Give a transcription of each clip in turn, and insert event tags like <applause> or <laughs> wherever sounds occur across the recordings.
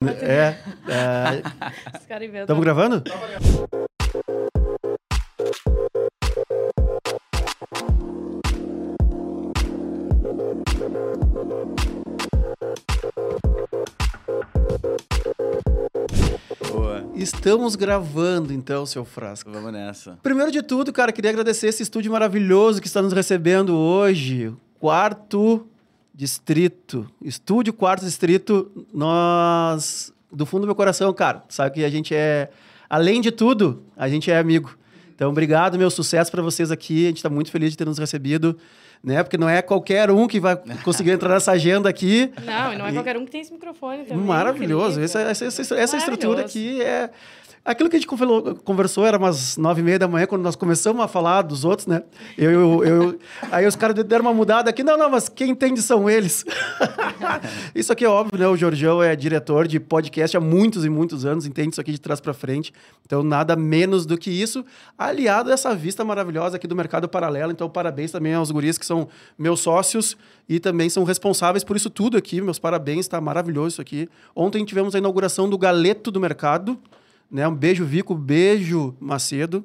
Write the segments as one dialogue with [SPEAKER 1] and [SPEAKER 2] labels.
[SPEAKER 1] É. <laughs> é...
[SPEAKER 2] Os caras inventam.
[SPEAKER 1] Estamos gravando?
[SPEAKER 3] Boa.
[SPEAKER 1] Estamos gravando, então, seu frasco.
[SPEAKER 3] Vamos nessa.
[SPEAKER 1] Primeiro de tudo, cara, queria agradecer esse estúdio maravilhoso que está nos recebendo hoje. Quarto Distrito. Estúdio Quarto Distrito. Nós, do fundo do meu coração, cara, sabe que a gente é, além de tudo, a gente é amigo. Então, obrigado, meu sucesso para vocês aqui. A gente está muito feliz de ter nos recebido, né? Porque não é qualquer um que vai <laughs> conseguir entrar nessa agenda aqui.
[SPEAKER 2] Não, e não é
[SPEAKER 1] E-
[SPEAKER 2] qualquer um que tem esse microfone também.
[SPEAKER 1] Maravilhoso. Essa, essa, essa, essa estrutura
[SPEAKER 2] Maravilhoso.
[SPEAKER 1] aqui é. Aquilo que a gente conversou era umas nove e meia da manhã, quando nós começamos a falar dos outros, né? Eu, eu, eu- <laughs> aí os caras deram uma mudada aqui. Não, não, mas quem entende são eles. <laughs> isso aqui é óbvio, né? O Jorgão é diretor de podcast há muitos e muitos anos, entende isso aqui de trás para frente. Então, nada menos do que isso, aliado a essa vista maravilhosa aqui do mercado paralelo. Então, parabéns também aos guris que são meus sócios e também são responsáveis por isso tudo aqui. Meus parabéns, tá maravilhoso isso aqui. Ontem tivemos a inauguração do Galeto do Mercado. Né? Um beijo, Vico, beijo, Macedo.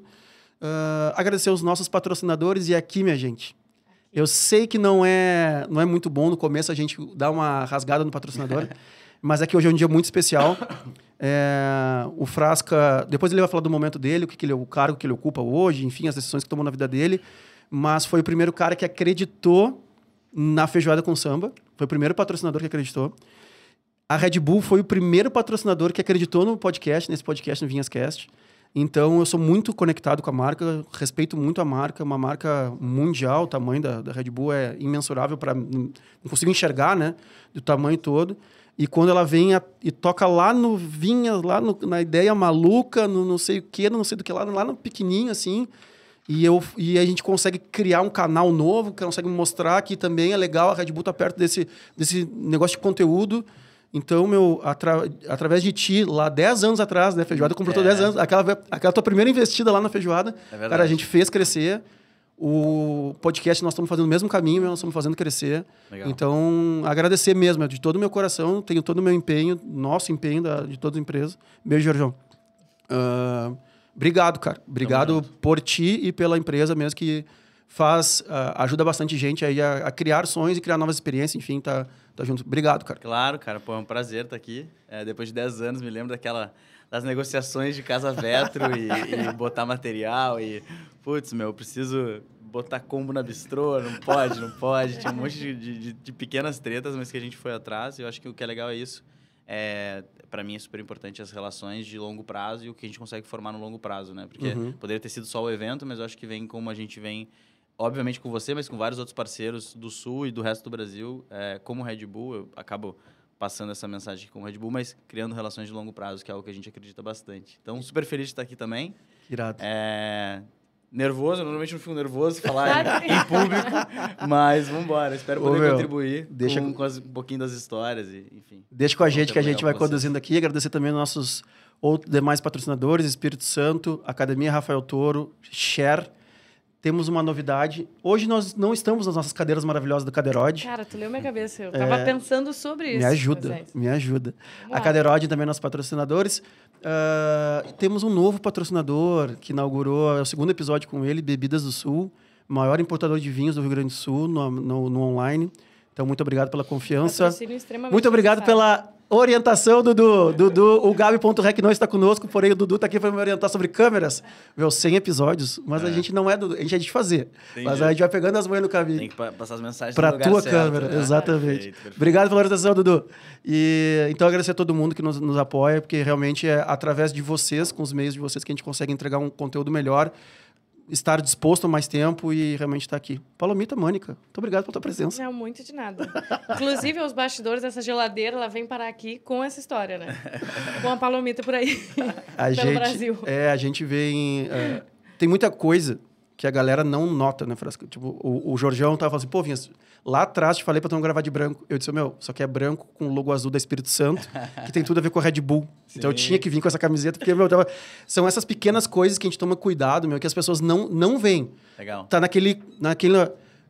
[SPEAKER 1] Ah, agradecer os nossos patrocinadores e aqui, minha gente. Eu sei que não é, não é muito bom no começo a gente dar uma rasgada no patrocinador, <laughs> mas aqui hoje é um dia muito especial. É, o Frasca, depois ele vai falar do momento dele, o, que que ele, o cargo que ele ocupa hoje, enfim, as decisões que tomou na vida dele. Mas foi o primeiro cara que acreditou na feijoada com samba. Foi o primeiro patrocinador que acreditou. A Red Bull foi o primeiro patrocinador que acreditou no podcast, nesse podcast no Vinhascast. Então eu sou muito conectado com a marca, respeito muito a marca, uma marca mundial, o tamanho da, da Red Bull é imensurável para não consigo enxergar, né, do tamanho todo. E quando ela vem a- e toca lá no vinha, lá no- na ideia maluca, no não sei o que, não sei do que lá, lá no pequenininho assim, e, eu, e a gente consegue criar um canal novo, consegue mostrar que também é legal a Red Bull estar perto desse, desse negócio de conteúdo. Então, meu, atra- através de ti, lá 10 anos atrás, né, Feijoada completou
[SPEAKER 3] É.
[SPEAKER 1] 10 anos, aquela, aquela tua primeira investida lá na Feijoada,
[SPEAKER 3] verdade.
[SPEAKER 1] cara, a gente fez crescer. O podcast nós estamos fazendo o mesmo caminho, nós estamos fazendo crescer.
[SPEAKER 3] Legal.
[SPEAKER 1] Então, agradecer mesmo, é de todo o meu coração, tenho todo o meu empenho, nosso empenho da, de toda a empresa. Beijo, Jorjão. Ah, obrigado, cara. Obrigado por ti e pela empresa mesmo que faz, ah, ajuda bastante gente aí a, a criar sonhos e criar novas experiências, enfim, tá, tá junto. Obrigado, cara.
[SPEAKER 3] Claro, cara, pô, é um prazer estar aqui. É, depois de 10 anos, me lembro daquela das negociações de Casa Vetro e, e botar material e, putz, meu, eu preciso botar combo na bistrô, não pode, não pode. Tinha um monte de, de, de pequenas tretas, mas que a gente foi atrás. E eu acho que o que é legal é isso. É, para mim é super importante as relações de longo prazo e o que a gente consegue formar no longo prazo, né? Porque
[SPEAKER 1] Uhum.
[SPEAKER 3] poderia ter sido só o evento, mas eu acho que vem como a gente vem obviamente com você, mas com vários outros parceiros do Sul e do resto do Brasil, é, como Red Bull, eu acabo passando essa mensagem aqui com o Red Bull, mas criando relações de longo prazo, que é algo que a gente acredita bastante. Então, super feliz de estar aqui também.
[SPEAKER 1] Irado.
[SPEAKER 3] É, nervoso, eu normalmente não fico nervoso falar em, em público, mas vamos embora. Espero
[SPEAKER 1] Ô,
[SPEAKER 3] poder
[SPEAKER 1] meu,
[SPEAKER 3] contribuir
[SPEAKER 1] deixa-
[SPEAKER 3] com, com as- um pouquinho das histórias e, enfim.
[SPEAKER 1] Deixa com a gente que a gente vai conduzindo aqui. Agradecer também aos nossos outros demais patrocinadores, Espírito Santo, Academia Rafael Toro, Share. Temos uma novidade. Hoje nós não estamos nas nossas cadeiras maravilhosas do Cadeirode.
[SPEAKER 2] Cara, tu leu minha cabeça. Eu tava pensando sobre isso.
[SPEAKER 1] É. Me ajuda,
[SPEAKER 2] Moisés.
[SPEAKER 1] me ajuda.
[SPEAKER 2] Vamos
[SPEAKER 1] A. Cadeirode também é nossos patrocinadores. Ah, temos um novo patrocinador que inaugurou é o segundo episódio com ele, Bebidas do Sul, maior importador de vinhos do Rio Grande do Sul no, no- no online. Então, muito obrigado pela confiança. Muito obrigado
[SPEAKER 2] necessário.
[SPEAKER 1] pela orientação, Dudu. Dudu, o Gabi.rec não está conosco, porém o Dudu está aqui para me orientar sobre câmeras. Meu, 100 episódios, mas a gente não é do, a gente é de fazer.
[SPEAKER 3] Entendi.
[SPEAKER 1] Mas a gente vai pegando as manhas no caminho.
[SPEAKER 3] Tem que pa- passar as mensagens
[SPEAKER 1] Para
[SPEAKER 3] lugar
[SPEAKER 1] tua
[SPEAKER 3] certo,
[SPEAKER 1] câmera,
[SPEAKER 3] né?
[SPEAKER 1] exatamente.
[SPEAKER 3] Perfeito, perfeito.
[SPEAKER 1] Obrigado pela orientação, Dudu. E então agradecer a todo mundo que nos, nos apoia, porque realmente é através de vocês, com os meios de vocês, que a gente consegue entregar um conteúdo melhor, estar disposto a mais tempo e realmente estar aqui. Palomita Mônica, muito obrigado pela tua presença.
[SPEAKER 2] Não, muito de nada. Inclusive, os bastidores dessa geladeira, ela vem parar aqui com essa história, né? Com a palomita por aí. <laughs>
[SPEAKER 1] A
[SPEAKER 2] pelo
[SPEAKER 1] gente,
[SPEAKER 2] Brasil.
[SPEAKER 1] É, a gente vem. é, tem muita coisa que a galera não nota, né, Frasco? Tipo, o, o Jorjão tava falando assim, pô, Vinhas, lá atrás te falei pra tu não gravar de branco. Eu disse, meu, só que é branco com o logo azul da Espírito Santo, que tem tudo a ver com a Red Bull. <laughs> Então eu
[SPEAKER 3] Sim.
[SPEAKER 1] tinha que vir com essa camiseta, porque, meu, tava... são essas pequenas coisas que a gente toma cuidado, meu, que as pessoas não, não veem.
[SPEAKER 3] Legal.
[SPEAKER 1] Tá naquele, naquele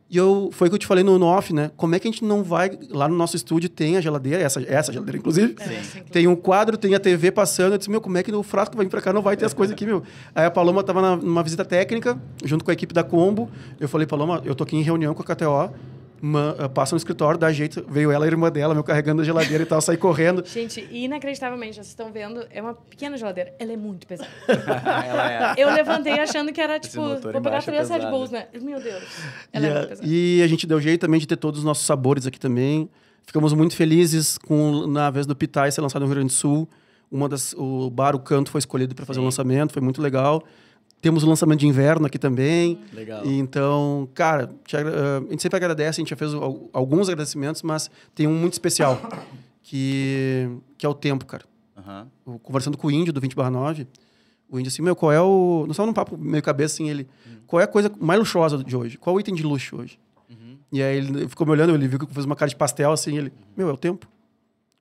[SPEAKER 1] E eu, foi o que eu te falei no, no off, né? Como é que a gente não vai. Lá no nosso estúdio tem a geladeira, essa, essa geladeira, inclusive.
[SPEAKER 2] Sim.
[SPEAKER 1] Tem um quadro, tem a TV passando. Eu disse, meu, como é que o frasco vai vir pra cá? Não vai ter as <laughs> coisas aqui, meu. Aí a Paloma tava na- numa visita técnica, junto com a equipe da Combo. Eu falei, Paloma, eu tô aqui em reunião com a KTO. Ma- eh, passa no escritório, dá jeito. Veio ela, a irmã dela, meu, carregando a geladeira e tal, saí correndo. <laughs>
[SPEAKER 2] Gente, inacreditavelmente, vocês estão vendo, é uma pequena geladeira. Ela é muito pesada. <laughs>
[SPEAKER 3] Ela é.
[SPEAKER 2] Eu levantei achando que era, tipo, vou pegar
[SPEAKER 3] é
[SPEAKER 2] três Red. Bulls, né? Meu Deus. Ela
[SPEAKER 1] E,
[SPEAKER 2] é
[SPEAKER 1] a-
[SPEAKER 2] muito pesada.
[SPEAKER 1] e a gente deu jeito também de ter todos os nossos sabores aqui também. Ficamos muito felizes com, na vez do Pitai ser lançado no Rio Grande do Sul. Uma das, o bar, o canto, foi escolhido para fazer o
[SPEAKER 3] Sim.
[SPEAKER 1] lançamento, foi muito legal. Temos o lançamento de inverno aqui também.
[SPEAKER 3] Legal.
[SPEAKER 1] Então, cara, eh, a gente sempre agradece, a gente já fez al- alguns agradecimentos, mas tem um muito especial, que, que é o tempo, cara. Conversando com o índio do 20 barra 9, o índio assim, meu, qual é o... Nós estávamos num papo meio cabeça, assim, ele... Qual é a coisa mais luxuosa de hoje? Qual é o item de luxo hoje?
[SPEAKER 3] Uhum.
[SPEAKER 1] E aí ele ficou me olhando, ele viu que eu fiz uma cara de pastel, assim, ele... Meu, é o tempo.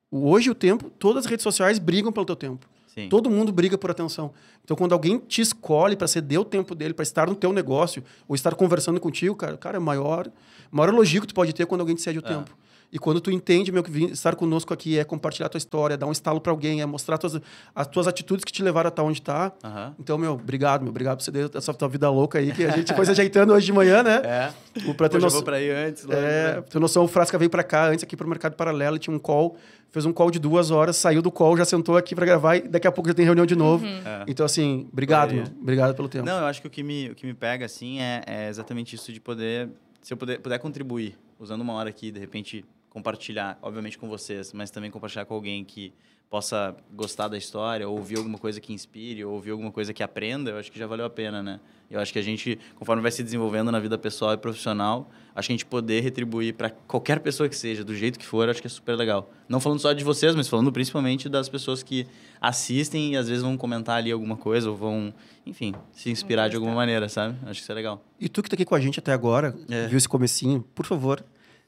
[SPEAKER 1] Hoje o tempo, todas as redes sociais brigam pelo teu tempo.
[SPEAKER 3] Sim.
[SPEAKER 1] Todo mundo briga por atenção. Então, quando alguém te escolhe para ceder o tempo dele, para estar no teu negócio, ou estar conversando contigo, cara, cara, é o maior, maior elogio que tu pode ter quando alguém te cede o
[SPEAKER 3] É.
[SPEAKER 1] tempo. E quando tu entende, meu, que estar conosco aqui é compartilhar tua história, dar um estalo para alguém, é mostrar tuas, as tuas atitudes que te levaram a estar onde tá.
[SPEAKER 3] Aham.
[SPEAKER 1] Então, meu, obrigado, meu, obrigado por você ter essa tua vida louca aí, que a gente foi se ajeitando hoje de manhã, né?
[SPEAKER 3] É.
[SPEAKER 1] O, pra ter
[SPEAKER 3] Hoje eu
[SPEAKER 1] noção-
[SPEAKER 3] vou pra ir antes. logo,
[SPEAKER 1] é,
[SPEAKER 3] né?
[SPEAKER 1] pra ter noção, o Frasca veio pra cá antes aqui pro Mercado Paralelo, tinha um call, fez um call de duas horas, saiu do call, já sentou aqui pra gravar e daqui a pouco já tem reunião de novo.
[SPEAKER 3] É.
[SPEAKER 1] Então, assim, obrigado, meu. Obrigado pelo tempo.
[SPEAKER 3] Não, eu acho que o que me, o que me pega, assim, é, é exatamente isso de poder... Se eu puder, puder contribuir, usando uma hora aqui, de repente, compartilhar, obviamente com vocês, mas também compartilhar com alguém que possa gostar da história, ou ouvir alguma coisa que inspire, ou ouvir alguma coisa que aprenda, eu acho que já valeu a pena, né? Eu acho que a gente, conforme vai se desenvolvendo na vida pessoal e profissional, acho que a gente poder retribuir para qualquer pessoa que seja, do jeito que for, acho que é super legal. Não falando só de vocês, mas falando principalmente das pessoas que assistem e às vezes vão comentar ali alguma coisa, ou vão, enfim, se inspirar de alguma maneira, sabe? Acho que isso é legal.
[SPEAKER 1] E tu que tá aqui com a gente até agora,
[SPEAKER 3] É.
[SPEAKER 1] viu esse comecinho, por favor,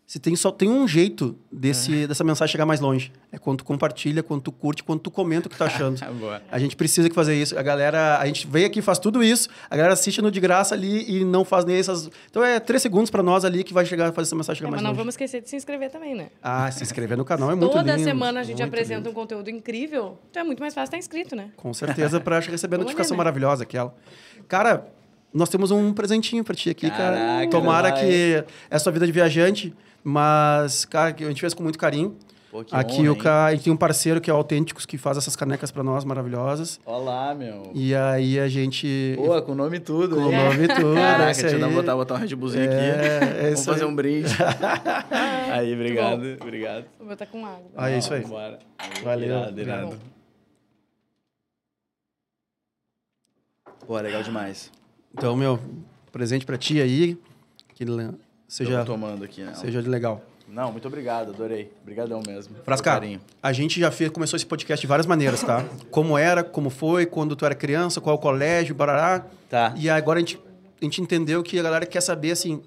[SPEAKER 1] se tem só tem um jeito desse,
[SPEAKER 3] É.
[SPEAKER 1] dessa mensagem chegar mais longe. É quando tu compartilha, quando tu curte, quando tu comenta o que tá achando. <laughs>
[SPEAKER 3] Boa.
[SPEAKER 1] A gente precisa que fazer isso. A galera, a gente veio aqui, faz tudo isso, a galera assiste no de graça ali e não faz nem essas. Então é três segundos pra nós ali que vai chegar, fazer essa mensagem chegar
[SPEAKER 2] É,
[SPEAKER 1] mais
[SPEAKER 2] mas não
[SPEAKER 1] longe.
[SPEAKER 2] vamos esquecer de se inscrever também, né?
[SPEAKER 1] Ah, se inscrever no canal é <laughs> muito
[SPEAKER 2] Toda
[SPEAKER 1] lindo.
[SPEAKER 2] semana a gente apresenta
[SPEAKER 1] lindo.
[SPEAKER 2] um conteúdo incrível, então é muito mais fácil estar inscrito, né?
[SPEAKER 1] Com certeza, pra <laughs> receber a notificação
[SPEAKER 2] né?
[SPEAKER 1] maravilhosa aquela. Cara, nós temos um presentinho pra ti aqui, cara.
[SPEAKER 3] Caraca,
[SPEAKER 1] Tomara
[SPEAKER 3] vai.
[SPEAKER 1] que é a sua vida de viajante, mas, cara, a gente fez com muito carinho.
[SPEAKER 3] Pô, que
[SPEAKER 1] aqui
[SPEAKER 3] honra,
[SPEAKER 1] o
[SPEAKER 3] hein?
[SPEAKER 1] ca... a gente tem um parceiro que é o Autênticos, que faz essas canecas pra nós maravilhosas.
[SPEAKER 3] Olá, meu.
[SPEAKER 1] E aí a gente.
[SPEAKER 3] Boa, com o nome e tudo.
[SPEAKER 1] Com o
[SPEAKER 3] hein?
[SPEAKER 1] nome e tudo.
[SPEAKER 3] Caraca,
[SPEAKER 1] esse
[SPEAKER 3] deixa eu
[SPEAKER 1] aí.
[SPEAKER 3] botar, botar um Red Bullzinho
[SPEAKER 1] É,
[SPEAKER 3] aqui.
[SPEAKER 1] é
[SPEAKER 3] Vamos fazer
[SPEAKER 1] aí.
[SPEAKER 3] um brinde. <laughs> aí, obrigado. Obrigado.
[SPEAKER 2] Vou botar com água.
[SPEAKER 1] Ah, é isso aí.
[SPEAKER 3] Bora.
[SPEAKER 1] Valeu.
[SPEAKER 3] Irado, irado. Pô, legal demais.
[SPEAKER 1] Então, meu, presente pra ti aí. Que seja,
[SPEAKER 3] tomando aqui, né?
[SPEAKER 1] seja legal.
[SPEAKER 3] Não, muito obrigado, adorei. Obrigadão mesmo.
[SPEAKER 1] Frasca, a gente já fez, começou esse podcast de várias maneiras, tá? Como era, como foi, quando tu era criança, qual o colégio, barará.
[SPEAKER 3] Tá.
[SPEAKER 1] E agora a gente, a gente entendeu que a galera quer saber, assim,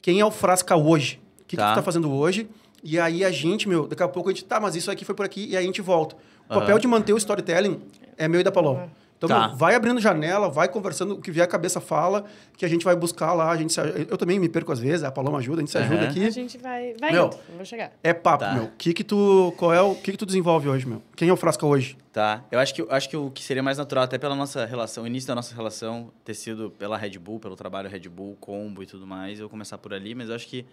[SPEAKER 1] quem é o Frasca hoje? O que, que
[SPEAKER 3] Tá.
[SPEAKER 1] tu tá fazendo hoje? E aí a gente, meu, daqui a pouco a gente, tá, mas isso aqui foi por aqui, e aí a gente volta. O
[SPEAKER 3] Aham.
[SPEAKER 1] papel de manter o storytelling é meu e da Paloma. Então,
[SPEAKER 3] Tá.
[SPEAKER 1] meu, vai abrindo janela, vai conversando, o que vier a cabeça fala, que a gente vai buscar lá, a gente se, eu também me perco às vezes, a Paloma ajuda, a gente se ajuda
[SPEAKER 3] Aham.
[SPEAKER 1] aqui.
[SPEAKER 2] A gente vai, vai
[SPEAKER 1] Meu.
[SPEAKER 2] indo, eu vou chegar.
[SPEAKER 1] É papo,
[SPEAKER 3] Tá.
[SPEAKER 1] meu. O que que tu, qual é o, que que tu desenvolve hoje, meu? Quem é o Frasca hoje?
[SPEAKER 3] Tá. Eu acho que, eu acho que o que seria mais natural, até pela nossa relação, o início da nossa relação, ter sido pela Red Bull, pelo trabalho Red Bull, combo e tudo mais, eu começar por ali, mas eu acho que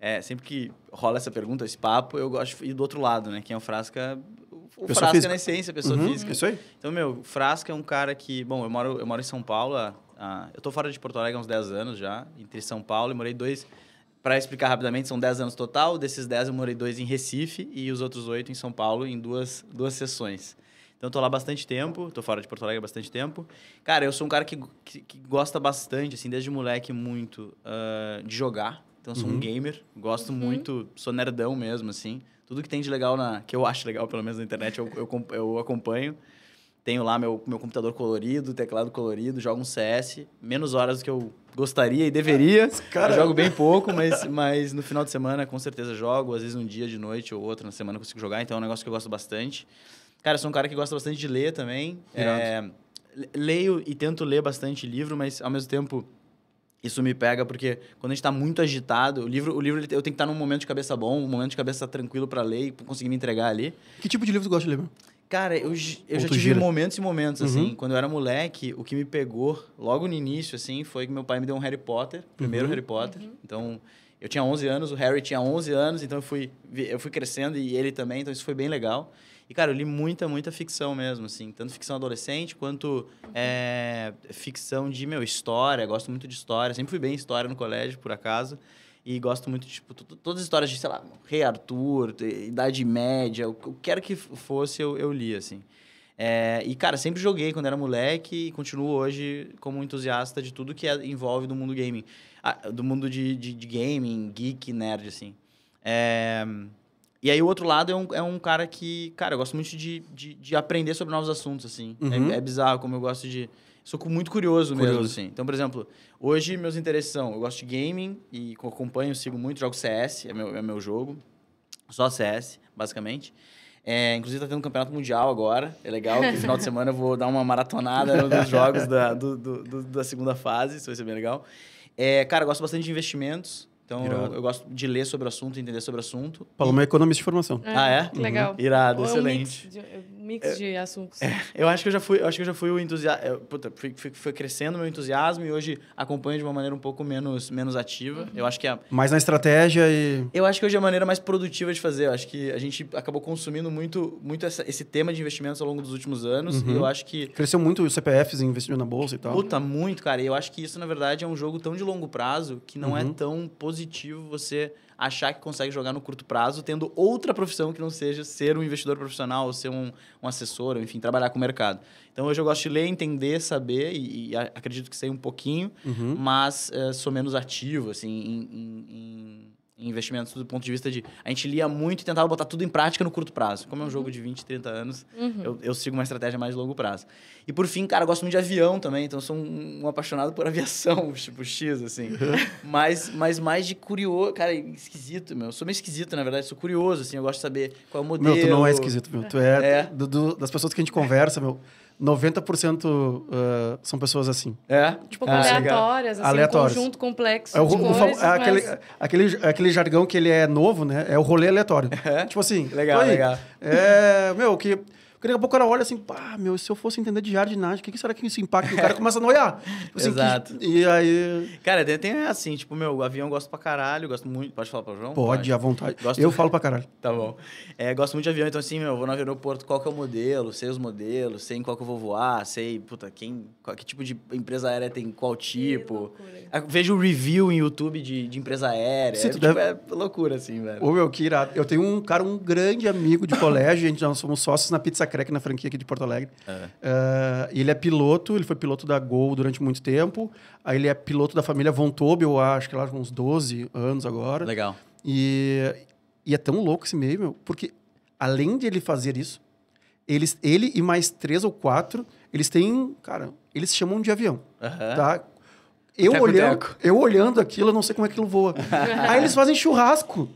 [SPEAKER 3] é, sempre que rola essa pergunta, esse papo, eu gosto de ir do outro lado, né? Quem é o Frasca? O
[SPEAKER 1] Pessoa
[SPEAKER 3] Frasca
[SPEAKER 1] física.
[SPEAKER 3] na essência, pessoa
[SPEAKER 1] Uhum,
[SPEAKER 3] física.
[SPEAKER 1] Isso aí?
[SPEAKER 3] Então, meu, o Frasca é um cara que... Bom, eu moro, eu moro em São Paulo. há- há- eu tô fora de Porto Alegre há uns 10 anos já, entre São Paulo, e morei dois... Para explicar rapidamente, são 10 anos total. Desses 10, eu morei dois em Recife e os outros oito em São Paulo, em duas, duas sessões. Então, eu tô lá bastante tempo. Tô fora de Porto Alegre há bastante tempo. Cara, eu sou um cara que, que, que gosta bastante, assim, desde moleque, muito ah, de jogar. Então, eu sou um
[SPEAKER 1] Uhum.
[SPEAKER 3] gamer. Gosto muito, sou nerdão mesmo, assim. Tudo que tem de legal, na, que eu acho legal, pelo menos na internet, eu, eu, eu acompanho. Tenho lá meu, meu computador colorido, teclado colorido, jogo um CS. Menos horas do que eu gostaria e deveria. Eu jogo bem pouco, mas, <laughs> mas no final de semana com certeza jogo. Às vezes um dia de noite ou outro na semana eu consigo jogar. Então é um negócio que eu gosto bastante. Cara, eu sou um cara que gosta bastante de ler também. É, le- leio e tento ler bastante livro, mas ao mesmo tempo Isso me pega porque quando a gente tá muito agitado, o livro, o livro eu tenho que estar num momento de cabeça bom, um momento de cabeça tranquilo para ler e conseguir me entregar ali.
[SPEAKER 1] Que tipo de livro tu gosta de ler?
[SPEAKER 3] Cara, eu, eu já tive
[SPEAKER 1] gira?
[SPEAKER 3] momentos e momentos, assim.
[SPEAKER 1] Uhum.
[SPEAKER 3] Quando eu era moleque, o que me pegou logo no início, assim, foi que meu pai me deu um Harry Potter, primeiro
[SPEAKER 1] Uhum.
[SPEAKER 3] Harry Potter. Então, eu tinha 11 anos, o Harry tinha 11 anos, então eu fui, eu fui crescendo e ele também, então isso foi bem legal. E, cara, eu li muita, muita ficção mesmo, assim. Tanto ficção adolescente, quanto é, ficção de, meu, história. Gosto muito de história. Sempre fui bem em história no colégio, por acaso. E gosto muito de, tipo, to- todas as histórias de, sei lá, Rei Arthur, Idade Média, o que eu quero que fosse, eu, eu li, assim. É, e, cara, sempre joguei quando era moleque e continuo hoje como entusiasta de tudo que é- envolve do mundo gaming. Ah, do mundo de, de, de gaming, geek, nerd, assim. É, e aí o outro lado é um, é um cara que, cara, eu gosto muito de, de, de aprender sobre novos assuntos, assim.
[SPEAKER 1] Uhum.
[SPEAKER 3] É, é bizarro como eu gosto de... Sou muito curioso, mesmo,
[SPEAKER 1] Curioso.
[SPEAKER 3] assim. Então, por exemplo, hoje meus interesses são... Eu gosto de gaming e co- acompanho, sigo muito, jogo CS, é meu, é meu jogo. Só CS, basicamente. É, inclusive, tá tendo um campeonato mundial agora. É legal, que no final de <laughs> semana eu vou dar uma maratonada nos jogos da, do- do- do- da segunda fase. Isso vai ser bem legal. É, cara, eu gosto bastante de investimentos. Então, eu, eu gosto de ler sobre o assunto, entender sobre o assunto.
[SPEAKER 1] Paloma é economista de formação.
[SPEAKER 3] Ah, é?
[SPEAKER 2] Que legal.
[SPEAKER 3] Irado,
[SPEAKER 2] Ou é um
[SPEAKER 3] excelente.
[SPEAKER 2] Mix de, mix de assuntos.
[SPEAKER 3] Eu acho que eu já fui, eu acho que eu já fui o entusiasmo. Puta, fui, fui, fui crescendo meu entusiasmo e hoje acompanho de uma maneira um pouco menos, menos ativa. Eu acho que a,
[SPEAKER 1] Mais na estratégia e.
[SPEAKER 3] Eu acho que hoje é a maneira mais produtiva de fazer. Eu acho que a gente acabou consumindo muito, muito essa- esse tema de investimentos ao longo dos últimos anos.
[SPEAKER 1] Uhum.
[SPEAKER 3] E eu acho que.
[SPEAKER 1] Cresceu muito os CPFs investindo na bolsa e tal.
[SPEAKER 3] Puta, muito, cara. E eu acho que isso, na verdade, é um jogo tão de longo prazo que não é
[SPEAKER 1] Uhum.
[SPEAKER 3] tão positivo você achar que consegue jogar no curto prazo tendo outra profissão que não seja ser um investidor profissional, ou ser um, um assessor, ou, enfim, trabalhar com o mercado. Então, hoje eu gosto de ler, entender, saber, e, e acredito que sei um pouquinho,
[SPEAKER 1] Uhum.
[SPEAKER 3] mas eh, sou menos ativo, assim, em, em- em- em investimentos do ponto de vista de... A gente lia muito e tentava botar tudo em prática no curto prazo. Como é um jogo de 20, 30 anos,
[SPEAKER 2] Uhum.
[SPEAKER 3] eu, eu sigo uma estratégia mais de longo prazo. E por fim, cara, eu gosto muito de avião também, então eu sou um, um apaixonado por <laughs> aviação, tipo X, assim. <laughs> mas, mas mais de curioso, cara, esquisito, meu. Eu sou meio esquisito, na verdade, sou curioso, assim, eu gosto de saber qual é o modelo.
[SPEAKER 1] Meu, tu não é esquisito, meu. Tu é.
[SPEAKER 3] É.
[SPEAKER 1] do- do- das pessoas que a gente conversa, meu. 90% uh, são pessoas assim.
[SPEAKER 3] É?
[SPEAKER 2] Pouco
[SPEAKER 3] Ah,
[SPEAKER 2] aleatórias, assim,
[SPEAKER 1] Aleatórias.
[SPEAKER 2] um conjunto complexo
[SPEAKER 1] É, o,
[SPEAKER 2] de
[SPEAKER 1] o
[SPEAKER 2] cores,
[SPEAKER 1] é aquele,
[SPEAKER 2] mas-
[SPEAKER 1] aquele, aquele jargão que ele é novo, né? É o rolê aleatório.
[SPEAKER 3] É?
[SPEAKER 1] Tipo assim.
[SPEAKER 3] Legal, legal.
[SPEAKER 1] É, meu, que. Porque daqui a pouco o cara olha assim, pá, meu, se eu fosse entender de jardinagem, o que, que será que isso impacta? E o cara começa a noiar. Tipo assim, que-
[SPEAKER 3] Exato.
[SPEAKER 1] e aí.
[SPEAKER 3] Cara, tem, tem assim, tipo, meu, o avião eu gosto pra caralho, gosto muito. Pode falar pra João?
[SPEAKER 1] Pode, à vontade.
[SPEAKER 3] Gosto-
[SPEAKER 1] Eu falo pra caralho.
[SPEAKER 3] Tá bom. É, gosto muito de avião, então assim, meu, eu vou no aeroporto, qual que é o modelo, sei os modelos, sei em qual que eu vou voar, sei, puta, quem, qual, que tipo de empresa aérea tem qual tipo. Vejo review em YouTube de, de empresa aérea.
[SPEAKER 1] Sim,
[SPEAKER 3] é,
[SPEAKER 1] tu
[SPEAKER 3] tipo,
[SPEAKER 1] deve-
[SPEAKER 3] é loucura, assim, velho.
[SPEAKER 1] Ô, meu, que irado. Eu tenho um cara, um grande amigo de colégio, a gente nós somos sócios na Pizza Crack, na franquia aqui de Porto Alegre.
[SPEAKER 3] É.
[SPEAKER 1] Ah, ele é piloto, ele foi piloto da Gol durante muito tempo. Aí ele é piloto da família Von Tobel, eu acho que lá uns 12 anos agora.
[SPEAKER 3] Legal.
[SPEAKER 1] E, e é tão louco esse meio, meu, porque além de ele fazer isso, eles, ele e mais três ou quatro, eles têm, cara, eles chamam de avião,
[SPEAKER 3] Aham.
[SPEAKER 1] tá? Eu
[SPEAKER 3] Teco,
[SPEAKER 1] olhando,
[SPEAKER 3] teco.
[SPEAKER 1] eu olhando aquilo, eu não sei como é que aquilo voa. <laughs> aí eles fazem churrasco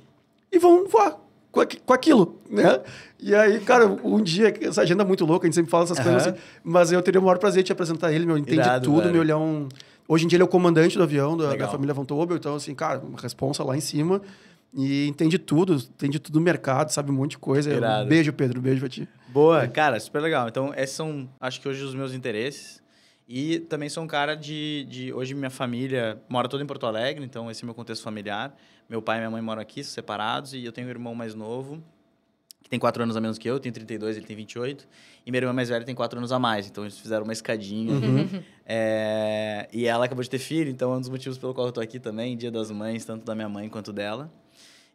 [SPEAKER 1] e vão voar com, com aquilo, né? E aí, cara, um dia, essa agenda é muito louca, a gente sempre fala essas coisas
[SPEAKER 3] Aham.
[SPEAKER 1] assim, mas eu teria o maior prazer de te apresentar ele, meu, entende
[SPEAKER 3] Irado,
[SPEAKER 1] tudo,
[SPEAKER 3] velho.
[SPEAKER 1] meu, ele é um... Hoje em dia ele é o comandante do avião da, da família Von Tobel, então assim, cara, uma responsa lá em cima e entende tudo, entende tudo do mercado, sabe um monte de coisa.
[SPEAKER 3] Irado.
[SPEAKER 1] Beijo, Pedro, beijo pra ti.
[SPEAKER 3] Boa, cara, super legal. Então, esses são, acho que hoje, os meus interesses. E também sou um cara de, de... Hoje, minha família mora toda em Porto Alegre, então esse é o meu contexto familiar. Meu pai e minha mãe moram aqui, separados, e eu tenho um irmão mais novo, que tem 4 anos a menos que eu, eu tenho 32, ele tem 28. E minha irmã mais velha tem 4 anos a mais, então eles fizeram uma escadinha. <laughs> É, e ela acabou de ter filho, então é um dos motivos pelo qual eu tô aqui também, Dia das Mães, tanto da minha mãe quanto dela.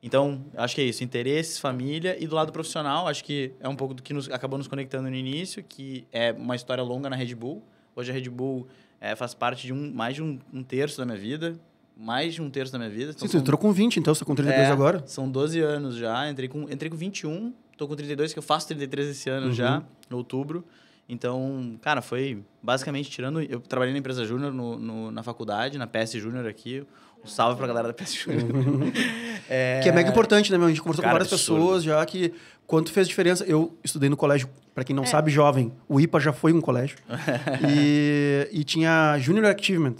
[SPEAKER 3] Então, acho que é isso, interesses, família e do lado profissional, acho que é um pouco do que nos, acabou nos conectando no início, que é uma história longa na Red Bull. Hoje a Red Bull é, faz parte de um, mais de um, um terço da minha vida, mais de um terço da minha vida. Então
[SPEAKER 1] Sim,
[SPEAKER 3] são-
[SPEAKER 1] entrou com 20, então você tá com 32
[SPEAKER 3] é,
[SPEAKER 1] agora?
[SPEAKER 3] São 12 anos já. Entrei com, entrei com 21, tô com 32, que eu faço 33 esse ano
[SPEAKER 1] Uhum.
[SPEAKER 3] já, em outubro. Então, cara, foi basicamente tirando. Eu trabalhei na empresa Júnior no, no- na faculdade, na PS Júnior aqui. Um salve pra galera da PS Júnior. <laughs> É,
[SPEAKER 1] Que é mega importante, né, meu? A gente conversou
[SPEAKER 3] Cara,
[SPEAKER 1] com várias
[SPEAKER 3] absurdo.
[SPEAKER 1] pessoas já que quanto fez diferença. Eu estudei no colégio, pra
[SPEAKER 2] É.
[SPEAKER 1] quem não sabe, jovem. O IPA já foi um colégio. <laughs> e, e tinha Junior Achievement.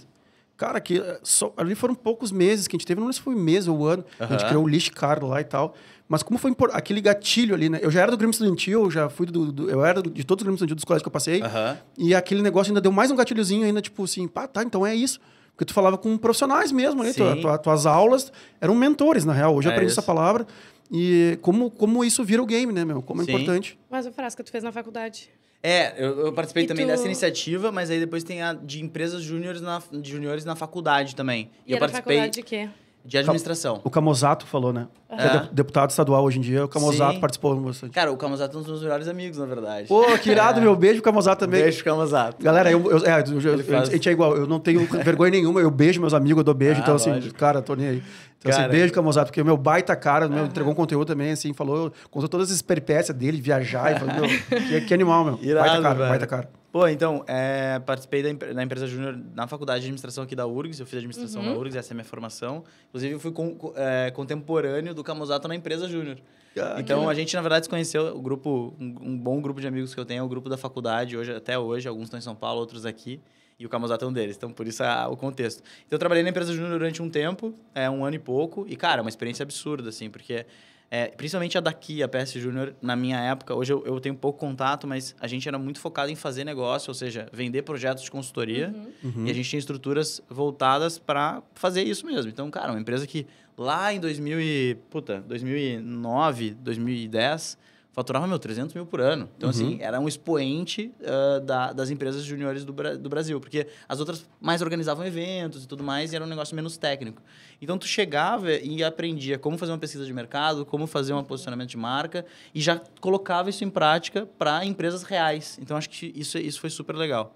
[SPEAKER 1] Cara, que eh, só, ali foram poucos meses que a gente teve, não lembro se foi mês ou ano, a gente criou o lixo caro lá e tal. Mas como foi impor- aquele gatilho ali, né? Eu já era do Grêmio Estudantil, eu já fui do, do- eu era de todos os Grêmios Estudantil dos colégios que eu passei.
[SPEAKER 3] Aham.
[SPEAKER 1] E aquele negócio ainda deu mais um gatilhozinho ainda, tipo assim, pá, tá, então é isso. Porque tu falava com profissionais mesmo, né?
[SPEAKER 3] Sim.
[SPEAKER 1] Tua, tua- tuas aulas eram mentores, na real. Hoje eu
[SPEAKER 3] É
[SPEAKER 1] aprendi
[SPEAKER 3] isso.
[SPEAKER 1] essa palavra. E como, como isso vira o game, né, meu? Como é
[SPEAKER 3] Sim.
[SPEAKER 1] importante.
[SPEAKER 2] Mas o Frasca, tu fez na faculdade.
[SPEAKER 3] É, eu, eu participei
[SPEAKER 2] E
[SPEAKER 3] também
[SPEAKER 2] tu-
[SPEAKER 3] dessa iniciativa, mas aí depois tem a de empresas júniores na, de juniores na faculdade também.
[SPEAKER 2] E
[SPEAKER 3] eu
[SPEAKER 2] era
[SPEAKER 3] participei
[SPEAKER 2] faculdade de quê?
[SPEAKER 3] de administração.
[SPEAKER 1] O Camozato falou, né? Que é
[SPEAKER 3] É.
[SPEAKER 1] de- deputado estadual hoje em dia. O Camozato
[SPEAKER 3] Sim.
[SPEAKER 1] participou bastante.
[SPEAKER 3] Cara, o Camusato é um dos meus melhores amigos, na verdade.
[SPEAKER 1] Pô, que irado, meu. Beijo Camozato também.
[SPEAKER 3] Beijo, Camusato.
[SPEAKER 1] Galera, eu, eu- é, eu- eu-
[SPEAKER 3] faz-
[SPEAKER 1] a gente é igual. Eu não tenho vergonha nenhuma. Eu beijo meus amigos, eu dou beijo.
[SPEAKER 3] Ah,
[SPEAKER 1] então, assim,
[SPEAKER 3] lógico.
[SPEAKER 1] cara, tô nem aí. Então,
[SPEAKER 3] Cara,
[SPEAKER 1] assim, beijo, Camozato, porque o meu baita cara, meu, entregou um conteúdo também, assim, falou, contou todas as peripécias dele, viajar, e falou, meu, <laughs> que, que animal, meu.
[SPEAKER 3] Irado,
[SPEAKER 1] baita cara,
[SPEAKER 3] velho.
[SPEAKER 1] baita cara.
[SPEAKER 3] Pô, então, é, participei da, da empresa júnior na faculdade de administração aqui da URGS. Eu fiz administração
[SPEAKER 2] Uhum.
[SPEAKER 3] na URGS, essa é a minha formação. Inclusive, eu fui com- co- é, contemporâneo do Camusato na empresa júnior.
[SPEAKER 1] Ah,
[SPEAKER 3] então, a gente, na verdade, se conheceu. O grupo, um, um bom grupo de amigos que eu tenho é o grupo da faculdade, hoje, até hoje. Alguns estão em São Paulo, outros aqui. E o Camusato é um deles. Então, por isso é o contexto. Então, eu trabalhei na empresa júnior durante um tempo, é, um ano e pouco. E, cara, é uma experiência absurda, assim, porque... É, principalmente a daqui, a PS Júnior, na minha época, hoje eu, eu tenho pouco contato, mas a gente era muito focado em fazer negócio, ou seja, vender projetos de consultoria.
[SPEAKER 1] Uhum.
[SPEAKER 3] E a gente tinha estruturas voltadas para fazer isso mesmo. Então, cara, uma empresa que lá em 2000 e, puta, 2009, 2010, faturava, meu, 300 mil por ano. Então, assim, era um expoente ah, da- das empresas juniores do, do Brasil. Porque as outras mais organizavam eventos e tudo mais, e era um negócio menos técnico. Então, tu chegava e aprendia como fazer uma pesquisa de mercado, como fazer um posicionamento de marca, e já colocava isso em prática para empresas reais. Então, acho que isso, isso foi super legal.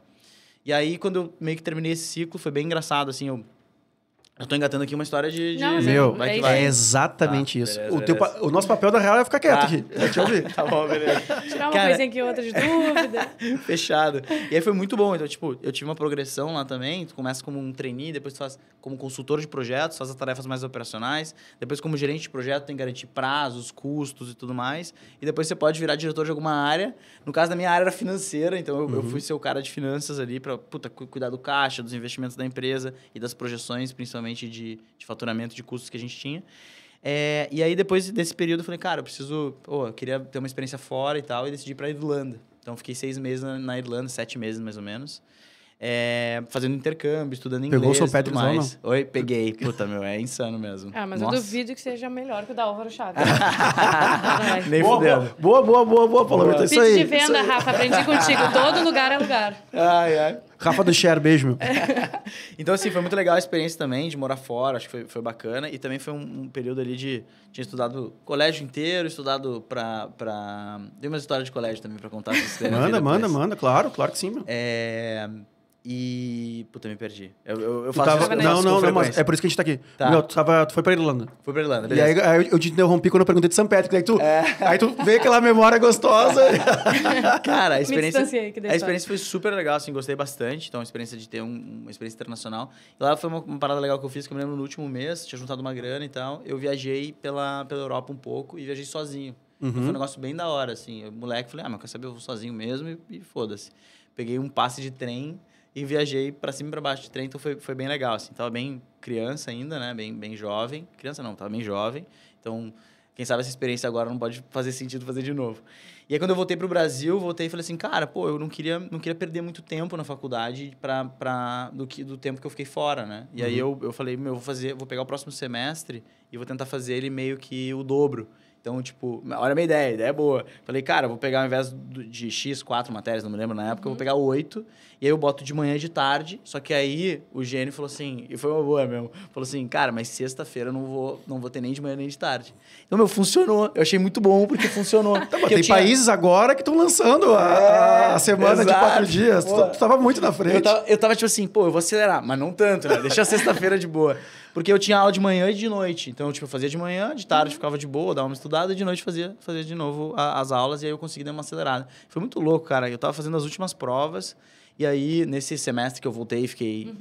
[SPEAKER 3] E aí, quando eu meio que terminei esse ciclo, foi bem engraçado, assim, eu... Eu tô engatando aqui uma história de... de-
[SPEAKER 2] Não,
[SPEAKER 1] Meu,
[SPEAKER 3] vai que
[SPEAKER 2] é
[SPEAKER 3] vai.
[SPEAKER 1] É exatamente
[SPEAKER 3] Tá,
[SPEAKER 1] isso.
[SPEAKER 3] beleza,
[SPEAKER 1] o, teu o nosso papel da real é ficar quieto
[SPEAKER 3] Tá.
[SPEAKER 1] aqui. Deixa eu ouvir. <laughs>
[SPEAKER 3] Tá bom, beleza.
[SPEAKER 2] Tirar uma
[SPEAKER 3] Cara-
[SPEAKER 2] coisinha aqui, outra de dúvida. <laughs>
[SPEAKER 3] Fechado. E aí foi muito bom. Então, tipo, eu tive uma progressão lá também. Tu começa como um trainee, depois tu faz como consultor de projetos, faz as tarefas mais operacionais. Depois, como gerente de projeto, tem que garantir prazos, custos e tudo mais. E depois você pode virar diretor de alguma área. No caso da minha área era financeira, então eu, eu fui ser o cara de finanças ali para cuidar do caixa, dos investimentos da empresa e das projeções, principalmente de, de faturamento de custos que a gente tinha. É, e aí, depois desse período, eu falei, cara, eu preciso. Pô, eu queria ter uma experiência fora e tal, e decidi ir pra Irlanda. Então, fiquei seis meses na, na Irlanda, sete meses mais ou menos. É, fazendo intercâmbio, estudando inglês.
[SPEAKER 1] Pegou o Patrick's ou
[SPEAKER 3] mais. Oi, peguei. Puta, meu, é insano mesmo.
[SPEAKER 2] Ah, mas
[SPEAKER 3] Nossa.
[SPEAKER 2] eu duvido que seja melhor que o da Álvaro Chaves. <laughs>
[SPEAKER 3] Nem
[SPEAKER 1] boa,
[SPEAKER 3] fudendo.
[SPEAKER 1] boa, boa, boa, boa. É isso
[SPEAKER 2] Pitch
[SPEAKER 1] aí.
[SPEAKER 2] de
[SPEAKER 1] isso
[SPEAKER 2] venda. Rafa. Aprendi contigo. Todo lugar é lugar.
[SPEAKER 3] Ai, ai.
[SPEAKER 1] Rafa do Share, beijo, meu. <laughs>
[SPEAKER 3] Então, assim, foi muito legal a experiência também de morar fora, acho que foi, foi bacana. E também foi um, um período ali de. Tinha estudado colégio inteiro, estudado pra. pra... Tem uma história de colégio também pra contar. <laughs>
[SPEAKER 1] Manda, manda, manda, claro, claro que sim, meu.
[SPEAKER 3] É. E. Puta, me perdi. Eu, eu, eu faço
[SPEAKER 1] tava-
[SPEAKER 3] isso-
[SPEAKER 1] Não, não, não, mas é por isso que a gente tá aqui.
[SPEAKER 3] Tá.
[SPEAKER 1] Meu, tu, tava, tu foi pra Irlanda.
[SPEAKER 3] Fui pra Irlanda,
[SPEAKER 1] E
[SPEAKER 3] beleza.
[SPEAKER 1] aí, aí eu- eu te interrompi quando eu perguntei de São Patrick. Daí tu,
[SPEAKER 3] É.
[SPEAKER 1] aí tu vê aquela memória gostosa. <laughs>
[SPEAKER 3] Cara, a experiência. A experiência foi super legal, assim, gostei bastante. Então, a experiência de ter um- uma experiência internacional. E lá foi uma, uma parada legal que eu fiz, que eu me lembro no último mês, tinha juntado uma grana e tal. Eu viajei pela, pela Europa um pouco e viajei sozinho. Então, foi um negócio bem da hora, assim. Eu, moleque, falei, ah, mas quer saber, eu vou sozinho mesmo e, e foda-se. Peguei um passe de trem e viajei pra cima e pra baixo de trem, então foi, foi bem legal, assim. Tava bem criança ainda, né? Bem, bem jovem. Criança não, tava bem jovem. Então, quem sabe essa experiência agora não pode fazer sentido fazer de novo. E aí, quando eu voltei pro Brasil, voltei e falei assim, cara, pô, eu não queria, não queria perder muito tempo na faculdade pra, pra, do, que, do tempo que eu fiquei fora, né? E aí, eu, eu falei, meu, eu vou fazer, vou pegar o próximo semestre e vou tentar fazer ele meio que o dobro. Então, tipo, olha a minha ideia, a ideia é boa. Falei, cara, eu vou pegar ao invés de X, quatro matérias, não me lembro na época, eu vou pegar oito, e aí eu boto de manhã e de tarde. Só que aí o gênio falou assim, e foi uma boa mesmo, falou assim, cara, mas sexta-feira eu não vou, não vou ter nem de manhã nem de tarde. Então, meu, funcionou. Eu achei muito bom porque funcionou.
[SPEAKER 1] Tá,
[SPEAKER 3] Porque
[SPEAKER 1] tem
[SPEAKER 3] tinha-
[SPEAKER 1] países agora que estão lançando a,
[SPEAKER 3] É,
[SPEAKER 1] a semana de
[SPEAKER 3] exato.
[SPEAKER 1] quatro dias. Tu, tu tava muito na frente.
[SPEAKER 3] Eu tava, eu tava tipo assim, pô, eu vou acelerar, mas não tanto, né? Deixa a sexta-feira de boa. Porque eu tinha aula de manhã e de noite. Então, tipo, eu fazia de manhã, de tarde ficava de boa, dava uma estudada, e de noite fazia, fazia de novo a- as aulas, e aí eu consegui dar uma acelerada. Foi muito louco, cara. Eu tava fazendo as últimas provas, e aí, nesse semestre que eu voltei, fiquei.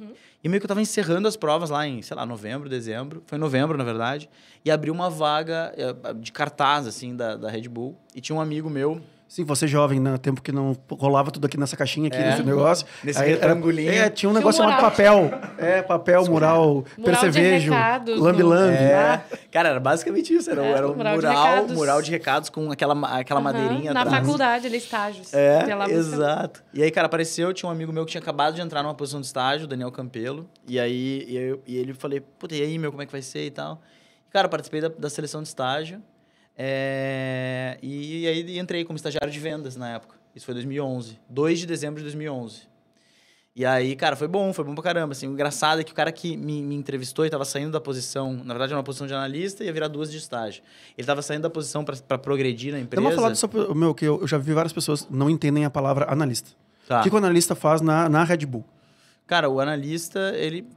[SPEAKER 3] E meio que eu tava encerrando as provas lá em, sei lá, novembro, dezembro. Foi em novembro, na verdade. E abriu uma vaga eh, de cartaz, assim, da, da Red Bull. E tinha um amigo meu
[SPEAKER 1] Sim, você jovem, no tempo que não rolava tudo aqui nessa caixinha, aqui
[SPEAKER 3] É.
[SPEAKER 1] nesse negócio.
[SPEAKER 3] Nesse
[SPEAKER 1] Aí era-. É, tinha um
[SPEAKER 2] Tinha um
[SPEAKER 1] negócio chamado
[SPEAKER 2] mural.
[SPEAKER 1] papel. É, papel, mural,
[SPEAKER 2] de
[SPEAKER 1] percevejo, lambi-lambi.
[SPEAKER 2] no-
[SPEAKER 3] É. Cara, era basicamente isso. Era,
[SPEAKER 2] É,
[SPEAKER 3] era um
[SPEAKER 2] mural
[SPEAKER 3] mural,
[SPEAKER 2] de recados.
[SPEAKER 3] mural de recados com aquela, aquela
[SPEAKER 2] Aham,
[SPEAKER 3] madeirinha
[SPEAKER 2] Na
[SPEAKER 3] atrás.
[SPEAKER 2] faculdade, ali, estágios.
[SPEAKER 3] É, exato. E aí, cara, apareceu, tinha um amigo meu que tinha acabado de entrar numa posição de estágio, o Daniel Campelo. E aí, e, eu- e ele falei, puta, e aí, meu, como é que vai ser e tal? E, cara, participei da, da seleção de estágio. É, e, aí entrei como estagiário de vendas na época. Isso foi 2011. 2 de dezembro de 2011. E aí, cara, foi bom, foi bom pra caramba. Assim, o engraçado é que o cara que me, me entrevistou e tava saindo da posição, na verdade era uma posição de analista e ia virar duas de estágio. Ele tava saindo da posição pra progredir na empresa.
[SPEAKER 1] Vamos falar disso, meu, que eu, já vi várias pessoas não entendem a palavra analista.
[SPEAKER 3] Tá.
[SPEAKER 1] O que, que o analista faz na, na Red Bull?
[SPEAKER 3] Cara, o analista, ele,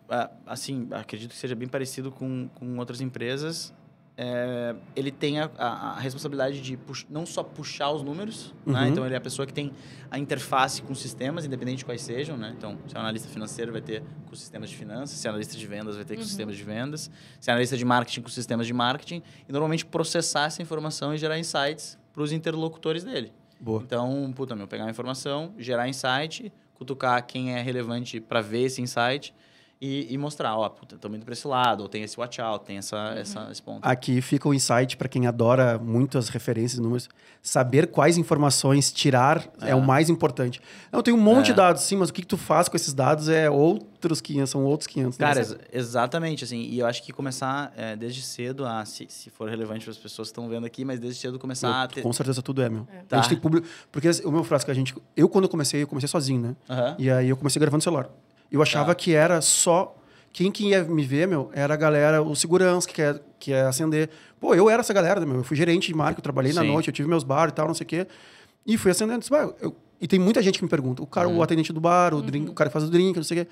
[SPEAKER 3] assim, acredito que seja bem parecido com, com outras empresas. É, ele tem a, a- a responsabilidade de pux- não só puxar os números, né?
[SPEAKER 1] Uhum.
[SPEAKER 3] Então, ele é a pessoa que tem a interface com sistemas, independente de quais sejam, né? Então, se é um analista financeiro, vai ter com sistemas de finanças. Se é analista de vendas, vai ter com
[SPEAKER 2] Uhum.
[SPEAKER 3] sistemas de vendas. Se é analista de marketing, com sistemas de marketing. E, normalmente, processar essa informação e gerar insights para os interlocutores dele.
[SPEAKER 1] Boa.
[SPEAKER 3] Então, puta, meu, pegar a informação, gerar insight, cutucar quem é relevante para ver esse insight e, e mostrar, ó, puta, estamos indo para esse lado, ou tem esse watch out, tem essa, essa, esse ponto.
[SPEAKER 1] Aqui fica o insight para quem adora muitas referências, números. Saber quais informações tirar é,
[SPEAKER 3] É.
[SPEAKER 1] o mais importante. Eu tenho um monte
[SPEAKER 3] É.
[SPEAKER 1] de dados, sim, mas o que, que tu faz com esses dados é outros 500, são outros 500. né?
[SPEAKER 3] Cara, ex- exatamente, assim, e eu acho que começar é, desde cedo, a, se, se for relevante para as pessoas que estão vendo aqui, mas desde cedo começar a ter...
[SPEAKER 1] Com certeza tudo é, meu.
[SPEAKER 2] É.
[SPEAKER 1] A
[SPEAKER 3] Tá.
[SPEAKER 1] gente tem público. Porque o meu frasco, a gente. Eu, quando eu comecei, eu comecei sozinho, né?
[SPEAKER 3] Aham.
[SPEAKER 1] E aí eu comecei gravando celular. Eu achava
[SPEAKER 3] Tá.
[SPEAKER 1] que era só. Quem que ia me ver, meu, era a galera, o segurança que quer, que quer acender. Pô, eu era essa galera, meu. Eu fui gerente de marca, eu trabalhei na
[SPEAKER 3] Sim.
[SPEAKER 1] noite, eu tive meus bar e tal, não sei o quê. E fui acendendo. Disse, "Bah, eu- E tem muita gente que me pergunta. O cara,
[SPEAKER 3] Uhum.
[SPEAKER 1] o atendente do bar, o, drink, o cara que faz o drink, não sei o quê.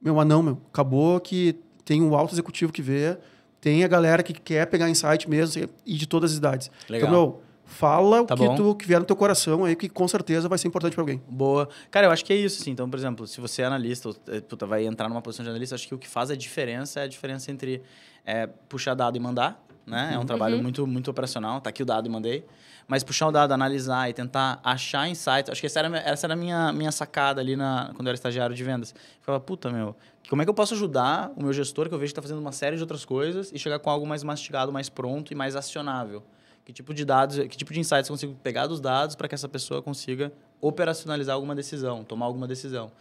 [SPEAKER 1] Meu, mas não, meu. Acabou que tem o alto executivo que vê, tem a galera que quer pegar insight mesmo, e de todas as idades.
[SPEAKER 3] Legal.
[SPEAKER 1] Então, meu, fala
[SPEAKER 3] Tá
[SPEAKER 1] o que,
[SPEAKER 3] bom.
[SPEAKER 1] tu, que vier no teu coração aí, que com certeza vai ser importante para alguém.
[SPEAKER 3] Boa. Cara, eu acho que é isso, assim. Então, por exemplo, se você é analista, ou, eh, puta, vai entrar numa posição de analista, acho que o que faz a diferença é a diferença entre é, puxar dado e mandar, né? É um trabalho
[SPEAKER 2] Uhum.
[SPEAKER 3] muito, muito operacional. Tá aqui o dado e mandei. Mas puxar o dado, analisar e tentar achar insights. Acho que essa era, a minha- essa era a minha, minha sacada ali na, quando eu era estagiário de vendas. Eu falava, puta, meu, como é que eu posso ajudar o meu gestor, que eu vejo que está fazendo uma série de outras coisas, e chegar com algo mais mastigado, mais pronto e mais acionável? Que tipo de dados, que tipo de insights eu consigo pegar dos dados para que essa pessoa consiga operacionalizar alguma decisão, tomar alguma decisão?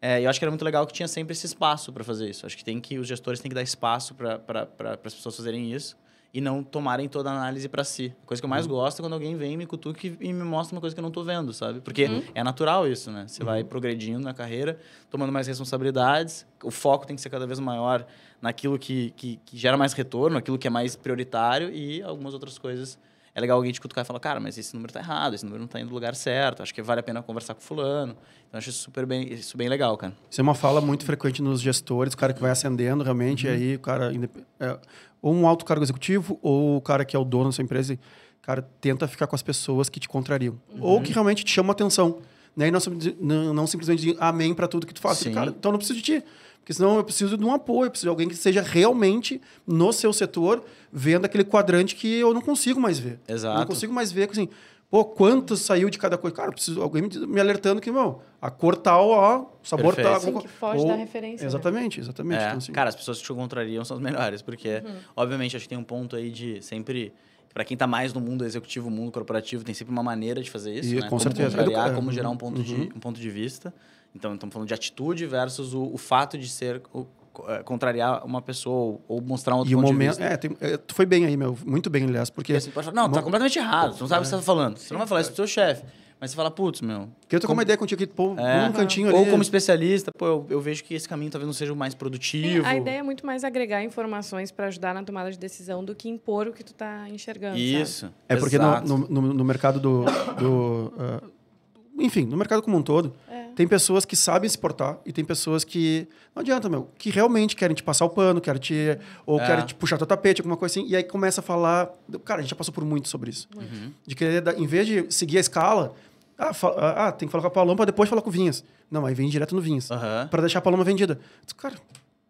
[SPEAKER 3] É, eu acho que era muito legal que tinha sempre esse espaço para fazer isso. Acho que tem que os gestores têm que dar espaço para as pessoas fazerem isso e não tomarem toda a análise para si. A coisa que eu mais gosto é quando alguém vem, me cutuca e me mostra uma coisa que eu não estou vendo, sabe? Porque é natural isso, né? Você vai progredindo na carreira, tomando mais responsabilidades, o foco tem que ser cada vez maior naquilo que, que, que gera mais retorno, aquilo que é mais prioritário e algumas outras coisas. É legal alguém te cutucar e falar, cara, mas esse número está errado, esse número não está indo no lugar certo, acho que vale a pena conversar com fulano. Então, acho isso super bem, isso bem legal, cara.
[SPEAKER 1] Isso é uma fala muito frequente nos gestores, o cara que vai ascendendo realmente,
[SPEAKER 3] Uhum.
[SPEAKER 1] e aí o cara, é, ou um alto cargo executivo, ou o cara que é o dono da sua empresa, cara, tenta ficar com as pessoas que te contrariam. Ou
[SPEAKER 3] Uhum.
[SPEAKER 1] que realmente te chamam a atenção. Né? E não, não, não simplesmente dizer amém para tudo que tu faz.
[SPEAKER 3] Sim.
[SPEAKER 1] Cara, então eu não preciso de ti. Porque senão eu preciso de um apoio, eu preciso de alguém que seja realmente no seu setor, vendo aquele quadrante que eu não consigo mais ver.
[SPEAKER 3] Exato.
[SPEAKER 1] não consigo mais ver, assim, pô, quanto saiu de cada coisa. Cara, preciso alguém me, alertando que, meu, a cor tal, ó, o sabor
[SPEAKER 3] Perfeito.
[SPEAKER 1] tal.
[SPEAKER 2] Sim,
[SPEAKER 1] alguma
[SPEAKER 2] que foge da referência, né?
[SPEAKER 1] Exatamente, exatamente.
[SPEAKER 3] É,
[SPEAKER 1] Então, assim,
[SPEAKER 3] Cara, as pessoas que te contrariam são as melhores, porque, obviamente, acho que tem um ponto aí de sempre. Para quem tá mais no mundo executivo, mundo corporativo, tem sempre uma maneira de fazer isso,
[SPEAKER 1] E,
[SPEAKER 3] né?
[SPEAKER 1] com
[SPEAKER 3] como
[SPEAKER 1] certeza.
[SPEAKER 3] contrariar,
[SPEAKER 1] Educa-
[SPEAKER 3] como gerar um
[SPEAKER 1] Uhum.
[SPEAKER 3] ponto, de, um ponto de vista. Então, estamos falando de atitude versus o, o fato de ser o- é, contrariar uma pessoa ou, ou mostrar um outro
[SPEAKER 1] e o
[SPEAKER 3] ponto
[SPEAKER 1] momento.
[SPEAKER 3] de vista.
[SPEAKER 1] É, tem- é, tu foi bem aí, meu. Muito bem, aliás, porque.
[SPEAKER 3] Você pode falar, não, tá
[SPEAKER 1] Mo-
[SPEAKER 3] completamente errado, você não sabe o que você tá falando. Você não vai falar isso pro seu chefe. Mas você fala, putz, meu.
[SPEAKER 1] Queria trocar uma ideia contigo aqui, pô,
[SPEAKER 3] É.
[SPEAKER 1] num cantinho ali.
[SPEAKER 3] Ou como especialista, pô, eu, eu vejo que esse caminho talvez não seja o mais
[SPEAKER 2] Sim,
[SPEAKER 3] produtivo.
[SPEAKER 2] a ideia é muito mais agregar informações para ajudar na tomada de decisão do que impor o que tu tá enxergando. sabe?
[SPEAKER 3] Isso.
[SPEAKER 1] É porque no, no, no- no mercado do. do, ah, enfim, no mercado como um todo,
[SPEAKER 2] É.
[SPEAKER 1] tem pessoas que sabem se portar e tem pessoas que. Não adianta, meu, que realmente querem te passar o pano, querem te. Ou
[SPEAKER 3] É.
[SPEAKER 1] querem te puxar teu tapete, alguma coisa assim. E aí começa a falar. Cara, a gente já passou por muito sobre isso.
[SPEAKER 3] Uhum.
[SPEAKER 1] De querer, em vez de seguir a escala, ah, fa- ah, ah, tem que falar com a Paloma para depois falar com o Vinhas. Não, aí vem direto no Vinhas.
[SPEAKER 3] Aham.
[SPEAKER 1] Para deixar a Paloma vendida. Cara,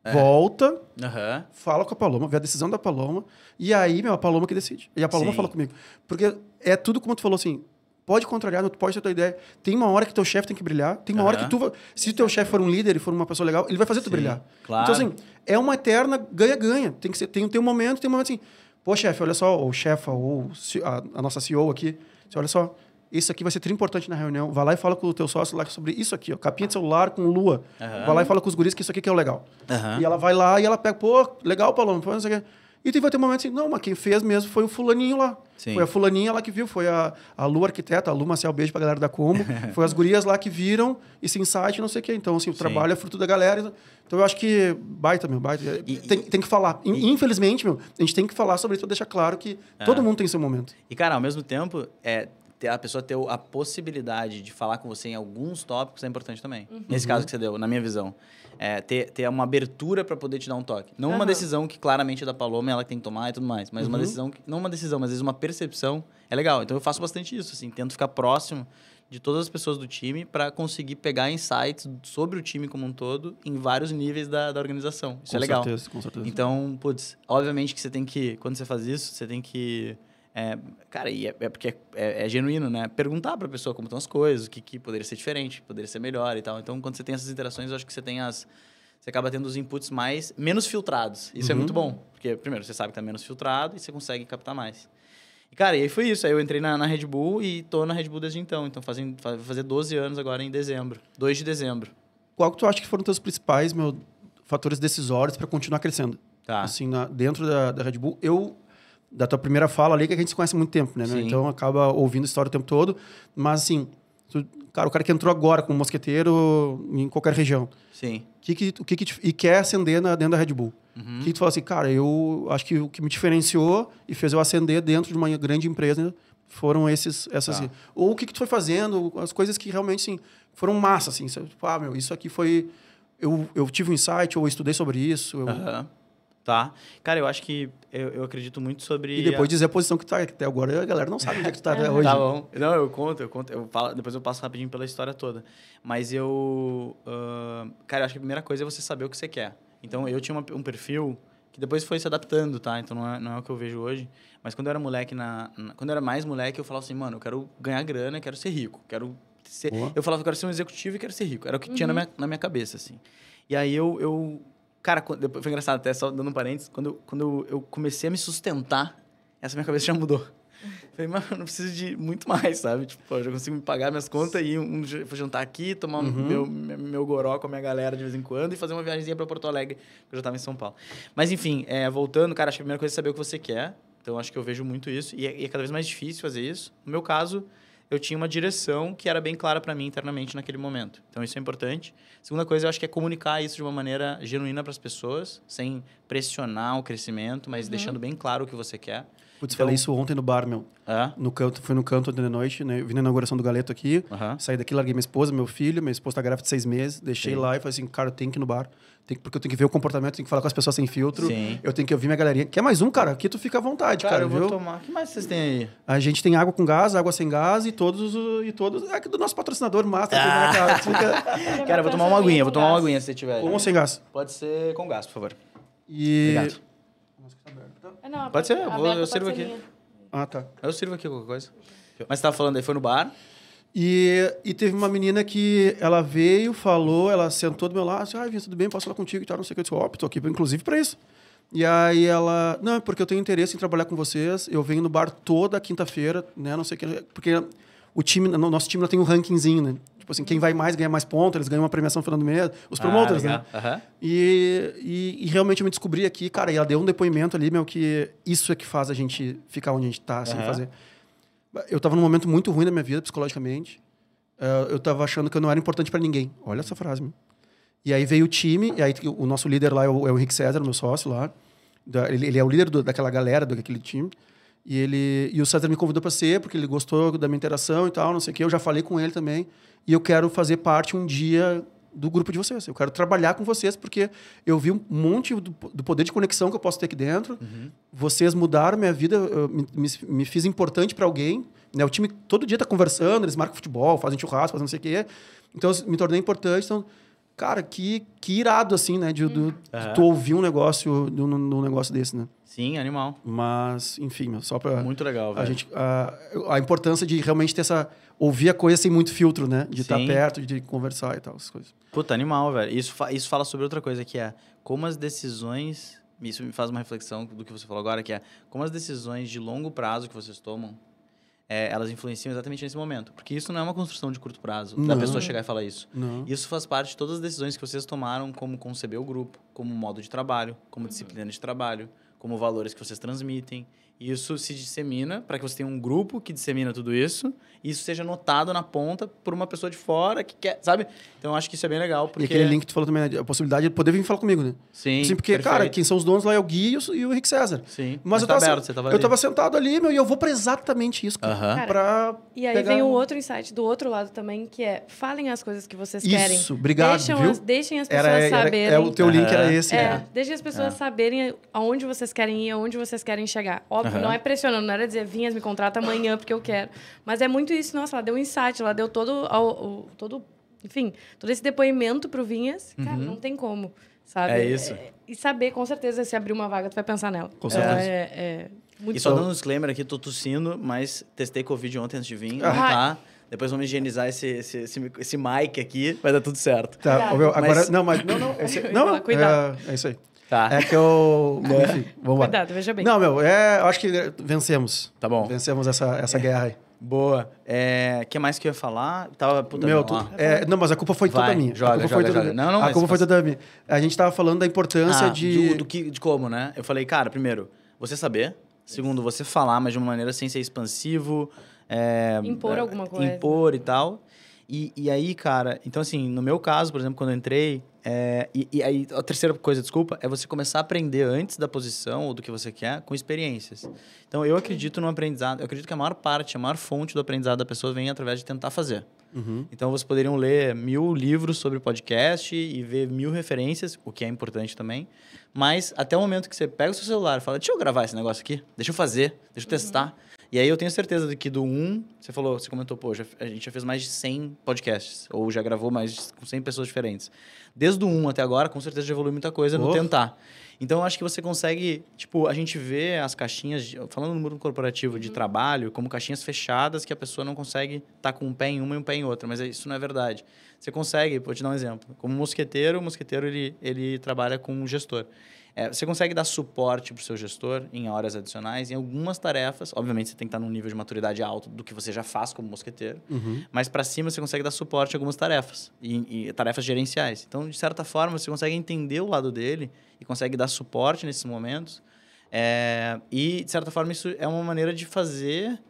[SPEAKER 3] É.
[SPEAKER 1] volta,
[SPEAKER 3] Aham.
[SPEAKER 1] fala com a Paloma, vê a decisão da Paloma, e aí, meu, a Paloma que decide. E a Paloma
[SPEAKER 3] Sim.
[SPEAKER 1] fala comigo. Porque é tudo como tu falou assim, pode contrariar, tu pode ter tua ideia. Tem uma hora que teu chefe tem que brilhar, tem uma hora
[SPEAKER 3] Aham.
[SPEAKER 1] que tu... va- Se teu chefe for um líder e for uma pessoa legal, ele vai fazer tu
[SPEAKER 3] Sim,
[SPEAKER 1] brilhar.
[SPEAKER 3] claro.
[SPEAKER 1] Então, assim, é uma eterna ganha-ganha. Tem que ser, tem, tem um momento, tem um momento assim, pô, chefe, olha só, ou chefa, ou a, a nossa CEO aqui, você olha só, isso aqui vai ser tri importante na reunião. Vai lá e fala com o teu sócio lá sobre isso aqui, ó, capinha de celular com lua.
[SPEAKER 3] Aham.
[SPEAKER 1] Vai lá e fala com os guris que isso aqui que é o legal.
[SPEAKER 3] Aham.
[SPEAKER 1] E ela vai lá e ela pega, pô, legal, Paloma, pô, não sei o quê. E tem- vai ter um momento assim, não, mas quem fez mesmo foi o fulaninho lá.
[SPEAKER 3] Sim.
[SPEAKER 1] Foi a fulaninha lá que viu, foi a, a Lu arquiteta, a Lu Marcel, beijo pra galera da Combo. <laughs> foi as gurias lá que viram esse insight, não sei o quê. Então, assim, o
[SPEAKER 3] Sim.
[SPEAKER 1] trabalho é fruto da galera. Então, eu acho que baita, meu, baita.
[SPEAKER 3] E-
[SPEAKER 1] tem, tem que falar. In- Infelizmente, meu, a gente tem que falar sobre isso pra deixar claro que
[SPEAKER 3] É.
[SPEAKER 1] todo mundo tem seu momento.
[SPEAKER 3] E, cara, ao mesmo tempo, é, ter a pessoa ter a possibilidade de falar com você em alguns tópicos é importante também. Nesse caso que você deu, na minha visão. É, ter, ter uma abertura para poder te dar um toque. Não uma
[SPEAKER 2] Aham.
[SPEAKER 3] decisão que claramente é da Paloma, ela que tem que tomar e tudo mais. Mas uma
[SPEAKER 1] Uhum.
[SPEAKER 3] decisão, que, não uma decisão, mas às vezes uma percepção é legal. Então eu faço bastante isso, assim, tento ficar próximo de todas as pessoas do time para conseguir pegar insights sobre o time como um todo em vários níveis da, da organização. Isso
[SPEAKER 1] com
[SPEAKER 3] é legal.
[SPEAKER 1] certeza, com certeza.
[SPEAKER 3] Então, putz, obviamente que você tem que, quando você faz isso, você tem que. É, cara, e é, é porque é, é- é genuíno, né? Perguntar pra pessoa como estão as coisas, o que, que poderia ser diferente, poderia ser melhor e tal. Então, quando você tem essas interações, eu acho que você tem as. Você acaba tendo os inputs mais. menos filtrados. Isso é
[SPEAKER 1] Uhum.
[SPEAKER 3] muito bom. Porque, primeiro, você sabe que tá menos filtrado e você consegue captar mais. E, cara, e aí foi isso. Aí eu entrei na, na Red Bull e tô na Red Bull desde então. Então, fazem, vai fazer 12 anos agora em dezembro. 2 de dezembro.
[SPEAKER 1] Qual que tu acha que foram teus principais, meu, fatores decisórios para continuar crescendo?
[SPEAKER 3] Tá.
[SPEAKER 1] Assim, na- dentro da, da Red Bull, eu da tua primeira fala ali que a gente se conhece há muito tempo, né?
[SPEAKER 3] Sim.
[SPEAKER 1] Então acaba ouvindo história o tempo todo, mas assim, tu- cara, o cara que entrou agora como mosqueteiro em qualquer região,
[SPEAKER 3] Sim.
[SPEAKER 1] que que, o que, que te- e quer ascender na, dentro da Red Bull?
[SPEAKER 3] Uhum.
[SPEAKER 1] O que, tu fala assim, cara, eu acho que o que me diferenciou e fez eu ascender dentro de uma grande empresa foram esses, essas.
[SPEAKER 3] Tá.
[SPEAKER 1] Ou o que, que tu foi fazendo, as coisas que realmente, assim, foram massa, assim. Tipo, ah, meu, isso aqui foi. Eu, eu tive um insight, ou eu estudei sobre isso. eu-
[SPEAKER 3] Aham. Tá. Cara, eu acho que eu, eu acredito muito sobre.
[SPEAKER 1] E depois
[SPEAKER 3] a-
[SPEAKER 1] dizer a posição que tu tá. que Até agora a galera não sabe onde é que tu tá até hoje.
[SPEAKER 3] Tá bom. Não, eu conto, eu conto. Eu falo, depois eu passo rapidinho pela história toda. Mas eu. ah, cara, eu acho que a primeira coisa é você saber o que você quer. Então, eu tinha uma- um perfil que depois foi se adaptando, tá? Então, não é, não é o que eu vejo hoje. Mas quando eu era moleque, na, na- quando eu era mais moleque, eu falava assim, mano, eu quero ganhar grana, quero ser rico. Quero ser...
[SPEAKER 1] Boa.
[SPEAKER 3] Eu falava, eu quero ser um executivo e quero ser rico. Era o que tinha na minha, na minha cabeça, assim. E aí, eu... eu cara, foi engraçado, até só dando um parênteses. Quando, eu- quando eu- eu comecei a me sustentar, essa minha cabeça já mudou. <laughs> Falei, mano, eu não preciso de muito mais, sabe? Tipo, eu já consigo me pagar minhas contas e um, vou jantar aqui, tomar um
[SPEAKER 1] Uhum.
[SPEAKER 3] meu, meu, meu goró com a minha galera de vez em quando e fazer uma viagemzinha pra Porto Alegre, que eu já tava em São Paulo. Mas, enfim, é, voltando, cara, acho que a primeira coisa é saber o que você quer. Então, acho que eu vejo muito isso. E é, e é cada vez mais difícil fazer isso. No meu caso, eu tinha uma direção que era bem clara para mim internamente naquele momento. Então, isso é importante. Segunda coisa, eu acho que é comunicar isso de uma maneira genuína para as pessoas, sem pressionar o crescimento, mas deixando bem claro o que você quer.
[SPEAKER 1] Putz,
[SPEAKER 3] Então-
[SPEAKER 1] falei isso ontem no bar, meu.
[SPEAKER 3] É?
[SPEAKER 1] No canto, fui no canto ontem de noite, né? Eu vim na inauguração do Galeto aqui. Saí daqui, larguei minha esposa, meu filho. Minha esposa tá grávida de seis meses. Deixei
[SPEAKER 3] Sim.
[SPEAKER 1] lá e falei assim, cara, eu tenho que ir no bar. Tem que- porque eu tenho que ver o comportamento, tenho que falar com as pessoas sem filtro.
[SPEAKER 3] Sim.
[SPEAKER 1] Eu tenho que ouvir minha galerinha. Quer mais um, cara? Aqui tu fica à vontade, cara,
[SPEAKER 3] eu vou
[SPEAKER 1] viu?
[SPEAKER 3] tomar. O que mais vocês têm aí?
[SPEAKER 1] A gente tem água com gás, água sem gás e todos... os- E todos é do nosso patrocinador, Master.
[SPEAKER 3] Ah.
[SPEAKER 1] né, cara? Tu fica- <laughs>
[SPEAKER 3] Cara, eu vou tomar uma aguinha, vou tomar uma aguinha se você tiver.
[SPEAKER 1] Com ou sem gás?
[SPEAKER 3] Pode ser com gás, por favor.
[SPEAKER 1] E...
[SPEAKER 3] Obrigado.
[SPEAKER 2] Ah, não,
[SPEAKER 3] Pode ser, eu vou- eu sirvo aqui.
[SPEAKER 2] minha.
[SPEAKER 1] Ah, tá.
[SPEAKER 3] Eu sirvo aqui qualquer coisa. Mas você tava falando aí, foi no bar?
[SPEAKER 1] E, e teve uma menina que ela veio, falou, ela sentou do meu lado, assim, ah, Vinha, tudo bem, posso falar contigo e tal, não sei o que. Eu disse, ó, tô aqui, inclusive, para isso. E aí ela, não, é porque eu tenho interesse em trabalhar com vocês, eu venho no bar toda quinta-feira, né, não sei o que, porque o time, no nosso time tem um rankingzinho, né? Tipo assim, quem vai mais ganha mais pontos, eles ganham uma premiação no final do mês, os promoters,
[SPEAKER 3] ah,
[SPEAKER 1] né?
[SPEAKER 3] Aham.
[SPEAKER 1] E, e, e realmente eu me descobri aqui, cara, e ela deu um depoimento ali, meu, que isso é que faz a gente ficar onde a gente tá, assim,
[SPEAKER 3] Aham.
[SPEAKER 1] fazer. Eu tava num momento muito ruim da minha vida, psicologicamente. Eh, eu tava achando que eu não era importante para ninguém. Olha essa frase, meu. E aí veio o time, e aí o nosso líder lá é o, é o Henrique César, meu sócio lá. Ele, ele é o líder do- daquela galera, daquele time. E, ele, e o César me convidou para ser, porque ele gostou da minha interação e tal, não sei o quê. Eu já falei com ele também. E eu quero fazer parte um dia do grupo de vocês. Eu quero trabalhar com vocês, porque eu vi um monte do, do poder de conexão que eu posso ter aqui dentro. Vocês mudaram minha vida, me, me, me fiz importante para alguém. Né? O time todo dia está conversando, eles marcam futebol, fazem churrasco, fazem não sei o quê. Então, eu me tornei importante. Então, Cara, que, que irado, assim, né? De, do- de
[SPEAKER 3] Aham.
[SPEAKER 1] tu ouvir um negócio, de um, de um negócio desse, né?
[SPEAKER 3] Sim, animal.
[SPEAKER 1] Mas, enfim, meu, só pra...
[SPEAKER 3] Muito legal,
[SPEAKER 1] a
[SPEAKER 3] velho.
[SPEAKER 1] gente a, a importância de realmente ter essa ouvir a coisa sem muito filtro né de estar
[SPEAKER 3] Sim.
[SPEAKER 1] perto de conversar e tal essas coisas
[SPEAKER 3] Puta, animal, velho. Isso, fa- isso fala sobre outra coisa, que é como as decisões. Isso me faz uma reflexão do que você falou agora, que é como as decisões de longo prazo que vocês tomam, é, elas influenciam exatamente nesse momento. Porque isso não é uma construção de curto prazo, da
[SPEAKER 1] Não.
[SPEAKER 3] pessoa chegar e falar isso.
[SPEAKER 1] não
[SPEAKER 3] Isso faz parte de todas as decisões que vocês tomaram, como conceber o grupo, como modo de trabalho, como disciplina de trabalho, como valores que vocês transmitem. E isso se dissemina para que você tenha um grupo que dissemina tudo isso isso seja notado na ponta por uma pessoa de fora que quer, sabe? Então eu acho que isso é bem legal, porque
[SPEAKER 1] e aquele link que tu falou também né, a possibilidade de poder vir falar comigo né
[SPEAKER 3] Sim,
[SPEAKER 1] Sim, porque cara
[SPEAKER 3] perfeito.
[SPEAKER 1] quem são os donos lá é o Gui e o, e o Henrique César
[SPEAKER 3] Sim,
[SPEAKER 1] mas, eu
[SPEAKER 3] tá
[SPEAKER 1] tava,
[SPEAKER 3] aberto, você tava
[SPEAKER 1] eu
[SPEAKER 3] ali.
[SPEAKER 1] tava sentado ali meu e eu vou pra exatamente isso cara,
[SPEAKER 3] Aham.
[SPEAKER 2] Cara,
[SPEAKER 1] pra
[SPEAKER 2] E aí
[SPEAKER 1] pegar
[SPEAKER 2] vem um
[SPEAKER 1] um-
[SPEAKER 2] outro insight do outro lado também, que é falem as coisas que vocês querem.
[SPEAKER 1] Isso, obrigado,
[SPEAKER 2] Deixam
[SPEAKER 1] viu?
[SPEAKER 2] as, deixem as pessoas
[SPEAKER 1] era, era
[SPEAKER 2] saberem.
[SPEAKER 1] é, o teu link era
[SPEAKER 3] Aham.
[SPEAKER 1] esse
[SPEAKER 2] É,
[SPEAKER 1] né?
[SPEAKER 2] deixem as pessoas saberem aonde vocês querem ir, aonde vocês querem chegar. Óbvio, não é pressionando, não era dizer, vinhas, me contrata amanhã porque eu quero. Mas é muito isso, nossa, ela deu um insight, ela deu todo, o- todo enfim, todo esse depoimento pro Vinhas. Cara, não tem como, sabe?
[SPEAKER 3] É isso.
[SPEAKER 2] e saber, com certeza, se abrir uma vaga, tu vai pensar nela.
[SPEAKER 1] Com certeza.
[SPEAKER 2] É, é muito
[SPEAKER 3] E só
[SPEAKER 2] bom.
[SPEAKER 3] dando um disclaimer aqui, tô tossindo, mas testei Covid ontem antes de vir, não
[SPEAKER 2] Ah.
[SPEAKER 3] tá? Depois vamos higienizar esse, esse, esse, mic- esse mic aqui, vai dar tudo certo.
[SPEAKER 1] Tá, meu, agora
[SPEAKER 3] Mas-
[SPEAKER 1] não mas não não <laughs> esse,
[SPEAKER 2] ia
[SPEAKER 1] não
[SPEAKER 2] falar, cuidado.
[SPEAKER 1] é, é isso aí
[SPEAKER 3] Tá,
[SPEAKER 1] é que eu <laughs> enfim vamos lá
[SPEAKER 2] Cuidado, veja bem.
[SPEAKER 1] não meu é eu acho que vencemos
[SPEAKER 3] tá bom.
[SPEAKER 1] vencemos essa essa guerra aí
[SPEAKER 3] Boa. O que mais que eu ia falar? Tava, puta,
[SPEAKER 1] Meu,
[SPEAKER 3] não,
[SPEAKER 1] tu- é, não, mas a culpa foi
[SPEAKER 3] Vai,
[SPEAKER 1] toda minha.
[SPEAKER 3] joga,
[SPEAKER 1] a culpa
[SPEAKER 3] joga,
[SPEAKER 1] foi toda
[SPEAKER 3] joga.
[SPEAKER 1] minha.
[SPEAKER 3] Não, não,
[SPEAKER 1] a culpa foi toda minha. A gente tava falando da importância
[SPEAKER 3] Ah,
[SPEAKER 1] de.
[SPEAKER 3] do, do que, de como, né? Eu falei, cara, primeiro, você saber. Segundo, você falar, mas de uma maneira sem ser expansivo. é,
[SPEAKER 2] Impor
[SPEAKER 3] é,
[SPEAKER 2] alguma coisa.
[SPEAKER 3] Impor e tal. E, e aí, cara, então assim, no meu caso, por exemplo, quando eu entrei, é, e, e aí a terceira coisa, desculpa, é você começar a aprender antes da posição ou do que você quer com experiências. Então eu acredito no aprendizado, eu acredito que a maior parte, a maior fonte do aprendizado da pessoa vem através de tentar fazer.
[SPEAKER 1] Uhum.
[SPEAKER 3] Então, vocês poderiam ler mil livros sobre podcast e ver mil referências, o que é importante também. Mas, até o momento que você pega o seu celular e fala, deixa eu gravar esse negócio aqui, deixa eu fazer, deixa eu testar. E aí, eu tenho certeza de que do 1, você falou, você comentou, pô, já- a gente já fez mais de 100 podcasts, ou já gravou mais de- com 100 pessoas diferentes. Desde o 1 até agora, com certeza já evoluiu muita coisa no tentar. Então, eu acho que você consegue, tipo, a gente vê as caixinhas, de- falando no mundo corporativo de trabalho, como caixinhas fechadas que a pessoa não consegue estar com um pé em uma e um pé em outra, mas isso não é verdade. Você consegue, vou te dar um exemplo. Como mosqueteiro, o mosqueteiro ele, ele trabalha com um gestor. É, você consegue dar suporte para o seu gestor em horas adicionais, em algumas tarefas. Obviamente, você tem que estar num nível de maturidade alto do que você já faz como mosqueteiro.
[SPEAKER 1] Uhum.
[SPEAKER 3] Mas para cima você consegue dar suporte a algumas tarefas e, e tarefas gerenciais. Então, de certa forma, você consegue entender o lado dele e consegue dar suporte nesses momentos. É, e de certa forma isso é uma maneira de fazer,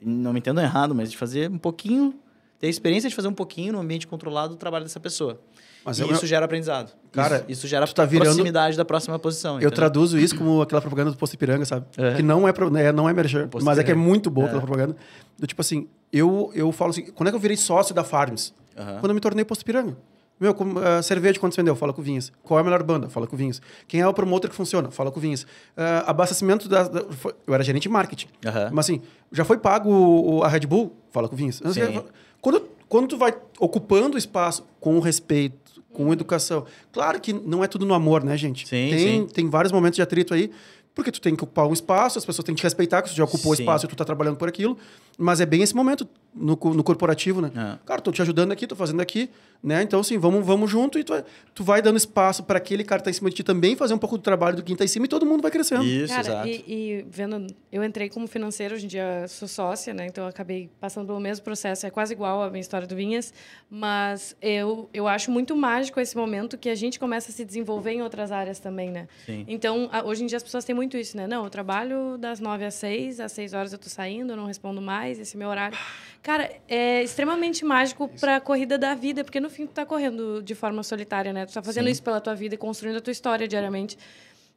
[SPEAKER 3] não me entendam errado, mas de fazer um pouquinho, ter a experiência de fazer um pouquinho no ambiente controlado o trabalho dessa pessoa.
[SPEAKER 1] Mas
[SPEAKER 3] e
[SPEAKER 1] eu-
[SPEAKER 3] isso gera aprendizado.
[SPEAKER 1] Cara,
[SPEAKER 3] isso, isso gera
[SPEAKER 1] tá virando-
[SPEAKER 3] proximidade da próxima posição.
[SPEAKER 1] Eu
[SPEAKER 3] entendeu?
[SPEAKER 1] traduzo isso como aquela propaganda do Posto Ipiranga, sabe?
[SPEAKER 3] É.
[SPEAKER 1] Que não é, pro- né, não é merchan, mas é que é muito boa
[SPEAKER 3] É.
[SPEAKER 1] aquela propaganda. Do tipo assim, eu, eu falo assim, quando é que eu virei sócio da Farms?
[SPEAKER 3] Aham.
[SPEAKER 1] Quando eu me tornei Posto Ipiranga. Meu, como, ah, cerveja, quanto você vendeu? Fala com o Vinhas. Qual é a melhor banda? Fala com o Vinhas. Quem é o promotor que funciona? Fala com o Vinhas. Ah, abastecimento da, da- Eu era gerente de marketing.
[SPEAKER 3] Aham.
[SPEAKER 1] Mas assim, já foi pago o- o- a Red Bull? Fala com o Vinhas.
[SPEAKER 3] Sim.
[SPEAKER 1] Quando, quando tu vai ocupando o espaço com respeito, com educação. Claro que não é tudo no amor, né, gente?
[SPEAKER 3] Sim,
[SPEAKER 1] tem,
[SPEAKER 3] sim.
[SPEAKER 1] tem vários momentos de atrito aí, porque tu tem que ocupar um espaço, as pessoas têm que te respeitar, que tu já ocupou o espaço e tu tá trabalhando por aquilo. Mas é bem esse momento no, no corporativo, né?
[SPEAKER 3] É.
[SPEAKER 1] Cara, tô te ajudando aqui, tô fazendo aqui, né? Então, assim, vamos, vamos junto e tu, vai- tu vai dando espaço para aquele cara que tá em cima de ti também fazer um pouco do trabalho do quem tá em cima e todo mundo vai crescendo.
[SPEAKER 3] Isso,
[SPEAKER 2] Cara,
[SPEAKER 3] exato.
[SPEAKER 2] e, e vendo, eu entrei como financeiro, hoje em dia sou sócia, né? Então eu acabei passando pelo mesmo processo, é quase igual a minha história do Vinhas, mas eu, eu acho muito mágico esse momento que a gente começa a se desenvolver em outras áreas também, né?
[SPEAKER 3] Sim.
[SPEAKER 2] Então, a- hoje em dia as pessoas têm muito isso, né? Não, eu trabalho das nove às seis, às seis horas eu tô saindo, eu não respondo mais, esse é meu horário. Cara, é extremamente mágico para a corrida da vida, porque no fim tu tá correndo de forma solitária, né? Tu tá fazendo
[SPEAKER 3] Sim.
[SPEAKER 2] isso pela tua vida e construindo a tua história diariamente.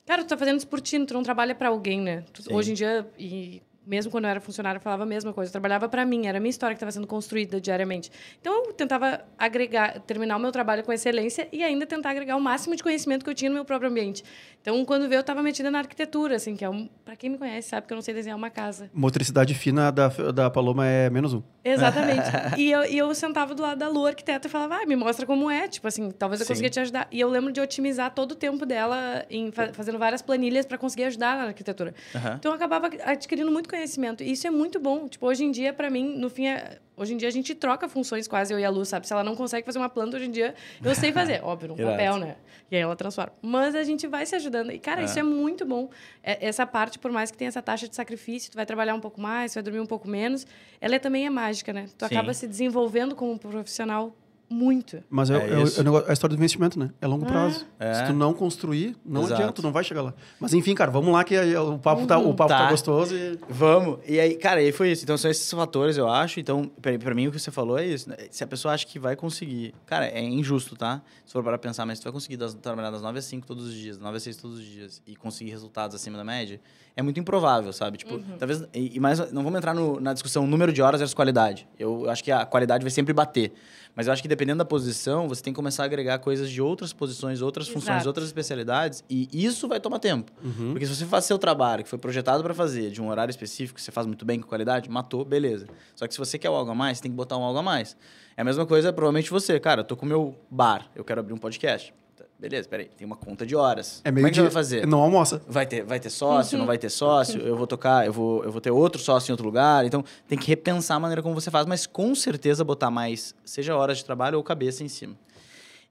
[SPEAKER 2] Cara, tu tá fazendo isso por ti, tu não trabalha para alguém, né? Tu- hoje em dia, e mesmo quando eu era funcionária, eu falava a mesma coisa. Eu trabalhava para mim, era a minha história que estava sendo construída diariamente. Então, eu tentava agregar, terminar o meu trabalho com excelência e ainda tentar agregar o máximo de conhecimento que eu tinha no meu próprio ambiente. Então, quando veio, eu estava metida na arquitetura, assim, que é um... Para quem me conhece, sabe que eu não sei desenhar uma casa.
[SPEAKER 1] Motricidade fina da, da Paloma é menos um.
[SPEAKER 2] Exatamente. <laughs> e, eu, e eu sentava do lado da Lu, arquiteta, e falava, ah, me mostra como é. Tipo assim, talvez eu
[SPEAKER 3] Sim.
[SPEAKER 2] consiga te ajudar. E eu lembro de otimizar todo o tempo dela em fa- fazendo várias planilhas para conseguir ajudar na arquitetura.
[SPEAKER 3] Aham.
[SPEAKER 2] Então eu acabava adquirindo muito conhecimento. E isso é muito bom. Tipo, hoje em dia, para mim, no fim, é... hoje em dia a gente troca funções quase, eu e a Lu, sabe? Se ela não consegue fazer uma planta hoje em dia, eu sei fazer. <laughs> Óbvio, num
[SPEAKER 3] Irado.
[SPEAKER 2] papel, né? E aí ela transforma. Mas a gente vai se ajudando. E, cara,
[SPEAKER 3] É.
[SPEAKER 2] isso é muito bom. É- Essa parte, por mais que tenha essa taxa de sacrifício, tu vai trabalhar um pouco mais, tu vai dormir um pouco menos, ela é, também é mágica, né? Tu
[SPEAKER 3] Sim.
[SPEAKER 2] acaba se desenvolvendo como profissional muito.
[SPEAKER 1] Mas é,
[SPEAKER 3] É
[SPEAKER 1] é é é a história do investimento, né? É longo prazo.
[SPEAKER 3] É.
[SPEAKER 1] Se tu não construir, não
[SPEAKER 3] Exato.
[SPEAKER 1] adianta, tu não vai chegar lá. Mas enfim, cara, vamos lá que o papo, tá, o papo tá.
[SPEAKER 3] Tá.
[SPEAKER 1] gostoso e...
[SPEAKER 3] Vamos. E aí, cara, aí foi isso. Então, são esses fatores, eu acho. Então, pra, pra mim, o que você falou é isso. né? Se a pessoa acha que vai conseguir... Cara, é injusto, tá? Se for para pensar, mas se tu vai conseguir das, trabalhar das 9 às 5 todos os dias, das 9 às 6 todos os dias e conseguir resultados acima da média, é muito improvável, sabe? Tipo, talvez... E, e mais, não vamos entrar no- na discussão número de horas versus qualidade. Eu acho que a qualidade vai sempre bater. Mas eu acho que dependendo da posição, você tem que começar a agregar coisas de outras posições, outras funções,
[SPEAKER 2] Exato.
[SPEAKER 3] outras especialidades. E isso vai tomar tempo. Porque se você faz seu trabalho, que foi projetado para fazer, de um horário específico, que você faz muito bem, com qualidade, matou, beleza. Só que se você quer algo a mais, você tem que botar um algo a mais. É a mesma coisa, provavelmente você. Cara, eu tô com o meu bar, eu quero abrir um podcast. Beleza, peraí, tem uma conta de horas.
[SPEAKER 1] É
[SPEAKER 3] Como
[SPEAKER 1] meio
[SPEAKER 3] é que você vai fazer?
[SPEAKER 1] Não almoça.
[SPEAKER 3] Vai ter, vai ter sócio, não vai ter sócio, eu vou tocar, eu vou, eu vou ter outro sócio em outro lugar. Então, tem que repensar a maneira como você faz, mas com certeza botar mais, seja horas de trabalho ou cabeça em cima.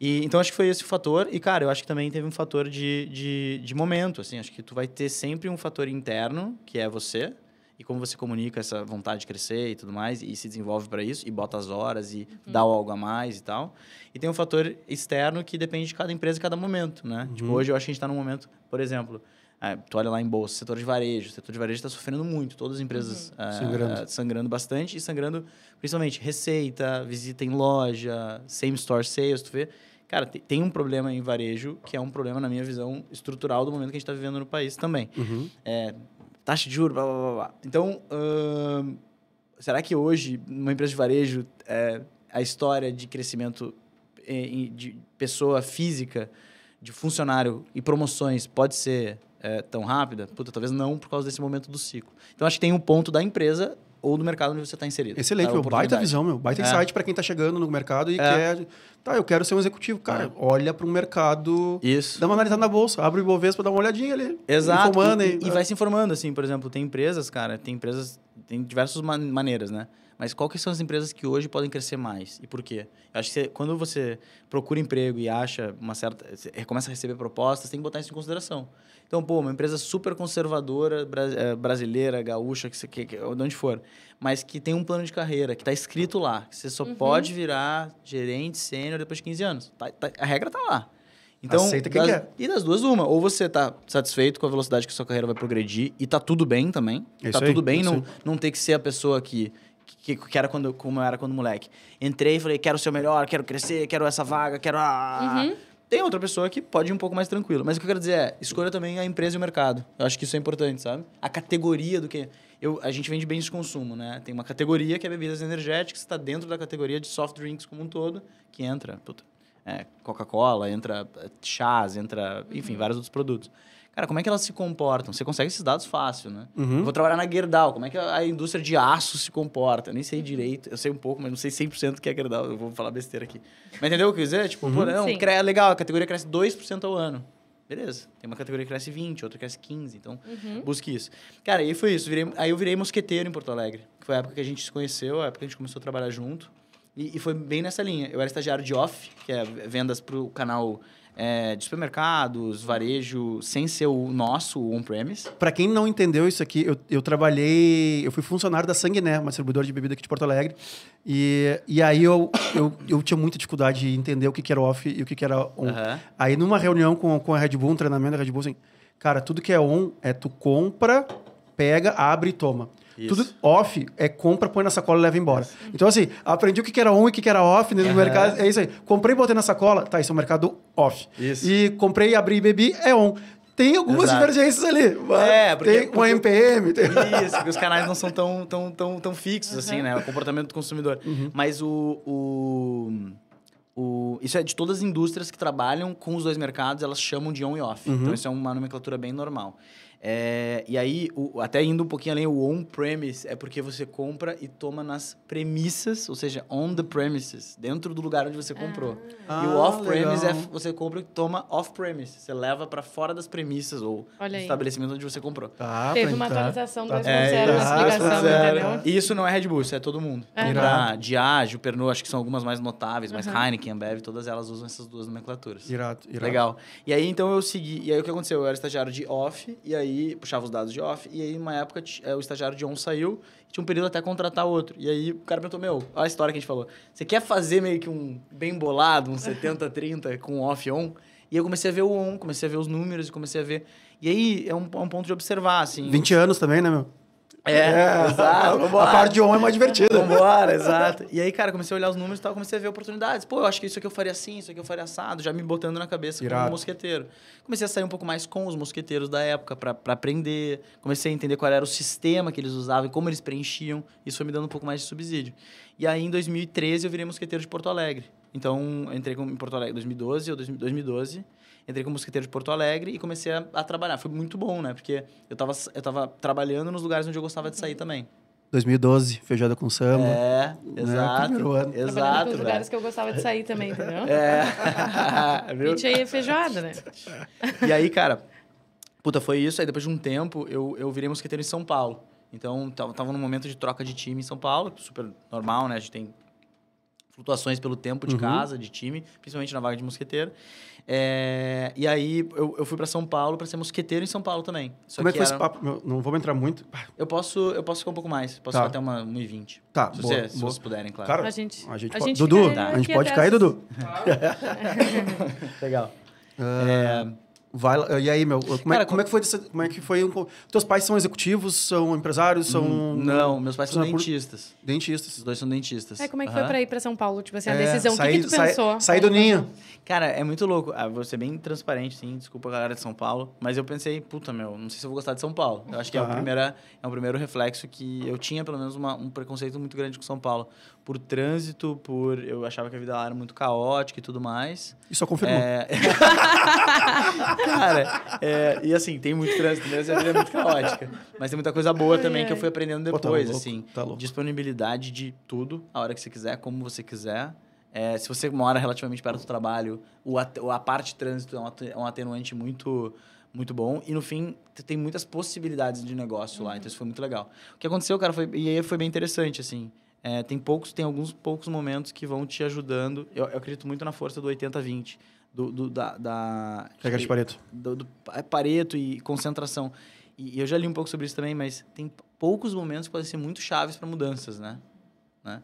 [SPEAKER 3] E, então, acho que foi esse o fator. E, cara, eu acho que também teve um fator de, de, de momento, assim. Acho que tu vai ter sempre um fator interno, que é você, e como você comunica essa vontade de crescer e tudo mais, e se desenvolve para isso, e bota as horas, e dá o algo a mais e tal. E tem um fator externo que depende de cada empresa e cada momento, né? Tipo, hoje eu acho que a gente está num momento, por exemplo, é, tu olha lá em bolsa, setor de varejo, o setor de varejo está sofrendo muito, todas as empresas é,
[SPEAKER 1] Sangrando.
[SPEAKER 3] é, sangrando bastante e sangrando principalmente receita, visita em loja, same store sales, tu vê. Cara, te- tem um problema em varejo que é um problema, na minha visão, estrutural do momento que a gente está vivendo no país também.
[SPEAKER 1] Uhum.
[SPEAKER 3] É, taxa de juros, blá, blá, blá, blá. Então, será que hoje, numa empresa de varejo, é, a história de crescimento é, de pessoa física, de funcionário e promoções pode ser é, tão rápida? Puta, talvez não, por causa desse momento do ciclo. Então, acho que tem um ponto da empresa ou do mercado onde você está inserido.
[SPEAKER 1] Excelente,
[SPEAKER 3] A
[SPEAKER 1] meu. Baita visão, meu. Baita
[SPEAKER 3] É.
[SPEAKER 1] insight pra quem tá chegando no mercado e
[SPEAKER 3] É.
[SPEAKER 1] quer. Tá, eu quero ser um executivo. Cara, olha para um mercado.
[SPEAKER 3] Isso.
[SPEAKER 1] Dá uma analisada na bolsa, abre o Ibovespa, dá uma olhadinha ali.
[SPEAKER 3] Exato.
[SPEAKER 1] Informando,
[SPEAKER 3] e,
[SPEAKER 1] hein?
[SPEAKER 3] e vai se informando, assim, por exemplo, tem empresas, cara, tem empresas, tem diversas man- maneiras, né? Mas qual que são as empresas que hoje podem crescer mais e por quê? Eu acho que você- quando você procura emprego e acha uma certa, você começa a receber propostas, tem que botar isso em consideração. Então, pô, uma empresa super conservadora, eh, brasileira, gaúcha, que você que, que, de onde for, mas que tem um plano de carreira, que está escrito lá, que você só pode virar gerente sênior depois de 15 anos. Tá- tá- a regra tá lá. Então,
[SPEAKER 1] Aceita quem
[SPEAKER 3] das-
[SPEAKER 1] quer.
[SPEAKER 3] e das duas, uma. Ou você tá satisfeito com a velocidade que a sua carreira vai progredir e tá tudo bem também.
[SPEAKER 1] Isso
[SPEAKER 3] tá
[SPEAKER 1] aí,
[SPEAKER 3] tudo bem
[SPEAKER 1] isso
[SPEAKER 3] não,
[SPEAKER 1] aí.
[SPEAKER 3] não ter que ser a pessoa que, que, que era quando, como eu era quando moleque. Entrei e falei, quero ser o melhor, quero crescer, quero essa vaga, quero a...
[SPEAKER 2] Uhum.
[SPEAKER 3] Tem outra pessoa que pode ir um pouco mais tranquilo. Mas o que eu quero dizer é, escolha também a empresa e o mercado. Eu acho que isso é importante, sabe? A categoria do que... Eu, a gente vende bens de consumo, né? Tem uma categoria que é bebidas energéticas, está dentro da categoria de soft drinks como um todo, que entra puta, é, Coca-Cola, entra é, chás, entra, enfim, vários outros produtos. Cara, como é que elas se comportam? Você consegue esses dados fácil, né?
[SPEAKER 1] Uhum.
[SPEAKER 3] Eu vou trabalhar na Gerdau, como é que a indústria de aço se comporta? Eu nem sei direito, eu sei um pouco, mas não sei 100% o que é Gerdau, eu vou falar besteira aqui. Mas entendeu o que eu quis dizer? Tipo, pô, não,
[SPEAKER 2] Sim.
[SPEAKER 3] cre- legal, a categoria cresce 2% ao ano. Beleza. Tem uma categoria que cresce 20, outra que cresce 15, então busque isso. Cara, aí foi isso. Virei- aí eu virei mosqueteiro em Porto Alegre, que foi a época que a gente se conheceu, a época que a gente começou a trabalhar junto. E, e foi bem nessa linha. Eu era estagiário de off, que é vendas para o canal é, de supermercados, varejo, sem ser o nosso, o on-premise.
[SPEAKER 1] Pra quem não entendeu isso aqui, eu, eu trabalhei. Eu fui funcionário da Sanguiné, uma distribuidora de bebida aqui de Porto Alegre. E, e aí eu, eu, eu tinha muita dificuldade de entender o que, que era off e o que, que era on.
[SPEAKER 3] Aham.
[SPEAKER 1] Aí numa reunião com, com a Red Bull, um treinamento da Red Bull, assim, cara, tudo que é on é tu compra, pega, abre e toma.
[SPEAKER 3] Isso.
[SPEAKER 1] Tudo off é compra, põe na sacola e leva embora. Então, assim, aprendi o que era on e o que era off no
[SPEAKER 3] Aham.
[SPEAKER 1] mercado. É isso aí. Comprei e botei na sacola, tá, isso é o mercado off.
[SPEAKER 3] Isso.
[SPEAKER 1] E comprei, abri e bebi, é on. tem algumas
[SPEAKER 3] Exato.
[SPEAKER 1] divergências ali.
[SPEAKER 3] É, porque-
[SPEAKER 1] tem um MPM. Tem...
[SPEAKER 3] Isso, porque os canais não são tão, tão, tão, tão fixos, assim, né? O comportamento do consumidor. Mas o, o, o- Isso é de todas as indústrias que trabalham com os dois mercados, elas chamam de on e off. Então, isso é uma nomenclatura bem normal. É, e aí, o- até indo um pouquinho além, o on-premise é porque você compra e toma nas premissas, ou seja, on the premises, dentro do lugar onde você comprou. e
[SPEAKER 1] Ah,
[SPEAKER 3] o off-premise é você compra e toma off-premise. Você leva para fora das premissas ou
[SPEAKER 2] Olha
[SPEAKER 3] do
[SPEAKER 2] aí.
[SPEAKER 3] estabelecimento onde você comprou.
[SPEAKER 1] Tá,
[SPEAKER 2] Teve
[SPEAKER 1] tá,
[SPEAKER 2] uma
[SPEAKER 1] tá.
[SPEAKER 2] atualização
[SPEAKER 1] Tá.
[SPEAKER 2] 2.0 na
[SPEAKER 1] É,
[SPEAKER 2] explicação,
[SPEAKER 1] zero.
[SPEAKER 2] entendeu?
[SPEAKER 3] E isso não é Red Bull, isso é todo mundo.
[SPEAKER 2] É.
[SPEAKER 3] Tá? Diageo, Pernod, acho que são algumas mais notáveis, mas Heineken, Ambev, todas elas usam essas duas nomenclaturas.
[SPEAKER 1] Irado, irado.
[SPEAKER 3] Legal. E aí, então, eu segui. E aí, o que aconteceu? Eu era estagiário de off, e aí puxava os dados de off, e aí, uma época, eh, o estagiário de on saiu, e tinha um período até contratar outro. E aí, o cara perguntou: Meu, olha a história que a gente falou. Você quer fazer meio que um bem bolado, um 70-30 <laughs> com off e on? E eu comecei a ver o on, comecei a ver os números, e comecei a ver. E aí, é um, é um ponto de observar, assim.
[SPEAKER 1] 20 anos também, né, meu?
[SPEAKER 3] É, <laughs> exato.
[SPEAKER 1] A
[SPEAKER 3] vambora.
[SPEAKER 1] parte de on é mais divertida.
[SPEAKER 3] Vambora, exato. E aí, cara, comecei a olhar os números e tal, comecei a ver oportunidades. Pô, eu acho que isso aqui eu faria assim, isso aqui eu faria assado, já me botando na cabeça
[SPEAKER 1] Irado.
[SPEAKER 3] como mosqueteiro. Comecei a sair um pouco mais com os mosqueteiros da época pra pra aprender. Comecei a entender qual era o sistema que eles usavam e como eles preenchiam. Isso foi me dando um pouco mais de subsídio. E aí, em 2013, eu virei mosqueteiro de Porto Alegre. Então, eu entrei em Porto Alegre em 2012 ou 2012. Entrei como mosqueteiro de Porto Alegre e comecei a, a trabalhar. Foi muito bom, né? Porque eu tava, eu tava trabalhando nos lugares onde eu gostava de sair também.
[SPEAKER 1] 2012, feijoada com samba.
[SPEAKER 3] É, exato.
[SPEAKER 1] primeiro ano.
[SPEAKER 2] Trabalhando
[SPEAKER 3] Exato,
[SPEAKER 2] os lugares que eu gostava de sair também, entendeu?
[SPEAKER 3] É. <laughs> Viu?
[SPEAKER 2] Pitch aí é feijoada, né? <laughs>
[SPEAKER 3] E aí, cara, puta, foi isso. Aí depois de um tempo, eu, eu virei mosqueteiro em São Paulo. Então, tava, tava num momento de troca de time em São Paulo, super normal, né? A gente tem flutuações pelo tempo de
[SPEAKER 1] Uhum.
[SPEAKER 3] casa, de time, principalmente na vaga de mosqueteiro. É, e aí, eu, eu fui pra São Paulo pra ser mosqueteiro em São Paulo também. Só
[SPEAKER 1] Como é que foi
[SPEAKER 3] era-
[SPEAKER 1] esse papo? Meu, não vamos entrar muito.
[SPEAKER 3] Eu posso, eu posso ficar um pouco mais. Posso
[SPEAKER 1] Tá.
[SPEAKER 3] ficar até uma 1h20.
[SPEAKER 1] Tá,
[SPEAKER 3] se,
[SPEAKER 1] boa,
[SPEAKER 3] você- se
[SPEAKER 1] boa.
[SPEAKER 3] vocês puderem, claro.
[SPEAKER 1] Cara,
[SPEAKER 2] A gente-
[SPEAKER 1] a gente
[SPEAKER 2] a
[SPEAKER 1] pode...
[SPEAKER 2] gente
[SPEAKER 1] Dudu, a gente pode cair,
[SPEAKER 2] as-
[SPEAKER 1] Dudu? <laughs> <laughs>
[SPEAKER 3] Legal.
[SPEAKER 1] Ah, Vai lá. E aí, meu, como, é,
[SPEAKER 3] Cara,
[SPEAKER 1] como é que foi desse- como é que foi um, teus pais são executivos, são empresários, são
[SPEAKER 3] Não, meus pais são
[SPEAKER 1] São por-
[SPEAKER 3] dentistas.
[SPEAKER 1] dentistas.
[SPEAKER 3] Os dois são dentistas.
[SPEAKER 2] É, como é que foi
[SPEAKER 3] Aham.
[SPEAKER 2] pra ir pra São Paulo? Tipo assim, a
[SPEAKER 1] É,
[SPEAKER 2] decisão. o que, que tu
[SPEAKER 1] sair-
[SPEAKER 2] pensou?
[SPEAKER 1] sair do ninho.
[SPEAKER 3] Cara, é muito louco. Ah, vou ser bem transparente, sim. Desculpa a galera de São Paulo. Mas eu pensei, puta, meu, não sei se eu vou gostar de São Paulo. Eu acho que é, o
[SPEAKER 1] Tá.
[SPEAKER 3] primeira, é o primeiro reflexo que eu tinha, pelo menos, uma- um preconceito muito grande com São Paulo. Por trânsito, por... Eu achava que a vida lá era muito caótica e tudo mais.
[SPEAKER 1] E só confirmou.
[SPEAKER 3] É... <laughs> Cara, é, e assim, tem muito trânsito mesmo, a vida é muito caótica. Mas tem muita coisa boa
[SPEAKER 2] Ai,
[SPEAKER 3] também que eu
[SPEAKER 2] ai.
[SPEAKER 3] fui aprendendo
[SPEAKER 1] Pô, tá
[SPEAKER 3] depois,
[SPEAKER 1] louco,
[SPEAKER 3] assim.
[SPEAKER 1] tá louco.
[SPEAKER 3] Disponibilidade de tudo, a hora que você quiser, como você quiser. É, se você mora relativamente perto do trabalho, o at- a parte de trânsito é um é um atenuante muito, muito bom. E no fim, tem muitas possibilidades de negócio lá, então isso foi muito legal. O que aconteceu, cara, foi, e aí foi bem interessante, assim. É, tem poucos, tem alguns poucos momentos que vão te ajudando. Eu, eu acredito muito na força do 80-20. Do, do- da, da,
[SPEAKER 1] Regra de Pareto.
[SPEAKER 3] do, do pa- Pareto e concentração. E, e eu já li um pouco sobre isso também, mas tem poucos momentos que podem ser muito chaves para mudanças, né? né?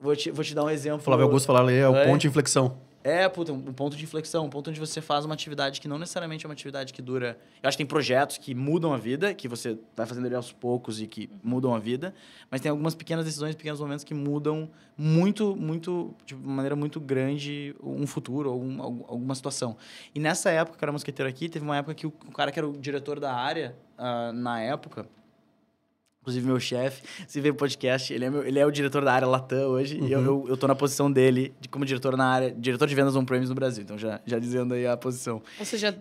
[SPEAKER 3] Vou, te, vou te dar um exemplo.
[SPEAKER 1] Flávio Augusto falar ali, é o
[SPEAKER 3] É.
[SPEAKER 1] ponto de inflexão.
[SPEAKER 3] É, puta, um ponto de inflexão, um ponto onde você faz uma atividade que não necessariamente é uma atividade que dura. Eu acho que tem projetos que mudam a vida, que você vai fazendo ele aos poucos e que mudam a vida, mas tem algumas pequenas decisões, pequenos momentos que mudam muito, muito, de maneira muito grande, um futuro, algum, algum- alguma situação. E nessa época, que eu era mosqueteiro aqui, teve uma época que o, cara que era o diretor da área, ah, na época, Inclusive, meu chefe, se vê o podcast, ele é, meu- ele é o diretor da área Latam hoje. E eu, eu, eu tô na posição dele de, como diretor na área, diretor de vendas on-premise no Brasil. Então, já, já dizendo aí a posição.
[SPEAKER 2] Ou seja,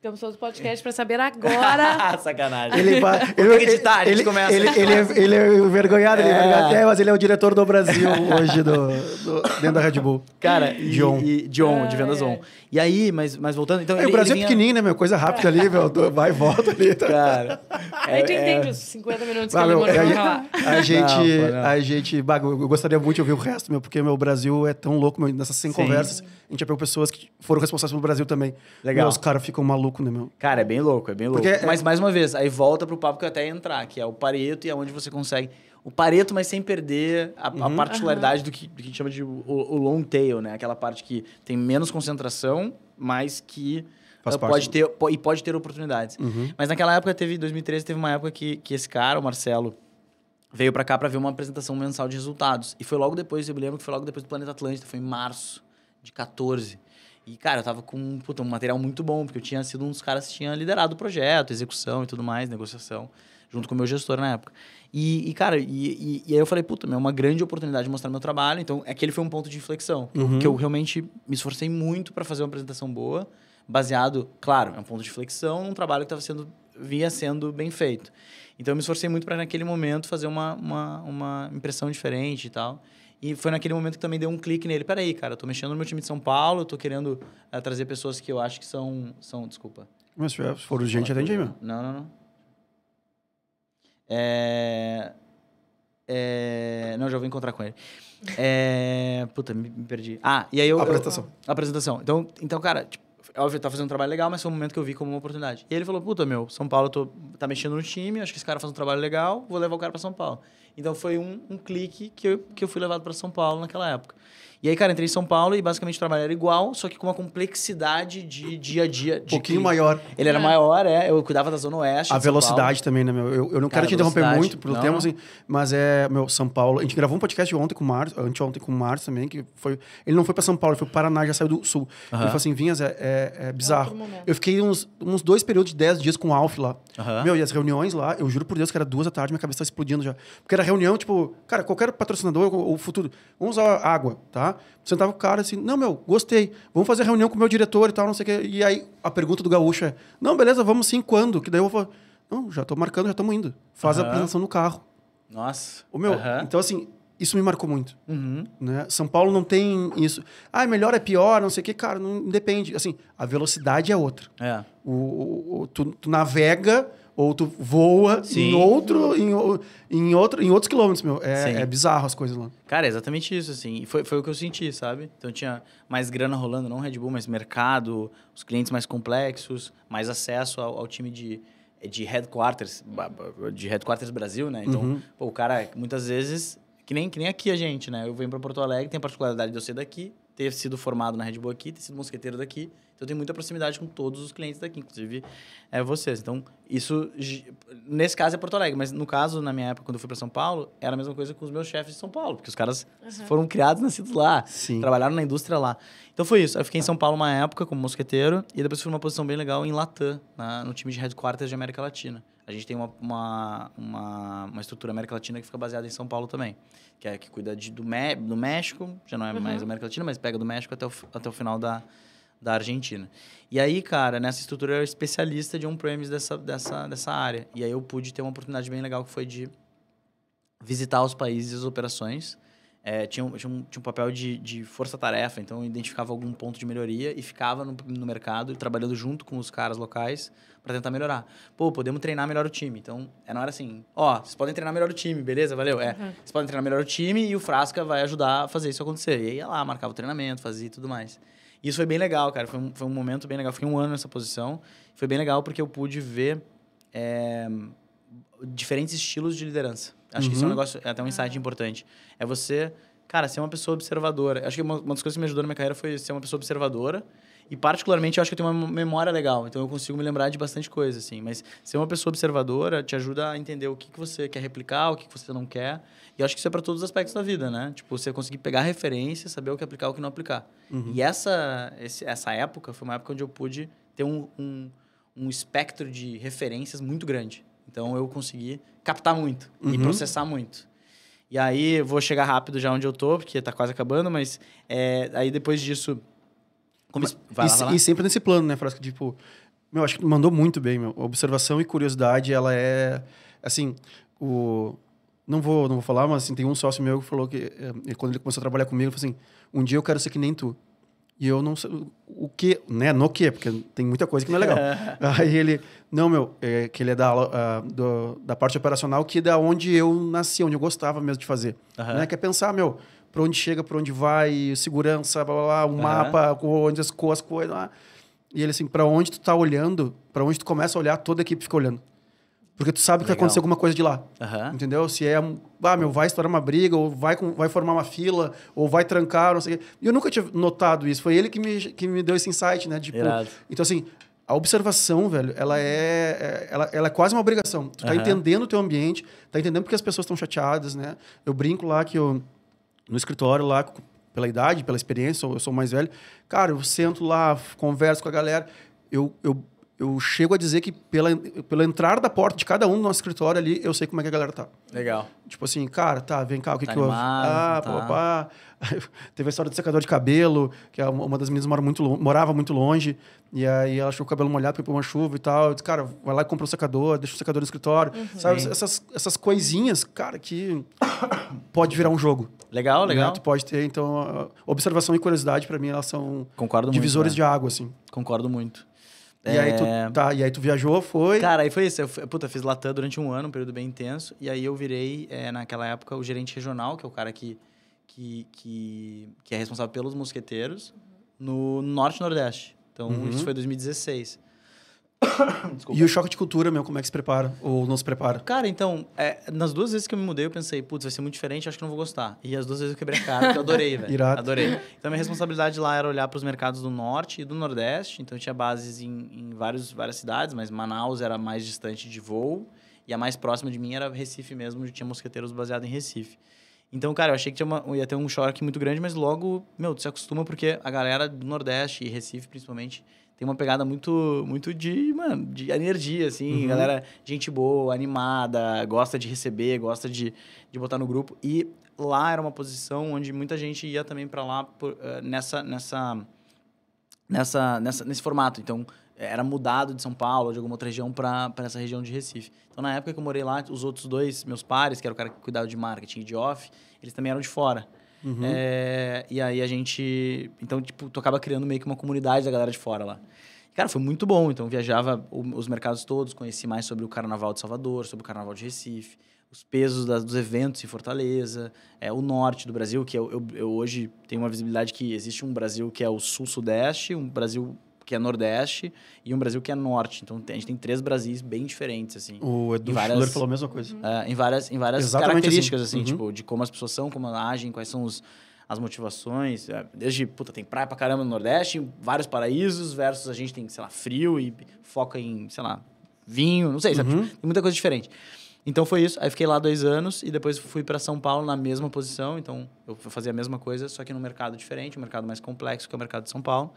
[SPEAKER 2] ficamos todos no podcast pra saber <laughs> agora.
[SPEAKER 3] Sacanagem.
[SPEAKER 1] Ele vai.
[SPEAKER 3] Que editar, a gente
[SPEAKER 1] ele,
[SPEAKER 3] começa.
[SPEAKER 1] Ele, ele, é, ele é envergonhado, ele é
[SPEAKER 3] É.
[SPEAKER 1] envergonhado. É, mas ele é o diretor do Brasil hoje, do, do- dentro da Red Bull.
[SPEAKER 3] Cara, e,
[SPEAKER 1] John.
[SPEAKER 3] E, John, de
[SPEAKER 2] Ai,
[SPEAKER 3] vendas on.
[SPEAKER 2] ai.
[SPEAKER 3] E aí, mas, mas voltando... Então,
[SPEAKER 1] É,
[SPEAKER 3] ele,
[SPEAKER 1] o Brasil
[SPEAKER 3] ele
[SPEAKER 1] é
[SPEAKER 3] vinha-
[SPEAKER 1] pequenininho, né, meu? Coisa rápida ali, meu. Vai e volta ali. Tá?
[SPEAKER 3] Cara...
[SPEAKER 2] Aí tu
[SPEAKER 3] é-
[SPEAKER 2] entende os 50 minutos que
[SPEAKER 1] Ah,
[SPEAKER 2] ele
[SPEAKER 1] meu,
[SPEAKER 2] demorou
[SPEAKER 1] a,
[SPEAKER 2] pra falar.
[SPEAKER 1] a gente,
[SPEAKER 3] Não, pô, não.
[SPEAKER 1] a gente, bah, eu gostaria muito de ouvir o resto, meu, porque meu Brasil é tão louco, meu, nessas 100
[SPEAKER 3] Sim.
[SPEAKER 1] conversas, a gente já pegou pessoas que foram responsáveis pelo Brasil também.
[SPEAKER 3] Legal.
[SPEAKER 1] Meu, os caras ficam malucos, né, meu?
[SPEAKER 3] Cara, é bem louco, é bem louco.
[SPEAKER 1] Porque é-
[SPEAKER 3] Mas, mais uma vez, aí volta pro papo que eu até ia entrar, que é o Pareto e aonde você consegue... O Pareto, mas sem perder a, a
[SPEAKER 1] Uhum.
[SPEAKER 3] particularidade do, que, do que a gente chama de o, o long tail, né? Aquela parte que tem menos concentração, mas que
[SPEAKER 1] Faz
[SPEAKER 3] eh,
[SPEAKER 1] parte
[SPEAKER 3] pode ter, e pode ter oportunidades.
[SPEAKER 1] Uhum.
[SPEAKER 3] Mas naquela época, teve 2013, teve uma época que, que esse cara, o Marcelo, veio pra cá pra ver uma apresentação mensal de resultados. E foi logo depois, eu me lembro que foi logo depois do Planeta Atlântida, foi em março de 14. E, cara, eu tava com puta, um material muito bom, porque eu tinha sido um dos caras que tinha liderado o projeto, execução e tudo mais, negociação, junto com o meu gestor na época. E, e cara, e, e, e, aí eu falei, puta, é uma grande oportunidade de mostrar meu trabalho. Então, aquele foi um ponto de inflexão.
[SPEAKER 1] Uhum.
[SPEAKER 3] Que eu realmente me esforcei muito para fazer uma apresentação boa, baseado, claro, é um ponto de flexão num trabalho que estava sendo vinha sendo bem feito. Então eu me esforcei muito para naquele momento fazer uma, uma, uma impressão diferente e tal. E foi naquele momento que também deu um clique nele. Peraí, cara, eu tô mexendo no meu time de São Paulo, eu tô querendo uh, trazer pessoas que eu acho que são. são desculpa.
[SPEAKER 1] Mas se for urgente, atende aí, meu.
[SPEAKER 3] Não, não, não. É... É... Não, já vou encontrar com ele. É... Puta, me, me perdi. Ah, e aí eu...
[SPEAKER 1] Apresentação.
[SPEAKER 3] Eu... Apresentação. Então, então cara, tipo, óbvio, tá fazendo um trabalho legal, mas foi um momento que eu vi como uma oportunidade. E ele falou, puta, meu, São Paulo tô, tá mexendo no time, acho que esse cara faz um trabalho legal, vou levar o cara para São Paulo. Então foi um, um clique que eu, que eu fui levado para São Paulo naquela época. E aí, cara, entrei em São Paulo e basicamente o trabalho era igual, só que com uma complexidade de dia a dia.
[SPEAKER 1] Um pouquinho maior.
[SPEAKER 3] Ele era
[SPEAKER 2] É.
[SPEAKER 3] maior, é. Eu cuidava da Zona Oeste.
[SPEAKER 1] A
[SPEAKER 3] de São
[SPEAKER 1] velocidade também, né, meu? Eu, eu não
[SPEAKER 3] Cara,
[SPEAKER 1] quero te interromper muito pelo
[SPEAKER 3] Não,
[SPEAKER 1] tempo,
[SPEAKER 3] não.
[SPEAKER 1] assim, mas é, meu, São Paulo. A gente gravou um podcast ontem com o Márcio, anteontem com o Márcio também, que foi. Ele não foi pra São Paulo, ele foi pro Paraná, já saiu do sul. Ele falou assim: Vinhas, é, é, é bizarro. Eu fiquei uns, uns dois períodos de 10 dias com o Alf lá. Meu, e as reuniões lá, eu juro por Deus que era duas da tarde, minha cabeça tá explodindo já. Porque era reunião, tipo, cara, qualquer patrocinador ou, ou futuro, vamos usar água, tá? Sentava o cara assim, não, meu, gostei, vamos fazer reunião com o meu diretor e tal, não sei o quê. E aí a pergunta do gaúcho é, não, beleza, vamos sim, quando? Que daí eu vou falar, não, já tô marcando, já estamos indo. Faz a
[SPEAKER 3] Aham.
[SPEAKER 1] apresentação no carro.
[SPEAKER 3] Nossa.
[SPEAKER 1] O meu,
[SPEAKER 3] Aham.
[SPEAKER 1] então assim, isso me marcou muito.
[SPEAKER 3] Uhum.
[SPEAKER 1] Né? São Paulo não tem isso. Ah, é melhor, é pior, não sei o quê. Cara, não depende. Assim, a velocidade é outra.
[SPEAKER 3] É.
[SPEAKER 1] O, o- o- tu, tu navega ou tu voa
[SPEAKER 3] Sim.
[SPEAKER 1] em outro, em, em outro, em outros quilômetros, meu. É, é bizarro as coisas lá.
[SPEAKER 3] Cara, é exatamente isso, assim. E foi, foi o que eu senti, sabe? Então tinha mais grana rolando, não Red Bull, mas mercado, os clientes mais complexos, mais acesso ao, ao time de, de headquarters, de headquarters Brasil, né? Então,
[SPEAKER 1] Uhum.
[SPEAKER 3] pô, o cara, muitas vezes, que nem, que nem aqui a gente, né? Eu venho para Porto Alegre, tem a particularidade de eu ser daqui, ter sido formado na Red Bull aqui, ter sido mosqueteiro daqui. Então, eu tenho muita proximidade com todos os clientes daqui, inclusive é, vocês. Então, isso, nesse caso, é Porto Alegre. Mas, no caso, na minha época, quando eu fui para São Paulo, era a mesma coisa com os meus chefes de São Paulo. Porque os caras foram criados, nascidos lá.
[SPEAKER 1] Sim.
[SPEAKER 3] Trabalharam na indústria lá. Então, foi isso. Eu fiquei em São Paulo uma época, como mosqueteiro. E depois fui numa posição bem legal em Latam, na- no time de headquarters de América Latina. A gente tem uma, uma, uma, uma estrutura América Latina que fica baseada em São Paulo também. Que é que cuida de, do, Mé- do México, já não é mais América Latina, mas pega do México até o, até o final da, da Argentina. E aí, cara, nessa estrutura eu era especialista de on-premise dessa, dessa, dessa área. E aí eu pude ter uma oportunidade bem legal que foi de visitar os países e as operações. É, tinha, um, tinha, um, tinha um papel de, de força-tarefa, então eu identificava algum ponto de melhoria e ficava no, no mercado trabalhando junto com os caras locais para tentar melhorar. Pô, podemos treinar melhor o time. Então, é, não era assim, ó, vocês podem treinar melhor o time, beleza? Valeu. É, vocês podem treinar melhor o time e o Frasca vai ajudar a fazer isso acontecer. E aí ia lá, marcava o treinamento, fazia e tudo mais. E isso foi bem legal, cara. Foi um, foi um momento bem legal. Fiquei um ano nessa posição. Foi bem legal porque eu pude ver é, diferentes estilos de liderança. Acho que isso é um
[SPEAKER 1] Uhum.
[SPEAKER 3] negócio, é até um insight importante. É você, cara, ser uma pessoa observadora. Acho que uma, uma das coisas que me ajudou na minha carreira foi ser uma pessoa observadora. E, particularmente, eu acho que eu tenho uma memória legal. Então, eu consigo me lembrar de bastante coisa, assim. Mas ser uma pessoa observadora te ajuda a entender o que, que você quer replicar, o que, que você não quer. E eu acho que isso é para todos os aspectos da vida, né? Tipo, você conseguir pegar referência, saber o que aplicar e o que não aplicar. E essa, esse- essa época foi uma época onde eu pude ter um, um, um espectro de referências muito grande. Então, eu consegui captar muito e
[SPEAKER 1] Uhum.
[SPEAKER 3] processar muito. E aí, eu vou chegar rápido já onde eu tô, porque tá quase acabando, mas é, aí depois disso... Como... Vai lá,
[SPEAKER 1] e,
[SPEAKER 3] vai lá.
[SPEAKER 1] e sempre nesse plano, né, Frasca? Tipo, meu, acho que mandou muito bem, meu. Observação e curiosidade, ela é, assim, o... Não vou, não vou falar, mas assim, tem um sócio meu que falou que, ele- quando ele começou a trabalhar comigo, ele falou assim, um dia eu quero ser que nem tu. E eu não sei o que, né? No que, porque tem muita coisa que não é legal. <laughs> Aí ele, não, meu, é, que ele é da, ah, do- da parte operacional, que é da onde eu nasci, onde eu gostava mesmo de fazer.
[SPEAKER 3] Aham.
[SPEAKER 1] Né? Que é pensar, meu, pra onde chega, pra onde vai, segurança, blá, blá, blá, um
[SPEAKER 3] Aham.
[SPEAKER 1] mapa, onde as, com as coisas lá. E ele assim, pra onde tu tá olhando, pra onde tu começa a olhar, toda a equipe fica olhando. Porque tu sabe que vai acontecer alguma coisa de lá.
[SPEAKER 3] Aham.
[SPEAKER 1] Entendeu? Se é, ah, meu, vai estourar uma briga, ou vai, vai formar uma fila, ou vai trancar, não sei o quê. E eu nunca tinha notado isso. Foi ele que me, que me deu esse insight, né? Tipo,
[SPEAKER 3] Irado.
[SPEAKER 1] então, assim, a observação, velho, ela é, é- ela, ela é quase uma obrigação. Tu tá
[SPEAKER 3] Aham.
[SPEAKER 1] entendendo o teu ambiente, tá entendendo porque as pessoas estão chateadas, né? Eu brinco lá que eu, no escritório lá, pela idade, pela experiência, eu sou mais velho. Cara, eu sento lá, converso com a galera. Eu, eu, eu chego a dizer que pela, pela entrar da porta de cada um do nosso escritório ali, eu sei como é que a galera tá.
[SPEAKER 3] Legal.
[SPEAKER 1] Tipo assim, cara, tá, vem cá, o que
[SPEAKER 3] Tá
[SPEAKER 1] que houve? Ah,
[SPEAKER 3] tá.
[SPEAKER 1] pô, pá. <laughs> Teve a história do secador de cabelo, que a- uma das meninas mora muito, morava muito longe, e aí ela achou o cabelo molhado porque pegou uma chuva e tal. Eu disse, cara, vai lá e compra o secador, deixa o secador no escritório. Sabe,
[SPEAKER 3] Sim.
[SPEAKER 1] essas, essas coisinhas, cara, que <coughs> pode virar um jogo.
[SPEAKER 3] Legal,
[SPEAKER 1] né?
[SPEAKER 3] legal.
[SPEAKER 1] Tu pode ter, então, observação e curiosidade, pra mim, elas são
[SPEAKER 3] Concordo
[SPEAKER 1] divisores
[SPEAKER 3] muito.
[SPEAKER 1] de água, assim.
[SPEAKER 3] né? Concordo muito.
[SPEAKER 1] E, aí tu,
[SPEAKER 3] É,
[SPEAKER 1] tá, e aí tu viajou, foi...
[SPEAKER 3] Cara, aí foi isso. Eu, puta, fiz Latam durante um ano, um período bem intenso. E aí eu virei, é, naquela época, o gerente regional, que é o cara que, que, que, que é responsável pelos mosqueteiros, no Norte e Nordeste. Então,
[SPEAKER 1] Uhum.
[SPEAKER 3] isso foi 2016. <coughs>
[SPEAKER 1] E o choque de cultura, meu, como é que se prepara? Ou não se prepara?
[SPEAKER 3] Cara, então, é, nas duas vezes que eu me mudei, eu pensei, putz, vai ser muito diferente, acho que não vou gostar. E as duas vezes eu quebrei a cara, que eu adorei, <laughs> velho.
[SPEAKER 1] Irado.
[SPEAKER 3] Adorei. Então, minha responsabilidade lá era olhar para os mercados do Norte e do Nordeste. Então, eu tinha bases em, em vários, várias cidades, mas Manaus era mais distante de voo. E a mais próxima de mim era Recife mesmo, onde tinha mosqueteiros baseados em Recife. Então, cara, eu achei que uma- ia ter um choque muito grande, mas logo, meu, tu se acostuma porque a galera do Nordeste e Recife, principalmente, tem uma pegada muito, muito de, mano, de energia, assim.
[SPEAKER 1] Uhum.
[SPEAKER 3] Galera, gente boa, animada, gosta de receber, gosta de, de botar no grupo. E lá era uma posição onde muita gente ia também para lá por, eh, nessa, nessa, nessa, nessa, nesse formato. Então, era mudado de São Paulo, de alguma outra região, para essa região de Recife. Então, na época que eu morei lá, os outros dois, meus pares, que era o cara que cuidava de marketing e de off, eles também eram de fora.
[SPEAKER 1] Uhum.
[SPEAKER 3] É, e aí a gente. Então, tipo, tu acaba criando meio que uma comunidade da galera de fora lá. Cara, foi muito bom. Então, viajava os mercados todos, conheci mais sobre o Carnaval de Salvador, sobre o Carnaval de Recife, os pesos das- dos eventos em Fortaleza, é, o norte do Brasil, que eu, eu, eu hoje tenho uma visibilidade que existe um Brasil que é o sul-sudeste, um Brasil que é nordeste e um Brasil que é norte. Então, a gente tem três Brasis bem diferentes, assim.
[SPEAKER 1] O Edu
[SPEAKER 3] várias-
[SPEAKER 1] Schuller falou a mesma coisa.
[SPEAKER 3] É, em várias, em várias
[SPEAKER 1] Exatamente
[SPEAKER 3] características,
[SPEAKER 1] assim.
[SPEAKER 3] assim,
[SPEAKER 1] Uhum.
[SPEAKER 3] tipo, de como as pessoas são, como elas agem, quais são os, as motivações. é, Desde, puta, tem praia pra caramba no Nordeste, vários paraísos, versus a gente tem, sei lá, frio e foca em, sei lá, vinho, não sei, sabe?
[SPEAKER 1] Uhum.
[SPEAKER 3] Tipo, tem muita coisa diferente. Então foi isso. Aí fiquei lá dois anos e depois fui para São Paulo na mesma posição. Então eu fazia a mesma coisa, só que num mercado diferente, um mercado mais complexo que é o mercado de São Paulo.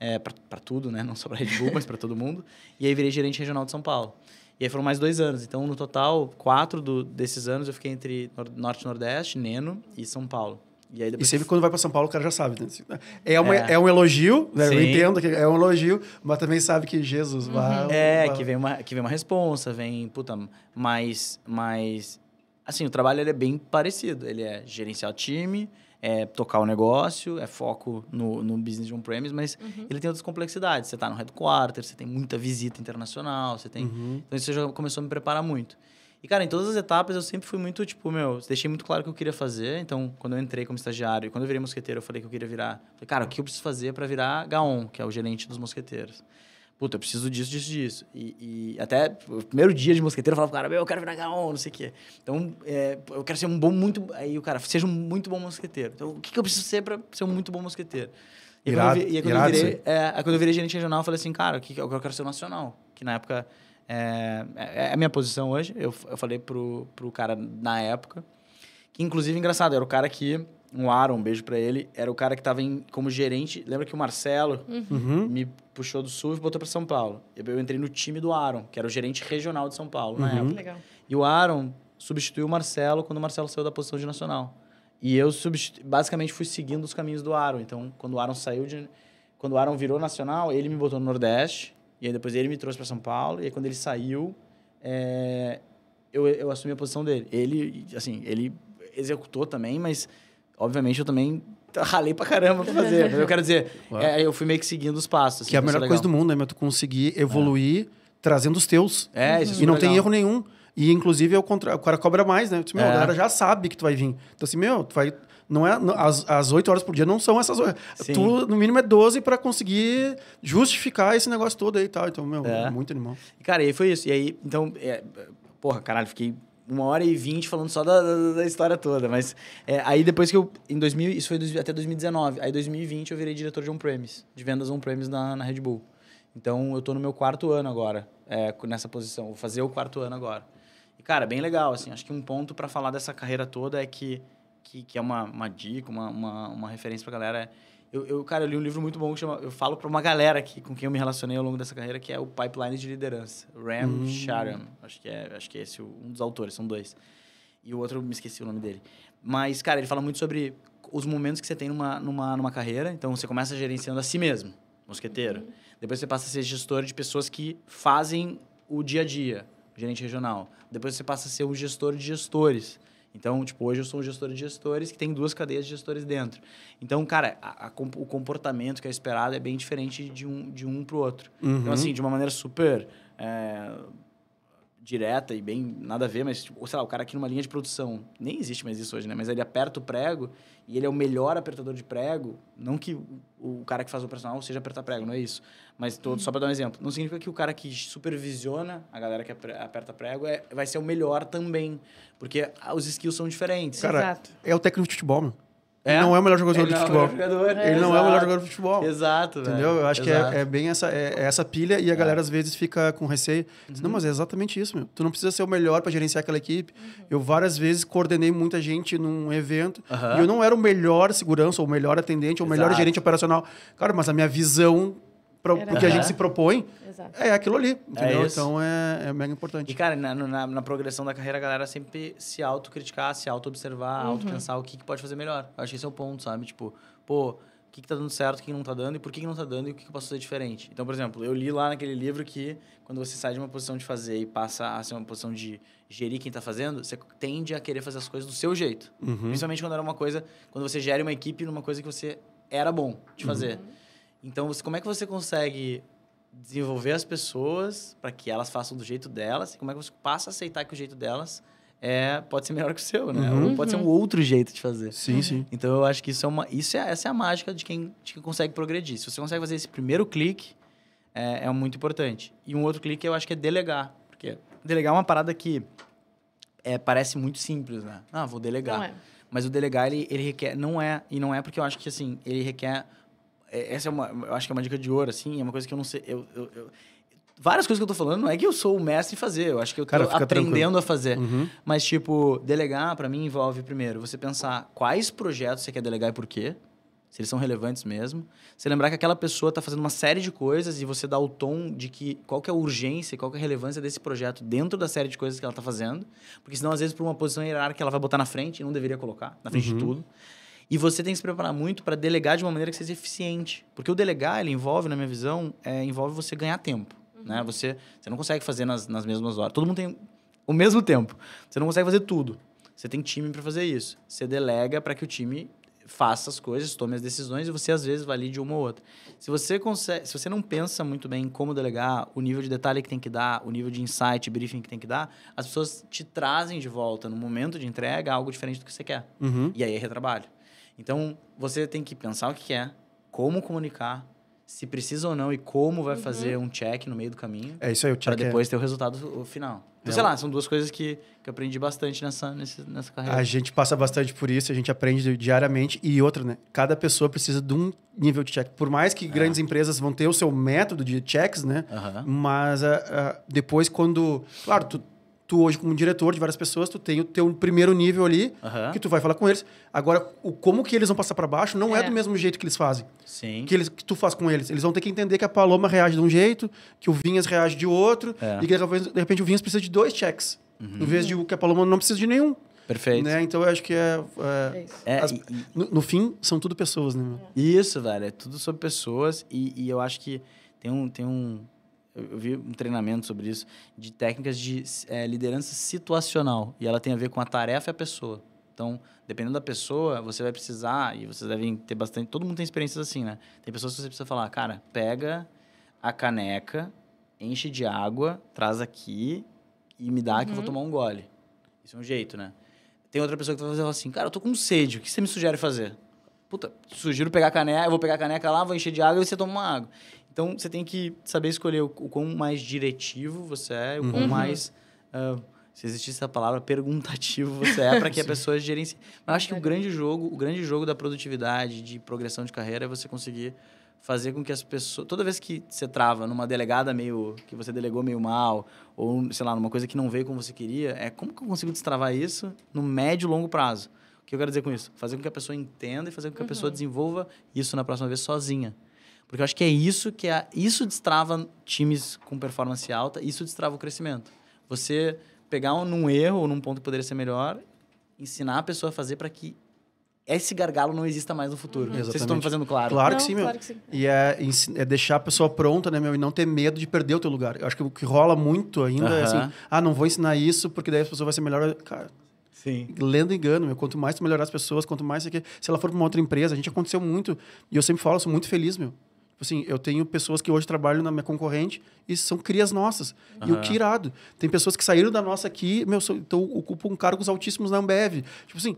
[SPEAKER 3] É, para tudo, né? <laughs> Não só para Red Bull, mas para todo mundo. E aí virei gerente regional de São Paulo. E aí foram mais dois anos. Então, no total, quatro do- desses anos eu fiquei entre Nor- Norte e Nordeste, Neno e São Paulo. E aí
[SPEAKER 1] E sempre quando vai pra São Paulo, o cara já sabe. né? É, uma,
[SPEAKER 3] É.
[SPEAKER 1] é. um elogio, né? eu entendo que é um elogio, mas também sabe que Jesus vai...
[SPEAKER 3] É,
[SPEAKER 1] vai-
[SPEAKER 3] que vem uma, que vem uma responsa, vem, puta, mais, mais... Assim, o trabalho ele é bem parecido. Ele é gerenciar time, é tocar o negócio, é foco no, no business de on-premise, mas ele tem outras complexidades. Você está no headquarter, você tem muita visita internacional, você tem...
[SPEAKER 1] Uhum.
[SPEAKER 3] Então isso já começou a me preparar muito. E, cara, em todas as etapas eu sempre fui muito, tipo, meu, deixei muito claro o que eu queria fazer. Então, quando eu entrei como estagiário, e quando eu virei mosqueteiro, eu falei que eu queria virar. Falei, cara, o que eu preciso fazer para virar Gaon, que é o gerente dos mosqueteiros? Puta, eu preciso disso, disso, disso. E, e até o primeiro dia de mosqueteiro eu falava, pro cara, meu, eu quero virar Gaon, não sei o quê. Então, é, eu quero ser um bom, muito. Aí o cara, seja um muito bom mosqueteiro. Então, o que, que eu preciso ser para ser um muito bom mosqueteiro? E aí, quando eu e aí, quando eu virei, é, aí quando eu virei gerente regional, eu falei assim, cara, o que eu quero ser o nacional. Que na época é, é a minha posição hoje. Eu, eu falei pro, pro cara na época. Que, inclusive, engraçado, era o cara que. Um Aaron, um beijo pra ele. Era o cara que tava em, como gerente. Lembra que o Marcelo
[SPEAKER 1] Uhum.
[SPEAKER 3] me puxou do Sul e botou pra São Paulo. Eu, eu entrei no time do Aaron, que era o gerente regional de São Paulo na
[SPEAKER 1] Uhum.
[SPEAKER 3] época.
[SPEAKER 2] Legal.
[SPEAKER 3] E o Aaron substituiu o Marcelo quando o Marcelo saiu da posição de nacional. E eu substitu... basicamente fui seguindo os caminhos do Aaron. Então, quando o Aaron saiu de quando o Aaron virou nacional, ele me botou no Nordeste, e aí depois ele me trouxe para São Paulo, e aí quando ele saiu, é, eu, eu assumi a posição dele. Ele, assim, ele executou também, mas obviamente eu também ralei pra caramba pra fazer. eu quero dizer, é, eu fui meio que seguindo os passos. assim,
[SPEAKER 1] Que é a melhor coisa do
[SPEAKER 3] legal.
[SPEAKER 1] mundo, né? meu? Tu conseguir evoluir trazendo os teus.
[SPEAKER 3] É, isso é
[SPEAKER 1] E não
[SPEAKER 3] super
[SPEAKER 1] tem
[SPEAKER 3] legal.
[SPEAKER 1] erro nenhum. E, inclusive, é o, contra... o cara cobra mais, né? Tipo, meu,
[SPEAKER 3] É.
[SPEAKER 1] A galera já sabe que tu vai vir. Então, assim, meu, tu vai... Não é, não- as, as 8 horas por dia não são essas horas.
[SPEAKER 3] Sim.
[SPEAKER 1] Tu, no mínimo, é 12 pra conseguir justificar esse negócio todo aí e tal. Então, meu,
[SPEAKER 3] É.
[SPEAKER 1] muito animal.
[SPEAKER 3] Cara, e aí foi isso. E aí, então, é, porra, caralho, fiquei uma hora e vinte falando só da, da, da história toda. Mas é, aí depois que eu, em 2000, isso foi até 2019. Aí 2020 eu virei diretor de on-premise, de vendas on-premise na, na Red Bull. Então eu tô no meu quarto ano agora, é, nessa posição. Vou fazer o quarto ano agora. E, cara, bem legal, assim. Acho que um ponto para falar dessa carreira toda é que que, que é uma, uma dica, uma, uma, uma referência pra galera é. Eu, eu, cara, eu li um livro muito bom que chama. Eu falo pra uma galera aqui com quem eu me relacionei ao longo dessa carreira, que é o Pipeline de Liderança. Ram
[SPEAKER 1] Hum.
[SPEAKER 3] Sharam. Acho que é, acho que é esse um dos autores, são dois. E o outro, eu me esqueci o nome dele. Mas, cara, ele fala muito sobre os momentos que você tem numa, numa, numa carreira. Então, você começa gerenciando a si mesmo, mosqueteiro. Depois você passa a ser gestor de pessoas que fazem o dia a dia, gerente regional. Depois você passa a ser o gestor de gestores. Então, tipo, hoje eu sou um gestor de gestores que tem duas cadeias de gestores dentro. Então, cara, a- a o comportamento que é esperado é bem diferente de um, de um pro outro.
[SPEAKER 1] Uhum.
[SPEAKER 3] Então, assim, de uma maneira super é, direta e bem nada a ver, mas, tipo, sei lá, o cara aqui numa linha de produção, nem existe mais isso hoje, né? Mas ele aperta o prego e ele é o melhor apertador de prego. Não que o, cara que faz o operacional seja apertar prego, não é isso. Mas tô, só para dar um exemplo. Não significa que o cara que supervisiona a galera que aperta prego é, vai ser o melhor também. Porque os skills são diferentes.
[SPEAKER 1] Cara,
[SPEAKER 2] Exato.
[SPEAKER 1] É o técnico de futebol, meu.
[SPEAKER 3] É?
[SPEAKER 1] Ele não é o melhor jogador
[SPEAKER 3] Ele
[SPEAKER 1] de
[SPEAKER 3] é
[SPEAKER 1] futebol.
[SPEAKER 3] jogador.
[SPEAKER 1] Ele não é o melhor jogador de futebol.
[SPEAKER 3] Exato, velho.
[SPEAKER 1] Entendeu? Eu acho
[SPEAKER 3] Exato.
[SPEAKER 1] que é, é bem essa, é, é essa pilha e a galera às vezes fica com receio. Diz, Não, mas é exatamente isso, meu. Tu não precisa ser o melhor para gerenciar aquela equipe. Eu várias vezes coordenei muita gente num evento
[SPEAKER 3] Aham.
[SPEAKER 1] e eu não era o melhor segurança, ou o melhor atendente, ou o melhor gerente operacional. Cara, mas a minha visão para o
[SPEAKER 2] Era
[SPEAKER 1] que a gente se propõe
[SPEAKER 2] Exato.
[SPEAKER 1] é aquilo ali, entendeu?
[SPEAKER 3] isso.
[SPEAKER 1] então é, é mega
[SPEAKER 3] E,
[SPEAKER 1] importante.
[SPEAKER 3] cara, na, na, na progressão da carreira, a galera sempre se autocriticar, se auto-observar, auto-pensar o que, que pode fazer melhor. Eu acho que esse é o ponto, sabe? Tipo, pô, o que, que tá dando certo, o que, que não tá dando, e por que, que não tá dando, e o que, que eu posso fazer diferente. Então, por exemplo, eu li lá naquele livro que quando você sai de uma posição de fazer e passa a ser uma posição de gerir quem tá fazendo, você tende a querer fazer as coisas do seu jeito.
[SPEAKER 1] Uhum.
[SPEAKER 3] Principalmente quando era uma coisa, quando você gere uma equipe numa coisa que você era bom de fazer. Então, você, como é que você consegue desenvolver as pessoas para que elas façam do jeito delas? E como é que você passa a aceitar que o jeito delas é, pode ser melhor que o seu, né?
[SPEAKER 1] Uhum.
[SPEAKER 3] Ou pode ser um outro jeito de fazer.
[SPEAKER 1] Sim, sim.
[SPEAKER 3] Então, eu acho que isso é uma, isso é, essa é a mágica de quem, de quem consegue progredir. Se você consegue fazer esse primeiro clique, é, é muito importante. E um outro clique eu acho que é delegar. Porque delegar é uma parada que é, parece muito simples, né? Ah, vou delegar.
[SPEAKER 2] Não é.
[SPEAKER 3] Mas o delegar, ele, ele requer... Não é... E não é porque eu acho que, assim, ele requer... é- Essa é uma... Eu acho que é uma dica de ouro, assim. É uma coisa que eu não sei... Eu, eu- eu- várias coisas que eu tô falando, não é que eu sou o mestre em fazer. Eu acho que eu tô
[SPEAKER 1] Cara,
[SPEAKER 3] aprendendo
[SPEAKER 1] tranquilo.
[SPEAKER 3] a fazer.
[SPEAKER 1] Uhum.
[SPEAKER 3] Mas, tipo, delegar, pra mim, envolve, primeiro, você pensar quais projetos você quer delegar e por quê. Se eles são relevantes mesmo. Você lembrar que aquela pessoa está fazendo uma série de coisas e você dá o tom de que qual que é a urgência, qual que é a relevância desse projeto dentro da série de coisas que ela está fazendo. Porque senão, às vezes, por uma posição hierárquica, ela vai botar na frente e não deveria colocar, na frente
[SPEAKER 1] Uhum.
[SPEAKER 3] de tudo. E você tem que se preparar muito para delegar de uma maneira que seja eficiente. Porque o delegar, ele envolve, na minha visão, é, envolve você ganhar tempo. Né? Você, você não consegue fazer nas, nas mesmas horas. Todo mundo tem o mesmo tempo. Você não consegue fazer tudo. Você tem time para fazer isso. Você delega para que o time faça as coisas, tome as decisões e você às vezes valide uma ou outra. Se você consegue, se você não pensa muito bem em como delegar, o nível de detalhe que tem que dar, o nível de insight, briefing que tem que dar, as pessoas te trazem de volta no momento de entrega algo diferente do que você quer.
[SPEAKER 1] Uhum.
[SPEAKER 3] E aí é retrabalho. Então, você tem que pensar o que quer, como comunicar, se precisa ou não e como vai fazer um check no meio do caminho
[SPEAKER 1] É isso aí, o
[SPEAKER 3] para
[SPEAKER 1] check é-
[SPEAKER 3] depois ter o resultado final. Então,
[SPEAKER 1] É,
[SPEAKER 3] sei lá, são duas coisas que, que eu aprendi bastante nessa, nessa carreira.
[SPEAKER 1] A gente passa bastante por isso, a gente aprende diariamente. E outra, né? Cada pessoa precisa de um nível de check. Por mais
[SPEAKER 3] É.
[SPEAKER 1] que grandes empresas vão ter o seu método de checks, né?
[SPEAKER 3] Aham.
[SPEAKER 1] Mas ah, ah, depois, quando. Claro, tu, tu hoje, como diretor de várias pessoas, tu tem o teu primeiro nível ali,
[SPEAKER 3] Aham.
[SPEAKER 1] que tu vai falar com eles. Agora, o, como que eles vão passar para baixo não é.
[SPEAKER 2] É.
[SPEAKER 1] do mesmo jeito que eles fazem.
[SPEAKER 3] Sim.
[SPEAKER 1] Que, eles, que tu faz com eles. Eles vão ter que entender que a Paloma reage de um jeito, que o Vinhas reage de outro,
[SPEAKER 3] É.
[SPEAKER 1] e que de repente o Vinhas precisa de dois checks. Em vez de o que a Paloma não precisa de nenhum.
[SPEAKER 3] Perfeito.
[SPEAKER 1] Né? Então eu acho que é. é-
[SPEAKER 2] É isso.
[SPEAKER 3] É,
[SPEAKER 1] As-
[SPEAKER 3] e- e-
[SPEAKER 1] no, no fim, são tudo pessoas, né?
[SPEAKER 3] Isso, velho. É tudo sobre pessoas e, e eu acho que tem um. Tem um eu, vi um treinamento sobre isso, de técnicas de eh, liderança situacional. E ela tem a ver com a tarefa e a pessoa. Então, dependendo da pessoa, você vai precisar, e vocês devem ter bastante. Todo mundo tem experiências assim, né? Tem pessoas que você precisa falar, cara, pega a caneca, enche de água, traz aqui e me dá que eu vou tomar um gole. Isso é um jeito, né? Tem outra pessoa que vai fazer assim, cara, eu tô com sede, o que você me sugere fazer? Puta, sugiro pegar a caneca, eu vou pegar a caneca lá, vou encher de água e você toma uma água. Então, você tem que saber escolher o, o quão mais diretivo você é, o quão
[SPEAKER 2] Uhum.
[SPEAKER 3] mais, ah, se existisse a palavra, perguntativo você é para que a pessoa gerencie. Mas eu acho que o grande jogo, o grande jogo da produtividade, de progressão de carreira, é você conseguir fazer com que as pessoas... Toda vez que você trava numa delegada meio... que você delegou meio mal, ou, sei lá, numa coisa que não veio como você queria, é como que eu consigo destravar isso no médio e longo prazo? O que eu quero dizer com isso? Fazer com que a pessoa entenda e fazer com que a pessoa desenvolva isso na próxima vez sozinha. Porque eu acho que é isso que é, isso destrava times com performance alta, isso destrava o crescimento. Você pegar um, num erro ou num ponto que poderia ser melhor, ensinar a pessoa a fazer para que esse gargalo não exista mais no futuro. Vocês estão me fazendo claro.
[SPEAKER 1] Claro
[SPEAKER 2] Não,
[SPEAKER 1] que sim, meu.
[SPEAKER 2] claro que sim.
[SPEAKER 1] E é, é deixar a pessoa pronta, né, meu? E não ter medo de perder o teu lugar. Eu acho que o que rola muito ainda é
[SPEAKER 3] Aham.
[SPEAKER 1] assim, ah, não vou ensinar isso porque daí a pessoa vai ser melhor. Cara,
[SPEAKER 3] Sim.
[SPEAKER 1] lendo engano, meu. Quanto mais tu melhorar as pessoas, quanto mais... você quer- Se ela for pra uma outra empresa, a gente aconteceu muito. E eu sempre falo, eu sou muito feliz, meu. Assim, eu tenho pessoas que hoje trabalham na minha concorrente e são crias nossas. E o que irado. Tem pessoas que saíram da nossa aqui, meu, então ocupam cargos altíssimos na Ambev. Tipo assim,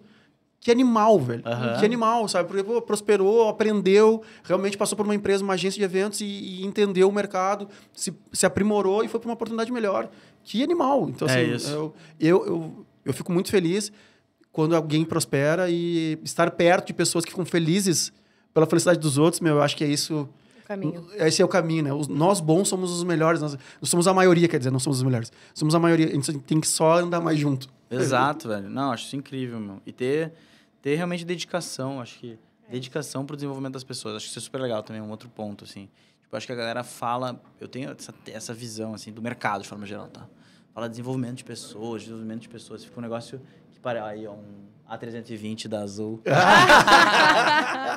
[SPEAKER 1] que animal, velho.
[SPEAKER 3] Aham.
[SPEAKER 1] Que animal, sabe? Porque pô, prosperou, aprendeu, realmente passou por uma empresa, uma agência de eventos e, e entendeu o mercado, se, se aprimorou e foi para uma oportunidade melhor. Que animal. Então,
[SPEAKER 3] É
[SPEAKER 1] assim,
[SPEAKER 3] isso.
[SPEAKER 1] Eu, eu, eu, eu fico muito feliz quando alguém prospera e estar perto de pessoas que ficam felizes pela felicidade dos outros, meu, eu acho que é isso.
[SPEAKER 2] Caminho.
[SPEAKER 1] Esse é o caminho, né? Os- nós bons somos os melhores, nós, nós somos a maioria, quer dizer, não somos os melhores. Somos a maioria, a gente tem que só andar mais junto.
[SPEAKER 3] Exato, velho. Não, acho isso incrível, meu. E ter, ter realmente dedicação, acho que...
[SPEAKER 2] É.
[SPEAKER 3] Dedicação pro desenvolvimento das pessoas. Acho que isso é super legal também, um outro ponto, assim. Tipo, acho que a galera fala... Eu tenho essa, essa visão, assim, do mercado, de forma geral, tá? Fala desenvolvimento de pessoas, desenvolvimento de pessoas. Fica um negócio que para aí, ó, um A320 da Azul. <laughs>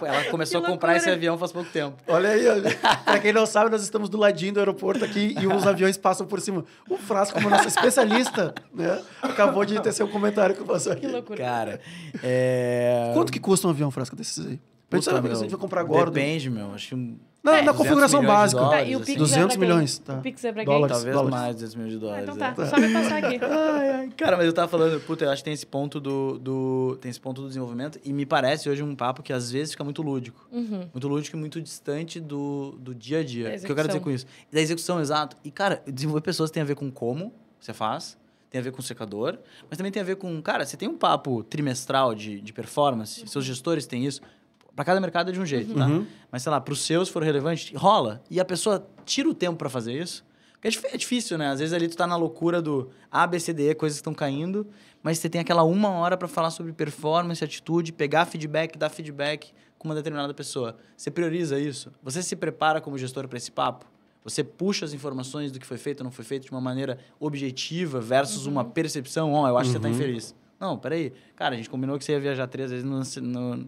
[SPEAKER 3] Ela começou a comprar esse avião faz pouco tempo.
[SPEAKER 1] Olha aí, olha. pra quem não sabe, nós estamos do ladinho do aeroporto aqui e os aviões passam por cima. O Frasco, como nosso especialista, né? Acabou de ter seu comentário que passou aqui.
[SPEAKER 2] Que loucura.
[SPEAKER 3] Cara, é...
[SPEAKER 1] Quanto que custa um avião Frasco desses aí? Pra gente
[SPEAKER 3] Puta,
[SPEAKER 1] saber se a gente vai comprar agora. do-
[SPEAKER 3] Depende, meu. Acho que.
[SPEAKER 1] Na,
[SPEAKER 2] É.
[SPEAKER 1] na
[SPEAKER 3] 200
[SPEAKER 1] configuração básica.
[SPEAKER 3] dólares,
[SPEAKER 2] Tá, e o
[SPEAKER 3] assim.
[SPEAKER 2] Pix
[SPEAKER 1] 200
[SPEAKER 2] é
[SPEAKER 1] milhões, tá.
[SPEAKER 2] O Pix é pra
[SPEAKER 1] Dólares.
[SPEAKER 2] quem?
[SPEAKER 3] Talvez
[SPEAKER 1] dólares.
[SPEAKER 3] mais de 200 milhões de
[SPEAKER 2] Ah,
[SPEAKER 3] dólares.
[SPEAKER 2] então
[SPEAKER 3] é.
[SPEAKER 2] tá. Só me passar aqui. <laughs>
[SPEAKER 3] Ai, ai. Cara, mas eu tava falando, puta, eu acho que tem esse ponto do, do, tem esse ponto do desenvolvimento e me parece hoje um papo que às vezes fica muito lúdico.
[SPEAKER 2] Uhum.
[SPEAKER 3] Muito lúdico e muito distante do, do dia a dia.
[SPEAKER 2] Da
[SPEAKER 3] O que eu quero dizer
[SPEAKER 2] execução.
[SPEAKER 3] com isso? Da execução, exato. E, cara, desenvolver pessoas tem a ver com como você faz, tem a ver com o secador, mas também tem a ver com, cara, você tem um papo trimestral de, de performance, seus gestores têm isso. Pra cada mercado é de um jeito, tá?
[SPEAKER 1] Uhum.
[SPEAKER 3] Mas, sei lá, pro seu, se for relevante, rola. E a pessoa tira o tempo pra fazer isso. Porque é é difícil, né? Às vezes ali tu tá na loucura do A, B, C, D, E, coisas estão caindo, mas você tem aquela uma hora pra falar sobre performance, atitude, pegar feedback, dar feedback com uma determinada pessoa. Você prioriza isso? Você se prepara como gestor pra esse papo? Você puxa as informações do que foi feito ou não foi feito de uma maneira objetiva versus uma percepção, ó, eu acho que você tá infeliz. Não, peraí. Cara, a gente combinou que você ia viajar três vezes no, no,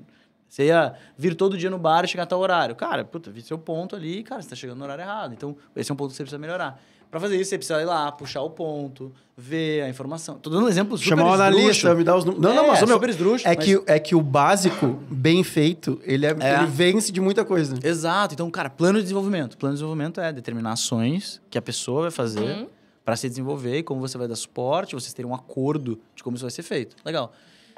[SPEAKER 3] você ia vir todo dia no bar e chegar a tal horário. Cara, puta, vi seu ponto ali, cara, você tá chegando no horário errado. Então, esse é um ponto que você precisa melhorar. Pra fazer isso, você precisa ir lá, puxar o ponto, ver a informação. Tô dando um exemplo super
[SPEAKER 1] Chamar o analista, me dar os números. Não, não,
[SPEAKER 3] É,
[SPEAKER 1] mas ô, meu,
[SPEAKER 3] esdrúxulo,
[SPEAKER 1] é,
[SPEAKER 3] mas-
[SPEAKER 1] que, é que o básico, bem feito, ele, é,
[SPEAKER 3] É.
[SPEAKER 1] ele vence de muita coisa.
[SPEAKER 3] Exato. Então, cara, plano de desenvolvimento. Plano de desenvolvimento é determinar ações que a pessoa vai fazer
[SPEAKER 2] Uhum.
[SPEAKER 3] para se desenvolver e como você vai dar suporte, vocês terem um acordo de como isso vai ser feito. Legal.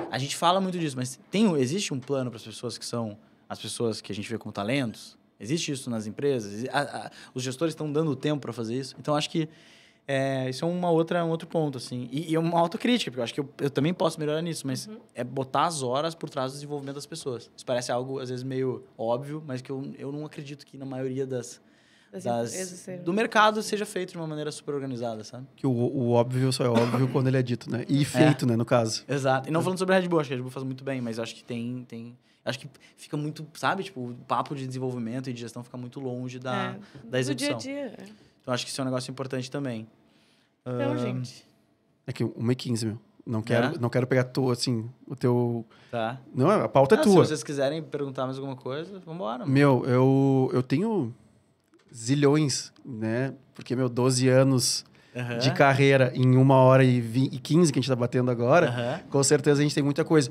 [SPEAKER 3] A gente fala muito disso, mas tem, existe um plano para as pessoas que são as pessoas que a gente vê como talentos? Existe isso nas empresas? A- a- os gestores estão dando tempo para fazer isso? Então, acho que é, isso é uma outra, um outro ponto, assim. E, é uma autocrítica, porque eu acho que eu, eu também posso melhorar nisso, mas é botar as horas por trás do desenvolvimento das pessoas. Isso parece algo, às vezes, meio óbvio, mas que eu, eu não acredito que na maioria das,
[SPEAKER 2] Das
[SPEAKER 3] das-
[SPEAKER 2] empresas serem-
[SPEAKER 3] do mercado seja feito de uma maneira super organizada, sabe?
[SPEAKER 1] Que o, o óbvio só é óbvio quando ele é dito, né? E feito, né, no caso.
[SPEAKER 3] Exato. E não falando sobre a Red Bull, acho que a Red Bull faz muito bem, mas eu acho que tem... tem acho que fica muito, sabe? Tipo, o papo de desenvolvimento e de gestão fica muito longe da,
[SPEAKER 2] É,
[SPEAKER 3] da execução.
[SPEAKER 2] Do dia a dia. é.
[SPEAKER 3] Então, acho que isso é um negócio importante também.
[SPEAKER 2] Então,
[SPEAKER 3] Ah,
[SPEAKER 2] gente.
[SPEAKER 1] É que 1h15, meu. Não quero,
[SPEAKER 3] É?
[SPEAKER 1] não quero pegar tu, assim, o teu...
[SPEAKER 3] Tá.
[SPEAKER 1] Não, a pauta é tua.
[SPEAKER 3] Se vocês quiserem perguntar mais alguma coisa, vambora.
[SPEAKER 1] Meu, eu, eu tenho zilhões, né? Porque, meu, 12 anos
[SPEAKER 3] Aham.
[SPEAKER 1] de carreira em uma hora e, 20, e 15 que a gente tá batendo agora,
[SPEAKER 3] Aham.
[SPEAKER 1] com certeza a gente tem muita coisa.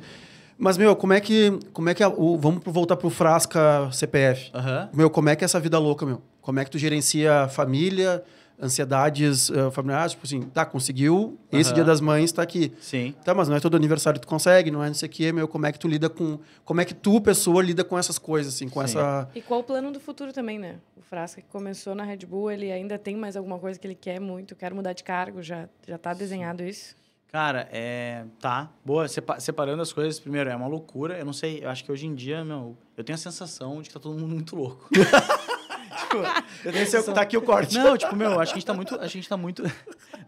[SPEAKER 1] Mas, meu, como é que... Como é que a- o, vamos voltar pro Frasca CPF.
[SPEAKER 3] Aham.
[SPEAKER 1] Meu, como é que é essa vida louca, meu? Como é que tu gerencia a família, ansiedades eh, familiares? Tipo assim, tá, conseguiu, esse dia das mães tá aqui.
[SPEAKER 3] Sim.
[SPEAKER 1] Tá, mas não é todo aniversário que tu consegue, não é não sei o quê, meu. Como é que tu lida com... Como é que tu, pessoa, lida com essas coisas, assim, com
[SPEAKER 3] Sim.
[SPEAKER 1] essa...
[SPEAKER 2] E qual o plano do futuro também, né? O Frasca que começou na Red Bull, ele ainda tem mais alguma coisa que ele quer muito, quer mudar de cargo, já, já tá desenhado isso?
[SPEAKER 3] Cara, é. Tá. Boa. Sepa- separando as coisas, primeiro, é uma loucura. Eu não sei, eu acho que hoje em dia, meu, eu tenho a sensação de que tá todo mundo muito louco. <laughs> tipo, <laughs> eu tenho
[SPEAKER 1] Esse é tá aqui o corte.
[SPEAKER 3] Não, tipo, meu, acho que a gente tá muito. A gente tá muito. <laughs>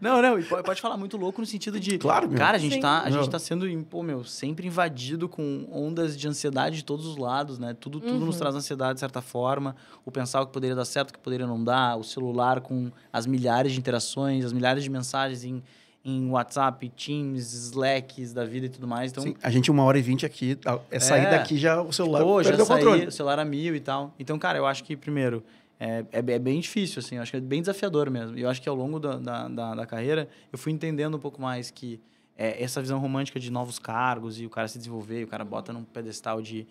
[SPEAKER 3] Não, não, po- pode falar muito louco no sentido de.
[SPEAKER 1] Claro, meu.
[SPEAKER 3] Cara, a gente,
[SPEAKER 2] Sim.
[SPEAKER 3] tá, a gente tá sendo, pô, meu, sempre invadido com ondas de ansiedade de todos os lados, né? Tudo, tudo nos traz ansiedade de certa forma. O pensar o que poderia dar certo, o que poderia não dar, o celular com as milhares de interações, as milhares de mensagens em, em WhatsApp, Teams, Slacks da vida e tudo mais. Então,
[SPEAKER 1] Sim, a gente, uma hora e vinte aqui, é sair
[SPEAKER 3] É.
[SPEAKER 1] daqui já o celular
[SPEAKER 3] Pô, já
[SPEAKER 1] perdeu o controle.
[SPEAKER 3] o celular a mil e tal. Então, cara, eu acho que, primeiro, é, é, é bem difícil, assim. Eu acho que é bem desafiador mesmo. E eu acho que ao longo da, da, da, da carreira, eu fui entendendo um pouco mais que é, essa visão romântica de novos cargos e o cara se desenvolver, e o cara bota num pedestal de, de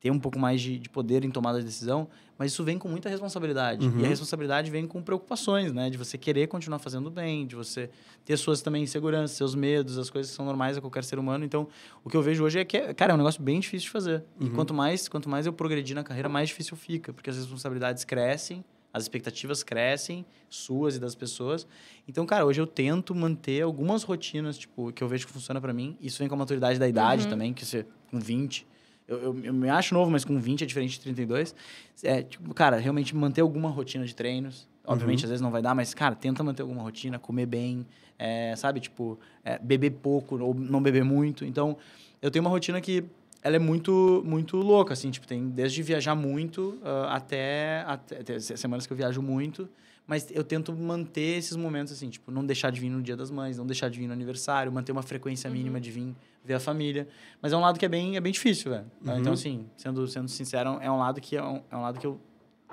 [SPEAKER 3] ter um pouco mais de, de poder em tomada de decisão, mas isso vem com muita responsabilidade.
[SPEAKER 1] Uhum.
[SPEAKER 3] E a responsabilidade vem com preocupações, né? De você querer continuar fazendo bem, de você ter suas também inseguranças, seus medos, as coisas que são normais a qualquer ser humano. Então, o que eu vejo hoje é que, é, cara, é um negócio bem difícil de fazer. E
[SPEAKER 1] Uhum.
[SPEAKER 3] quanto mais, quanto mais eu progredir na carreira, mais difícil fica, porque as responsabilidades crescem, as expectativas crescem, suas e das pessoas. Então, cara, hoje eu tento manter algumas rotinas, tipo, que eu vejo que funciona pra mim. Isso vem com a maturidade da idade também, que você, com 20, eu, eu, eu me acho novo, mas com 20 é diferente de 32. É, tipo, cara, realmente manter alguma rotina de treinos. Obviamente, às vezes não vai dar, mas, cara, tenta manter alguma rotina, comer bem, é, sabe? Tipo, é, beber pouco ou não beber muito. Então, eu tenho uma rotina que ela é muito, muito louca, assim. Tipo, tem desde viajar muito ah, até, até, se- semanas que eu viajo muito. Mas eu tento manter esses momentos, assim, tipo, não deixar de vir no Dia das Mães, não deixar de vir no aniversário, manter uma frequência mínima de vir ver a família. Mas é um lado que é bem, é bem difícil, velho. Tá? Então, assim, sendo, sendo sincero, é um lado que é um, é um lado que eu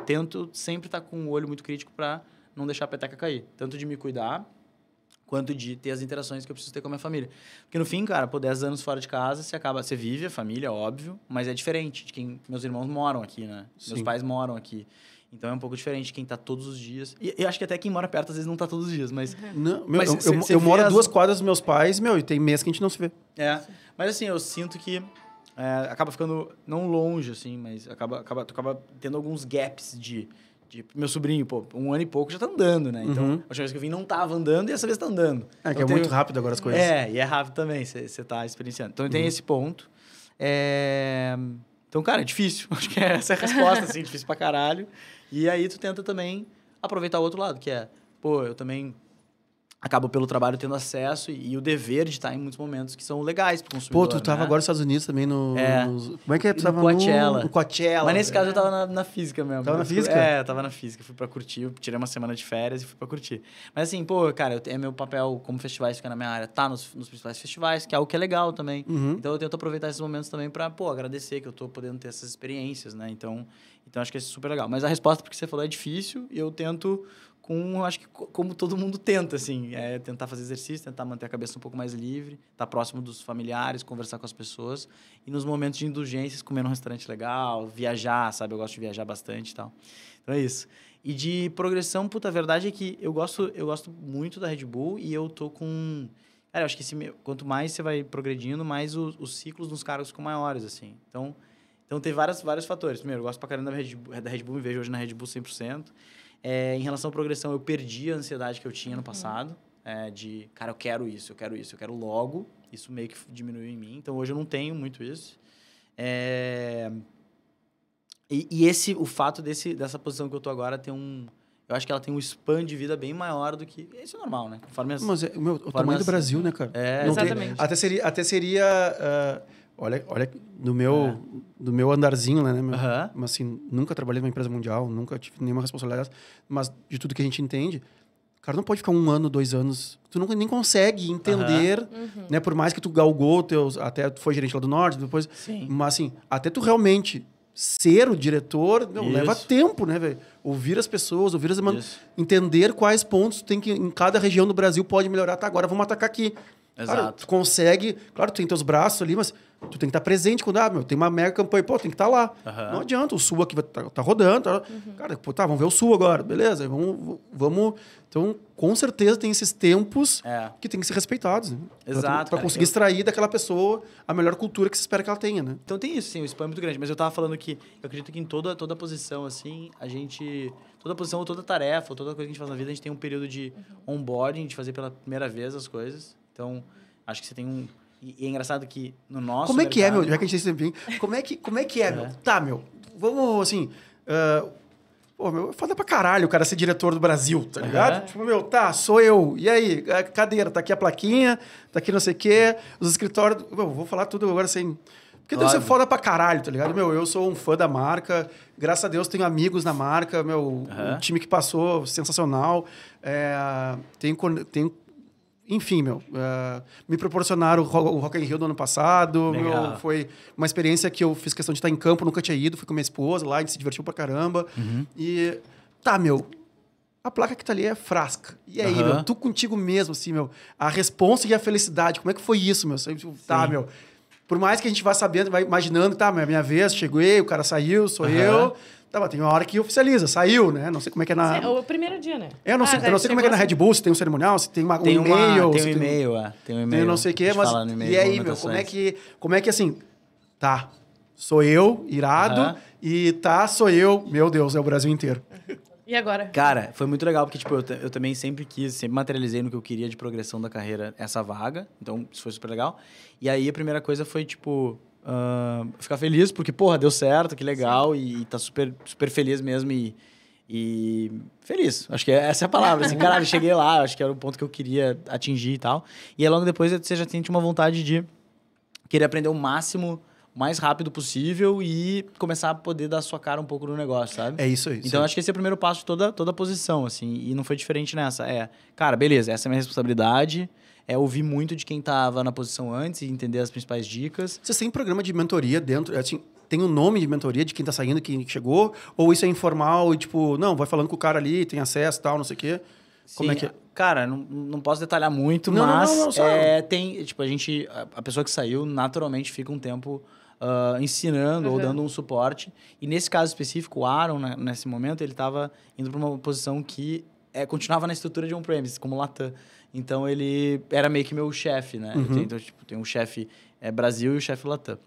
[SPEAKER 3] tento sempre estar com o olho muito crítico para não deixar a peteca cair. Tanto de me cuidar, quanto de ter as interações que eu preciso ter com a minha família. Porque no fim, cara, pô, 10 anos fora de casa, você acaba, você vive a família, óbvio, mas é diferente de quem meus irmãos moram aqui, né? Meus
[SPEAKER 1] Sim.
[SPEAKER 3] pais moram aqui. Então é um pouco diferente quem tá todos os dias. E eu acho que até quem mora perto às vezes não tá todos os dias, mas
[SPEAKER 1] Não, meu,
[SPEAKER 3] Mas
[SPEAKER 1] eu,
[SPEAKER 3] cê-
[SPEAKER 1] eu-
[SPEAKER 3] cê
[SPEAKER 1] eu moro a
[SPEAKER 3] as-
[SPEAKER 1] duas quadras dos meus pais, meu, e tem mês que a gente não se vê.
[SPEAKER 3] É, mas assim, eu sinto que é, acaba ficando não longe, assim, mas acaba, acaba, tu acaba tendo alguns gaps de, de... Meu sobrinho, pô, um ano e pouco já tá andando, né? Então,
[SPEAKER 1] Uhum.
[SPEAKER 3] a última vez que eu vim não tava andando e essa vez tá andando.
[SPEAKER 1] É, que
[SPEAKER 3] Então,
[SPEAKER 1] é muito rápido agora as coisas.
[SPEAKER 3] É, e é rápido também, você tá experienciando. Então tem esse ponto. É, Então, cara, é difícil. <laughs> Acho que essa é a resposta, assim, difícil pra caralho. E aí tu tenta também aproveitar o outro lado, que é, pô, eu também acabo pelo trabalho tendo acesso e, e o dever de estar em muitos momentos que são legais pro consumidor.
[SPEAKER 1] Pô, tu tava
[SPEAKER 3] né?
[SPEAKER 1] agora nos Estados Unidos também no.
[SPEAKER 3] É.
[SPEAKER 1] nos- como é que é? Tu
[SPEAKER 3] No
[SPEAKER 1] tava
[SPEAKER 3] Coachella.
[SPEAKER 1] No, no Coachella.
[SPEAKER 3] Mas nesse caso eu tava na, na física mesmo.
[SPEAKER 1] Tava na
[SPEAKER 3] fui-
[SPEAKER 1] física?
[SPEAKER 3] É, eu tava na física. Fui pra curtir. Tirei uma semana de férias e fui pra curtir. Mas assim, pô, cara, eu, é meu papel como festivais fica na minha área, tá nos, nos principais festivais, que é algo que é legal também.
[SPEAKER 1] Uhum.
[SPEAKER 3] Então eu tento aproveitar esses momentos também pra, pô, agradecer que eu tô podendo ter essas experiências, né? Então, então acho que é super legal. Mas a resposta porque você falou é difícil e eu tento com, acho que co- como todo mundo tenta, assim, é tentar fazer exercício, tentar manter a cabeça um pouco mais livre, estar próximo dos familiares, conversar com as pessoas e nos momentos de indulgências comer num restaurante legal, viajar, sabe? Eu gosto de viajar bastante e tal. Então é isso. E de progressão, puta, a verdade é que eu gosto, eu gosto muito da Red Bull e eu tô com Cara, eu acho que esse quanto mais você vai progredindo, mais o- os ciclos nos cargos ficam maiores, assim. Então, então tem vários, vários fatores. Primeiro, eu gosto pra caramba da Red Bull, da Red Bull me vejo hoje na Red Bull 100%. É, em relação à progressão, eu perdi a ansiedade que eu tinha no passado. é, de, cara, eu quero isso, eu quero isso, eu quero logo. Isso meio que diminuiu em mim. Então, hoje eu não tenho muito isso. É, e, e esse, o fato desse, dessa posição que eu tô agora tem um... Eu acho que ela tem um span de vida bem maior do que... Isso é normal, né? Conforme as...
[SPEAKER 1] Mas é, meu, o tamanho do
[SPEAKER 3] assim.
[SPEAKER 1] Brasil, né, cara?
[SPEAKER 3] É,
[SPEAKER 1] Não tem-
[SPEAKER 2] Exatamente.
[SPEAKER 1] até seria. Até seria ah, olha, olha, no meu, do meu andarzinho, né? meu-
[SPEAKER 3] Aham.
[SPEAKER 1] Mas assim, nunca trabalhei numa empresa mundial, nunca tive nenhuma responsabilidade, mas de tudo que a gente entende, o cara não pode ficar um ano, dois anos. Tu nunca nem consegue entender, né? Por mais que tu galgou teus. Até tu foi gerente lá do norte, depois.
[SPEAKER 3] Sim.
[SPEAKER 1] Mas assim, até tu realmente ser o diretor,
[SPEAKER 3] Isso.
[SPEAKER 1] leva tempo, né, velho? Ouvir as pessoas, ouvir as demandas,
[SPEAKER 3] Isso.
[SPEAKER 1] entender quais pontos tem que em cada região do Brasil pode melhorar. Tá, agora vamos atacar aqui. Cara,
[SPEAKER 3] Exato.
[SPEAKER 1] tu consegue, claro, tu tem teus braços ali, mas tu tem que estar presente quando, ah, meu, tem uma mega campanha, pô, tem que estar lá.
[SPEAKER 3] Aham.
[SPEAKER 1] Não adianta, o Sul aqui vai tá, tá rodando, tá, cara, pô, tá, vamos ver o Sul agora, beleza, vamos, vamos, então, com certeza tem esses tempos
[SPEAKER 3] É.
[SPEAKER 1] que tem que ser respeitados, né?
[SPEAKER 3] Exato,
[SPEAKER 1] Pra
[SPEAKER 3] cara.
[SPEAKER 1] conseguir
[SPEAKER 3] Eu-
[SPEAKER 1] extrair daquela pessoa a melhor cultura que se espera que ela tenha, né?
[SPEAKER 3] Então tem isso, sim, o spam é muito grande. Mas eu tava falando que eu acredito que em toda, toda posição, assim, a gente. Toda posição, ou toda tarefa, ou toda coisa que a gente faz na vida, a gente tem um período de onboarding, de fazer pela primeira vez as coisas. Então, acho que você tem um. E, é engraçado que no nosso.
[SPEAKER 1] como é que é,
[SPEAKER 3] mercado-
[SPEAKER 1] meu, já que a gente tem esse tempinho, como é que, como é que <laughs> é, meu? Tá, meu, vamos, assim, ah, pô, meu, é foda pra caralho o cara ser diretor do Brasil, tá ligado? Tipo, meu, tá, sou eu. E aí, a cadeira, tá aqui a plaquinha, tá aqui não sei o quê, os escritórios. Meu, vou falar tudo agora sem. Porque deve ser foda pra caralho, tá ligado? Meu, eu sou um fã da marca, graças a Deus tenho amigos na marca, meu,
[SPEAKER 3] Aham.
[SPEAKER 1] o time que passou, sensacional. É, tenho, tenho enfim, meu, é, me proporcionaram o Ro- o Rock in Rio do ano passado, meu, foi uma experiência que eu fiz questão de estar em campo, nunca tinha ido, fui com minha esposa lá, a gente se divertiu pra caramba.
[SPEAKER 3] Uhum.
[SPEAKER 1] E tá, meu, a placa que tá ali é frasca. E aí,
[SPEAKER 3] Aham.
[SPEAKER 1] meu, tu contigo mesmo, assim, meu, a responsa e a felicidade, como é que foi isso, meu? Tipo, Tá,
[SPEAKER 3] Sim.
[SPEAKER 1] meu, por mais que a gente vá sabendo, vai imaginando, tá, minha vez, cheguei, o cara saiu, sou
[SPEAKER 3] Aham.
[SPEAKER 1] eu. Tá, mas tem uma hora que oficializa, saiu, né? Não sei como é que é na...
[SPEAKER 2] Sim, o primeiro dia, né?
[SPEAKER 1] Eu não sei,
[SPEAKER 2] Ah,
[SPEAKER 1] eu não sei como é que é na Red Bull, se tem um cerimonial, se tem uma,
[SPEAKER 3] Tem,
[SPEAKER 1] um
[SPEAKER 3] uma,
[SPEAKER 1] e-mail.
[SPEAKER 3] tem um e-mail, é. Tem um e-mail.
[SPEAKER 1] tem não sei o
[SPEAKER 3] gente
[SPEAKER 1] mas.
[SPEAKER 3] fala no e-mail,
[SPEAKER 1] E aí, meu, como é que. Como é que assim. Tá, sou eu, irado, e tá, sou eu, meu Deus, é o Brasil inteiro.
[SPEAKER 2] E agora?
[SPEAKER 3] Cara, foi muito legal, porque, tipo, eu, eu também sempre quis, sempre materializei no que eu queria de progressão da carreira essa vaga. Então, isso foi super legal. E aí, a primeira coisa foi, tipo, ah, ficar feliz, porque, porra, deu certo, que legal, e, tá super, super feliz mesmo e, e feliz. Acho que essa é a palavra. Assim, caralho, cheguei lá, acho que era o ponto que eu queria atingir e tal. E aí, logo depois, você já sente uma vontade de querer aprender o máximo, o mais rápido possível e começar a poder dar sua cara um pouco no negócio, sabe?
[SPEAKER 1] É isso aí.
[SPEAKER 3] Então, acho que esse é o primeiro passo de toda, toda a posição, assim. E não foi diferente nessa. É, cara, beleza, essa é a minha responsabilidade. É ouvir muito de quem tava na posição antes e entender as principais dicas.
[SPEAKER 1] Vocês têm programa de mentoria dentro? Assim, tem um nome de mentoria de quem tá saindo, quem chegou? Ou isso é informal e, tipo, não, vai falando com o cara ali, tem acesso e tal, não sei o quê? Como é
[SPEAKER 3] Sim,
[SPEAKER 1] que é?
[SPEAKER 3] Cara, não, não posso detalhar muito,
[SPEAKER 1] Não,
[SPEAKER 3] mas
[SPEAKER 1] não, não, só-
[SPEAKER 3] é, tem. Tipo, a gente. A, pessoa que saiu naturalmente fica um tempo ah, ensinando ou
[SPEAKER 2] Uhum.
[SPEAKER 3] dando um suporte. E nesse caso específico, o Aaron, né, nesse momento, ele estava indo para uma posição que é, continuava na estrutura de on-premise, como Latam. Então ele era meio que meu chefe, né? Eu
[SPEAKER 1] Uhum.
[SPEAKER 3] tenho- então, tipo, tem um chefe é, Brasil e o chefe Latam.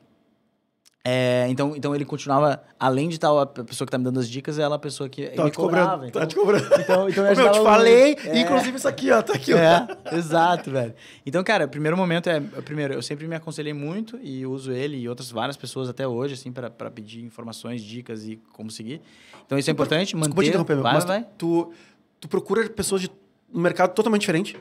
[SPEAKER 3] É, então, então ele continuava, além de estar a pessoa que tá me dando as dicas, ela é a pessoa que
[SPEAKER 1] Tá
[SPEAKER 3] me
[SPEAKER 1] te cobrando,
[SPEAKER 3] cobrava. Então,
[SPEAKER 1] tá te cobrando.
[SPEAKER 3] então, então
[SPEAKER 1] Meu, <laughs> eu te falei.
[SPEAKER 3] É.
[SPEAKER 1] inclusive isso aqui, ó, tá aqui, ó.
[SPEAKER 3] É, exato, velho. Então, cara, primeiro momento é. Primeiro, eu sempre me aconselhei muito e uso ele e outras várias pessoas até hoje, assim, para pedir informações, dicas e como seguir. Então, isso é importante. Manter.
[SPEAKER 1] Desculpa te interromper,
[SPEAKER 3] vai,
[SPEAKER 1] mas
[SPEAKER 3] vai.
[SPEAKER 1] Tu, tu procura pessoas de um mercado totalmente diferente?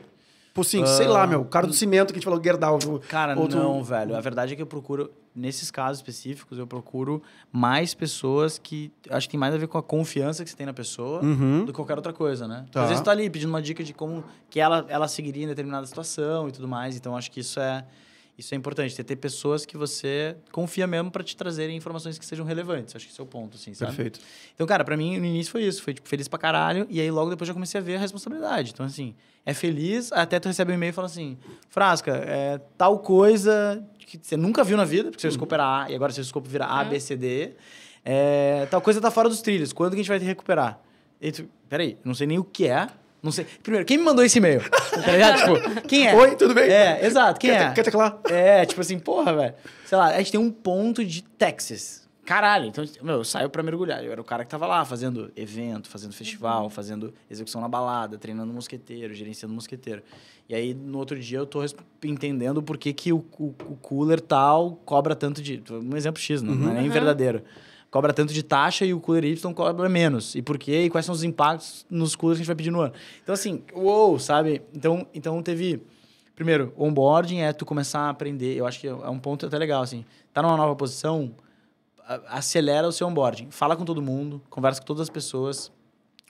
[SPEAKER 1] Tipo assim, sei lá, meu, o cara do cimento que a gente falou, Gerdau.
[SPEAKER 3] Cara,
[SPEAKER 1] ou tu-
[SPEAKER 3] não, velho. A verdade é que eu procuro, nesses casos específicos, eu procuro mais pessoas que acho que tem mais a ver com a confiança que você tem na pessoa
[SPEAKER 1] Uhum.
[SPEAKER 3] do que qualquer outra coisa, né?
[SPEAKER 1] Tá.
[SPEAKER 3] Às vezes tu tá ali pedindo uma dica de como que ela, ela seguiria em determinada situação e tudo mais. Então, acho que isso é, isso é importante. Ter, ter pessoas que você confia mesmo para te trazerem informações que sejam relevantes. Acho que esse é o ponto, assim, sabe?
[SPEAKER 1] Perfeito.
[SPEAKER 3] Então, cara, pra mim, no início foi isso. Foi, tipo, feliz pra caralho. E aí, logo depois, já comecei a ver a responsabilidade. Então, assim, é feliz, até tu recebe um e-mail e fala assim, Frasca, é tal coisa que você nunca viu na vida, porque seu escopo era A, e agora seu escopo vira A,
[SPEAKER 2] É.
[SPEAKER 3] B, C, D. É, tal coisa tá fora dos trilhos. Quando que a gente vai te recuperar? E tu, peraí, não sei nem o que é. Não sei. Primeiro, quem me mandou esse e-mail? <laughs> tá ligado? Tipo, quem é?
[SPEAKER 1] Oi, tudo bem?
[SPEAKER 3] É, exato. Quem
[SPEAKER 1] quer,
[SPEAKER 3] é?
[SPEAKER 1] te- quer teclar?
[SPEAKER 3] É, tipo assim, porra, velho. Sei lá, a gente tem um ponto de Texas. Caralho, então, meu, eu saio pra mergulhar. Eu era o cara que tava lá fazendo evento, fazendo festival, fazendo execução na balada, treinando mosqueteiro, gerenciando mosqueteiro. E aí, no outro dia, eu tô entendendo por que, que o, o, o cooler tal cobra tanto de. Um exemplo X, não, não é nem
[SPEAKER 2] Uhum.
[SPEAKER 3] Cobra tanto de taxa e o cooler Y cobra menos. E por quê? E quais são os impactos nos coolers que a gente vai pedir no ano. Então, assim, uou, sabe? Então, então teve. Primeiro, onboarding é tu começar a aprender. Eu acho que é um ponto até legal, assim. Tá numa nova posição, acelera o seu onboarding. Fala com todo mundo, conversa com todas as pessoas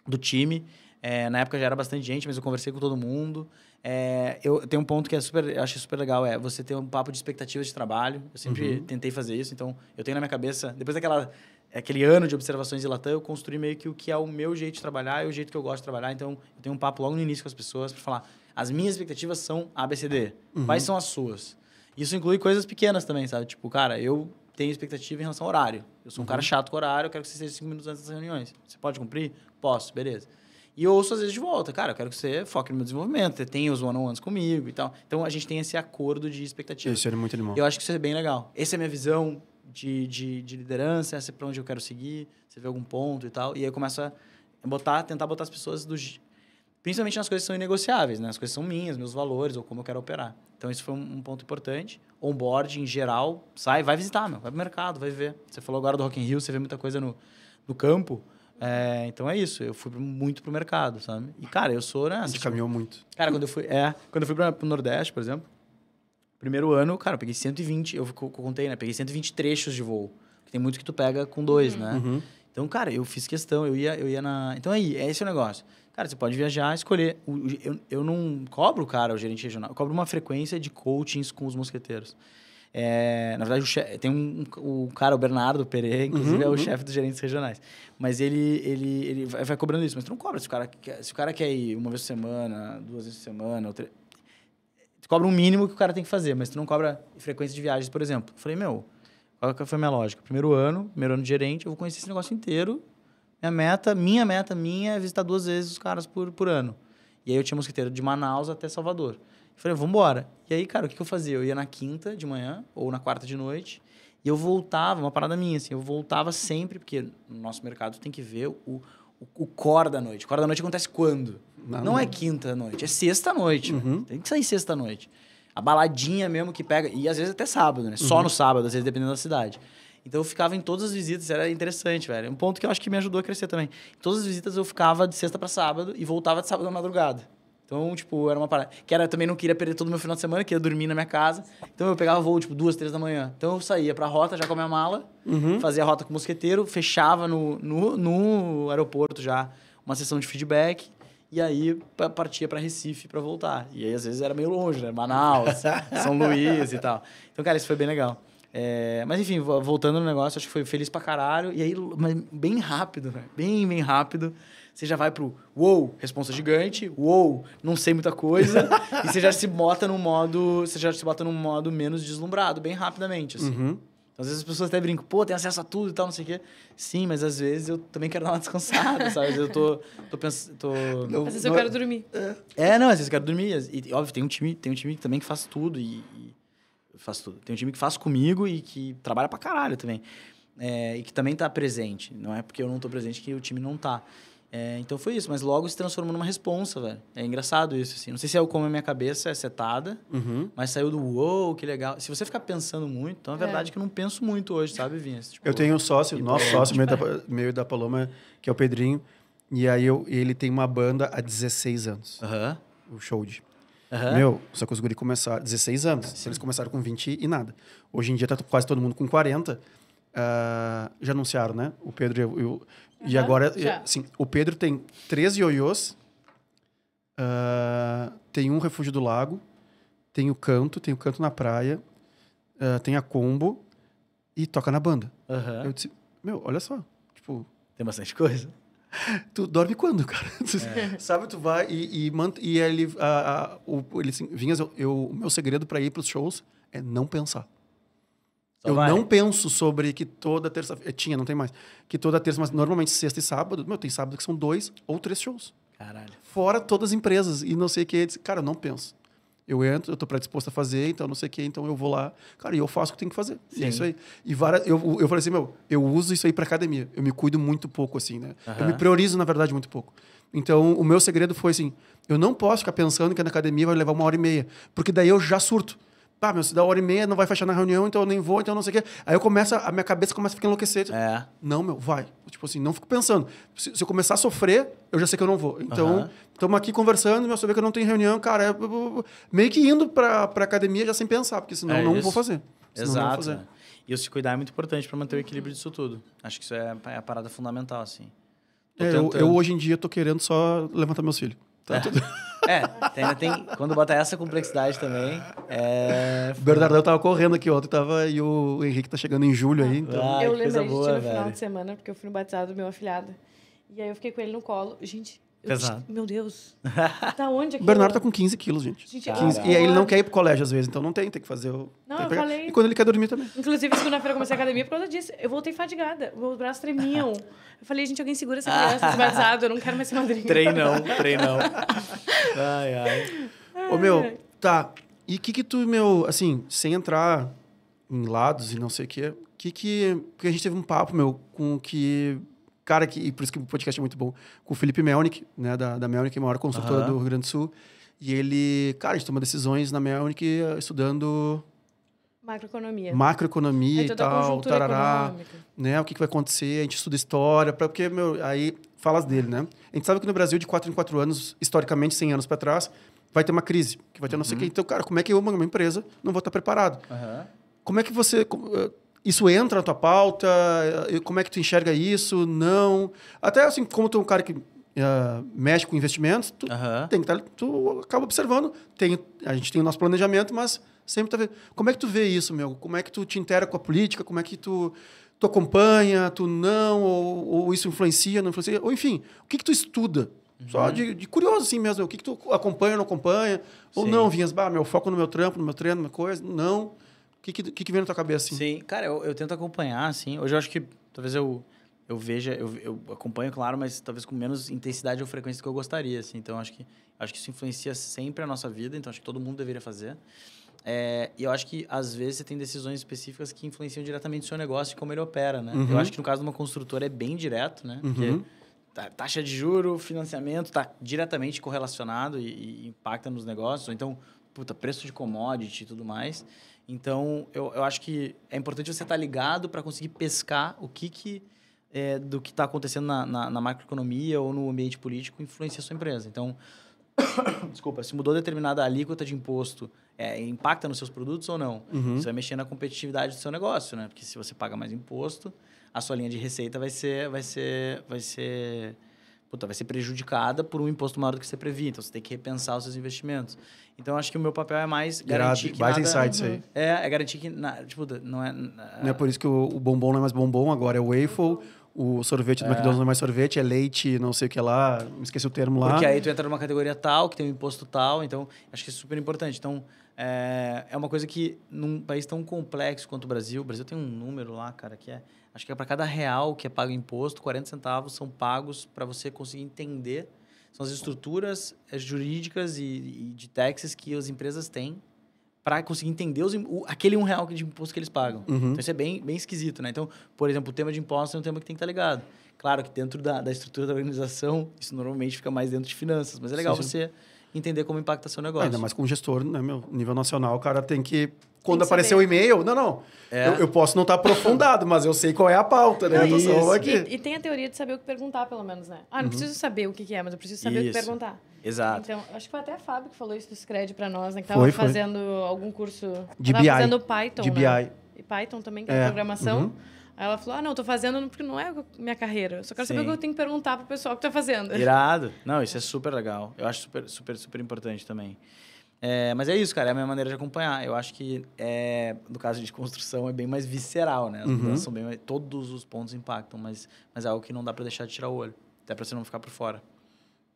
[SPEAKER 3] do time. É, na época já era bastante gente, mas eu conversei com todo mundo. É, eu tenho um ponto que é super, eu acho super legal, é você ter um papo de expectativas de trabalho. Eu sempre tentei fazer isso, então eu tenho na minha cabeça, depois daquela aquele ano de observações de Latam, eu construí meio que o que é o meu jeito de trabalhar e o jeito que eu gosto de trabalhar. Então, eu tenho um papo logo no início com as pessoas para falar: as minhas expectativas são ABCD. Quais são as suas? Isso inclui coisas pequenas também, sabe? Tipo, cara, eu tenho expectativa em relação ao horário. Eu sou um cara chato com horário, eu quero que você esteja cinco minutos antes das reuniões. Você pode cumprir? Posso, beleza. E eu ouço às vezes de volta, cara, eu quero que você foque no meu desenvolvimento, você tenha os one-on-ones comigo e tal. Então a gente tem esse acordo de expectativa.
[SPEAKER 1] Isso era muito animal.
[SPEAKER 3] Eu acho que isso é bem legal. Essa é a minha visão de, de, de liderança, essa é pra onde eu quero seguir, você vê algum ponto e tal. E aí eu começo a botar, tentar botar as pessoas do. j- Principalmente nas coisas que são inegociáveis, né? As coisas são minhas, meus valores, ou como eu quero operar. Então, isso foi um, um ponto importante. Onboard, em geral, sai, vai visitar, meu. Vai pro mercado, vai ver. Você falou agora do Rock in Rio, você vê muita coisa no, no campo. É, então é isso, eu fui muito pro mercado, sabe? E, cara, eu sou, né?
[SPEAKER 1] A gente
[SPEAKER 3] tipo,
[SPEAKER 1] caminhou muito.
[SPEAKER 3] Cara, quando eu fui, é, quando eu fui pra, pro Nordeste, por exemplo, primeiro ano, cara, eu peguei 120, eu, eu contei, né? Peguei 120 trechos de voo. Que tem muito que tu pega com dois, né?
[SPEAKER 1] Uhum.
[SPEAKER 3] Então, cara, eu fiz questão, eu ia, eu ia na. Então aí, é esse o negócio. Cara, você pode viajar, escolher. O- o- Eu, eu não cobro, cara, o gerente regional. Eu cobro uma frequência de coachings com os mosqueteiros. É, na verdade, o che- tem um, um- o cara, o Bernardo Pereira, inclusive
[SPEAKER 1] Uhum,
[SPEAKER 3] é o
[SPEAKER 1] uhum.
[SPEAKER 3] chefe dos gerentes regionais. Mas ele, ele, ele vai, vai cobrando isso. Mas tu não cobra se o cara quer, se o cara quer ir uma vez por semana, duas vezes por semana, ou tre- tu cobra um mínimo que o cara tem que fazer, mas tu não cobra frequência de viagens, por exemplo. Eu falei, meu, qual foi a minha lógica? Primeiro ano, primeiro ano de gerente, eu vou conhecer esse negócio inteiro. Minha meta, minha meta minha é visitar duas vezes os caras por, por ano. E aí eu tinha mosquiteiro de Manaus até Salvador. Eu falei, vamos embora. E aí, cara, o que, que eu fazia? Eu ia na quinta de manhã ou na quarta de noite e eu voltava, uma parada minha, assim, eu voltava sempre, porque no nosso mercado tem que ver o, o, core da noite. O core da noite acontece quando?
[SPEAKER 1] Não,
[SPEAKER 3] Não, é quinta noite, é sexta noite. velho. Tem que sair sexta noite. A baladinha mesmo que pega, e às vezes até sábado, né? Só no sábado, às vezes dependendo da cidade. Então eu ficava em todas as visitas, era interessante, velho. Um ponto que eu acho que me ajudou a crescer também. Em todas as visitas eu ficava de sexta para sábado e voltava de sábado à madrugada. Então, tipo, era uma parada. Que era, também não queria perder todo o meu final de semana, queria dormir na minha casa. Então eu pegava voo, tipo, duas, três da manhã. Então eu saía pra rota já com a minha mala, fazia a rota com o mosqueteiro, fechava no, no, no aeroporto já uma sessão de feedback. E aí pa- partia pra Recife pra voltar. E aí, às vezes, era meio longe, né? Manaus, <laughs> São Luís e tal. Então, cara, isso foi bem legal. É, mas enfim, vo- voltando no negócio, acho que foi feliz pra caralho. E aí, bem rápido, né? Bem, bem rápido. Você já vai pro uou, responsa gigante, uou, não sei muita coisa. <laughs> e você já se bota num modo. Você já se bota num modo menos deslumbrado, bem rapidamente, assim.
[SPEAKER 1] Uhum.
[SPEAKER 3] Às vezes as pessoas até brincam, pô, tem acesso a tudo e tal, não sei o quê. Sim, mas às vezes eu também quero dar uma descansada, sabe? Às vezes eu tô, tô pensando. Tô...
[SPEAKER 1] Não,
[SPEAKER 2] Às vezes eu
[SPEAKER 1] não é-
[SPEAKER 2] quero dormir.
[SPEAKER 3] É, não, às vezes eu quero dormir. E, óbvio, tem um time, tem um time também que faz tudo e, e faz tudo. Tem um time que faz comigo e que trabalha pra caralho também. É, e que também tá presente. Não é porque eu não tô presente que o time não tá. É, então foi isso, mas logo se transformou numa responsa, velho. É engraçado isso, assim. Não sei se é como a minha cabeça é setada,
[SPEAKER 1] Uhum.
[SPEAKER 3] mas saiu do uou, que legal. Se você ficar pensando muito, então é
[SPEAKER 2] É.
[SPEAKER 3] verdade que eu não penso muito hoje, sabe, Vinhas? Tipo,
[SPEAKER 1] Eu tenho um sócio, nosso sócio, meio da, <laughs> meio da Paloma, que é o Pedrinho. E aí eu, ele tem uma banda há 16 anos,
[SPEAKER 3] Aham.
[SPEAKER 1] o show de.
[SPEAKER 3] Aham.
[SPEAKER 1] Meu, só que os guri começaram 16 anos. Eles começaram com 20 e nada. Hoje em dia tá quase todo mundo com 40. Ah, já anunciaram, né? O Pedro e eu- eu- e agora,
[SPEAKER 2] já.
[SPEAKER 1] sim, o Pedro tem três ioiôs, ah, tem um refúgio do lago, tem o canto, tem o canto na praia, ah, tem a combo e toca na banda.
[SPEAKER 3] Aham.
[SPEAKER 1] Eu disse, meu, olha só, tipo,
[SPEAKER 3] Tem bastante coisa. <laughs>
[SPEAKER 1] Tu dorme quando, cara? <laughs> Tu- <laughs> Sabe, tu vai e, e, mant- e ele, a, a- o, ele assim, Vinhas, eu, eu- o meu segredo para ir pros shows é não pensar.
[SPEAKER 3] Só
[SPEAKER 1] eu
[SPEAKER 3] vai.
[SPEAKER 1] não penso sobre que toda terça-feira. Tinha, não tem mais. Que toda terça, mas normalmente sexta e sábado. Meu, tem sábado que são dois ou três shows.
[SPEAKER 3] Caralho.
[SPEAKER 1] Fora todas as empresas. E não sei o que. Cara, eu não penso. Eu entro, eu tô predisposto a fazer, então não sei o que, então eu vou lá. Cara, e eu faço o que tenho que fazer. E
[SPEAKER 3] Sim.
[SPEAKER 1] é isso aí. E várias, eu, eu falei assim, meu, eu uso isso aí pra academia. Eu me cuido muito pouco, assim, né? Eu me priorizo, na verdade, muito pouco. Então, o meu segredo foi assim: eu não posso ficar pensando que na academia vai levar uma hora e meia, porque daí eu já surto. Pá, meu, se dá uma hora e meia, não vai fechar na reunião, então eu nem vou, então não sei o quê. Aí eu começo, a minha cabeça começa a ficar enlouquecida.
[SPEAKER 3] É.
[SPEAKER 1] Não, meu, vai. Tipo assim, não fico pensando. Se, se eu começar a sofrer, eu já sei que eu não vou. Então, estamos aqui conversando, meu, você vê que eu não tenho reunião, cara, é, meio que indo pra, pra academia já sem pensar, porque senão
[SPEAKER 3] É
[SPEAKER 1] eu não vou fazer. Senão eu não vou
[SPEAKER 3] Exato.
[SPEAKER 1] fazer.
[SPEAKER 3] E o se cuidar é muito importante para manter o equilíbrio disso tudo. Acho que isso é, é a parada fundamental, assim.
[SPEAKER 1] É, eu, eu, hoje em dia tô querendo só levantar meus filhos. Tá
[SPEAKER 3] É.
[SPEAKER 1] tudo-
[SPEAKER 3] É, tem, ainda tem. Quando bota essa complexidade também, é. <laughs>
[SPEAKER 1] O Bernardão tava correndo aqui ontem, tava, e o Henrique tá chegando em julho aí. Então...
[SPEAKER 3] Ah,
[SPEAKER 2] eu lembrei de ti no final
[SPEAKER 3] velho.
[SPEAKER 2] de semana, porque eu fui no batizado do meu afilhado. E aí eu fiquei com ele no colo. Gente,
[SPEAKER 3] Pesado.
[SPEAKER 2] disse, meu Deus. <laughs> Tá onde aqui?
[SPEAKER 1] O Bernardo tá com 15 quilos, gente.
[SPEAKER 2] Gente,
[SPEAKER 1] 15.
[SPEAKER 3] Caralho.
[SPEAKER 1] E aí ele não quer ir pro colégio às vezes, então não tem, tem que fazer o.
[SPEAKER 2] Não, eu
[SPEAKER 1] pegar.
[SPEAKER 2] falei-
[SPEAKER 1] E quando ele quer dormir também.
[SPEAKER 2] Inclusive, segunda-feira eu comecei a academia por causa disso. Eu voltei fadigada. Meus braços tremiam. Eu falei, gente, alguém segura essa criança batizado. Eu não quero mais ser madrinha.
[SPEAKER 3] Treinão, treinão. <laughs> Ai, ai.
[SPEAKER 1] Ô, meu, tá. E o que que tu, meu, assim, sem entrar em lados e não sei o quê, que que... Porque a gente teve um papo, meu, com que... Cara, que, e por isso que o podcast é muito bom, com o Felipe Melnick, né, da, da Melnick, maior consultora
[SPEAKER 3] Aham.
[SPEAKER 1] do Rio Grande do Sul. E ele, cara, a gente toma decisões na Melnick eh, estudando
[SPEAKER 2] Macroeconomia.
[SPEAKER 1] macroeconomia
[SPEAKER 2] É
[SPEAKER 1] e tal, tarará,
[SPEAKER 2] econômica.
[SPEAKER 1] né? O que, que vai acontecer, a gente estuda história, pra, porque, meu, aí falas dele, né? A gente sabe que no Brasil, de 4 em 4 anos, historicamente, 100 anos para trás, vai ter uma crise, que vai ter não sei o quê. Então, cara, como é que eu, uma, empresa, não vou estar preparado?
[SPEAKER 3] Aham.
[SPEAKER 1] Como é que você. como, eh, Isso entra na tua pauta? Como é que tu enxerga isso? Não. Até assim, como tu é um cara que eh, mexe com investimentos, tu
[SPEAKER 3] Aham.
[SPEAKER 1] tem que tá, tu acaba observando. Tem, a gente tem o nosso planejamento, mas sempre tá vendo. Como é que tu vê isso, meu? Como é que tu te intera com a política? Como é que tu, tu acompanha, tu não? Ou, ou isso influencia, não influencia? Ou enfim, o que que tu estuda? Só de, de curioso assim mesmo. O que que tu acompanha, não acompanha? Ou
[SPEAKER 3] Sim.
[SPEAKER 1] não, vinhas, bah, meu foco no meu trampo, no meu treino, na minha coisa? Não. O que que, que vem na tua cabeça assim?
[SPEAKER 3] Sim, cara, eu, eu tento acompanhar, assim. Hoje eu acho que talvez eu, eu veja, eu, eu acompanho, claro, mas talvez com menos intensidade ou frequência do que eu gostaria, assim. Então, acho que, acho que isso influencia sempre a nossa vida, então acho que todo mundo deveria fazer. É, e eu acho que, às vezes, você tem decisões específicas que influenciam diretamente o seu negócio e como ele opera, né?
[SPEAKER 1] Uhum.
[SPEAKER 3] Eu acho que no caso de uma construtora é bem direto, né? Porque
[SPEAKER 1] Uhum.
[SPEAKER 3] ta- taxa de juro, financiamento está diretamente correlacionado e, e impacta nos negócios. Ou então, puta, preço de commodity e tudo mais. Então, eu, eu acho que é importante você estar ligado para conseguir pescar o que, que é, do que está acontecendo na, na, na macroeconomia ou no ambiente político influencia a sua empresa. Então, <coughs> desculpa, se mudou determinada alíquota de imposto, é, impacta nos seus produtos ou não?
[SPEAKER 1] Uhum.
[SPEAKER 3] Isso vai mexer na competitividade do seu negócio, né? Porque se você paga mais imposto, a sua linha de receita vai ser, vai ser, vai ser, puta, vai ser prejudicada por um imposto maior do que você previa. Então você tem que repensar os seus investimentos. Então acho que o meu papel é mais garantir
[SPEAKER 1] Irado,
[SPEAKER 3] que
[SPEAKER 1] mais
[SPEAKER 3] nada,
[SPEAKER 1] insights aí.
[SPEAKER 3] É, é garantir que na, tipo, não é
[SPEAKER 1] Não é por isso que o, o bombom não é mais bombom, agora é waffle. O sorvete do McDonald's não é mais sorvete, é leite, não sei o que lá. Me esqueci o termo lá.
[SPEAKER 3] Porque aí tu entra numa categoria tal, que tem um imposto tal, então acho que é super importante. Então, é, é uma coisa que num país tão complexo quanto o Brasil, o Brasil tem um número lá, cara, que é, acho que é para cada real que é pago imposto, 40 centavos são pagos para você conseguir entender, são as estruturas eh, jurídicas e, e de taxas que as empresas têm para conseguir entender os, o- aquele um real de imposto que eles pagam.
[SPEAKER 1] Uhum.
[SPEAKER 3] Então, isso é bem, bem esquisito, né? Então, por exemplo, o tema de impostos é um tema que tem que estar ligado. Claro que dentro da, da estrutura da organização, isso normalmente fica mais dentro de finanças, mas é legal
[SPEAKER 1] Sim, sim.
[SPEAKER 3] você entender como impacta seu negócio.
[SPEAKER 1] Ainda mais com o gestor, né, meu? Nível nacional, o cara tem que. Quando
[SPEAKER 2] que
[SPEAKER 1] aparecer
[SPEAKER 2] saber.
[SPEAKER 1] o e-mail, não, não.
[SPEAKER 3] É.
[SPEAKER 1] Eu, eu posso não estar aprofundado, mas eu sei qual é a pauta, né? Eu tô só
[SPEAKER 3] Isso.
[SPEAKER 1] aqui.
[SPEAKER 2] E, e tem a teoria de saber o que perguntar, pelo menos, né? Ah, não preciso saber o que, que é, mas eu preciso saber o que
[SPEAKER 3] Isso.
[SPEAKER 2] perguntar.
[SPEAKER 3] Exato.
[SPEAKER 2] Então, acho que foi até a Fábio que falou isso do Scred pra nós, né? Que
[SPEAKER 1] Foi,
[SPEAKER 2] tava
[SPEAKER 1] foi.
[SPEAKER 2] fazendo algum curso...
[SPEAKER 1] De
[SPEAKER 2] tava
[SPEAKER 1] BI.
[SPEAKER 2] fazendo Python,
[SPEAKER 1] De
[SPEAKER 2] né?
[SPEAKER 1] BI.
[SPEAKER 2] E Python também, que é,
[SPEAKER 1] É,
[SPEAKER 2] programação.
[SPEAKER 1] uhum.
[SPEAKER 2] Aí ela falou, ah, não, tô fazendo porque não é minha carreira. Eu só quero saber o
[SPEAKER 3] Sim.
[SPEAKER 2] que eu tenho que perguntar pro pessoal que tá fazendo. <laughs>
[SPEAKER 3] Irado. Não, isso é super legal. Eu acho super, super, super importante também. É, mas é isso, cara. É a minha maneira de acompanhar. Eu acho que, é, no caso de construção, é bem mais visceral, né? As
[SPEAKER 1] Uhum.
[SPEAKER 3] são bem mais, Todos os pontos impactam, mas, mas é algo que não dá pra deixar de tirar o olho. Até pra você não ficar por fora.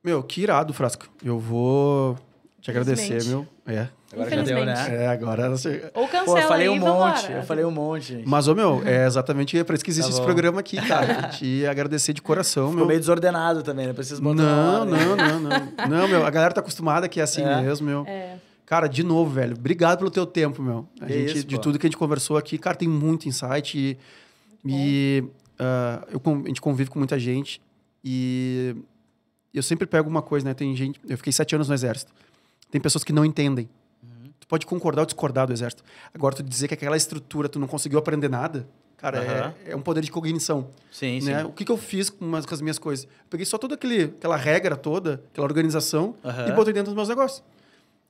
[SPEAKER 1] Meu, que irado, Frasco. Eu vou te agradecer, meu. É.
[SPEAKER 3] Agora já deu, né?
[SPEAKER 1] É, agora. você-
[SPEAKER 2] Ou
[SPEAKER 3] Pô,
[SPEAKER 2] cancela
[SPEAKER 3] eu falei
[SPEAKER 2] aí
[SPEAKER 3] um monte.
[SPEAKER 2] vambora.
[SPEAKER 3] Eu falei um monte, gente.
[SPEAKER 1] Mas, ô, meu, é exatamente pra isso que existe
[SPEAKER 3] Tá
[SPEAKER 1] esse programa aqui, cara. te agradecer de coração,
[SPEAKER 3] Ficou
[SPEAKER 1] meu.
[SPEAKER 3] meio desordenado também, né? Preciso botar
[SPEAKER 1] Não, não, não, não. Não, meu, a galera tá acostumada que é assim
[SPEAKER 3] É.
[SPEAKER 1] mesmo, meu.
[SPEAKER 2] É.
[SPEAKER 1] Cara, de novo, velho, obrigado pelo teu tempo, meu. A
[SPEAKER 3] Que
[SPEAKER 1] gente,
[SPEAKER 3] isso,
[SPEAKER 1] de
[SPEAKER 3] pô.
[SPEAKER 1] tudo que a gente conversou aqui, cara, tem muito insight e, e ah, eu, a gente convive com muita gente e eu sempre pego uma coisa, né? Tem gente, eu fiquei sete anos no exército. Tem pessoas que não entendem.
[SPEAKER 3] Uhum.
[SPEAKER 1] Tu pode concordar ou discordar do exército. Agora, tu dizer que aquela estrutura tu não conseguiu aprender nada, cara,
[SPEAKER 3] Aham.
[SPEAKER 1] é, é um poder de cognição.
[SPEAKER 3] Sim, sim.
[SPEAKER 1] Né? O que, que eu fiz com, umas, com as minhas coisas? Eu peguei só toda aquele, aquela regra toda, aquela organização,
[SPEAKER 3] Aham.
[SPEAKER 1] e botei dentro dos meus negócios.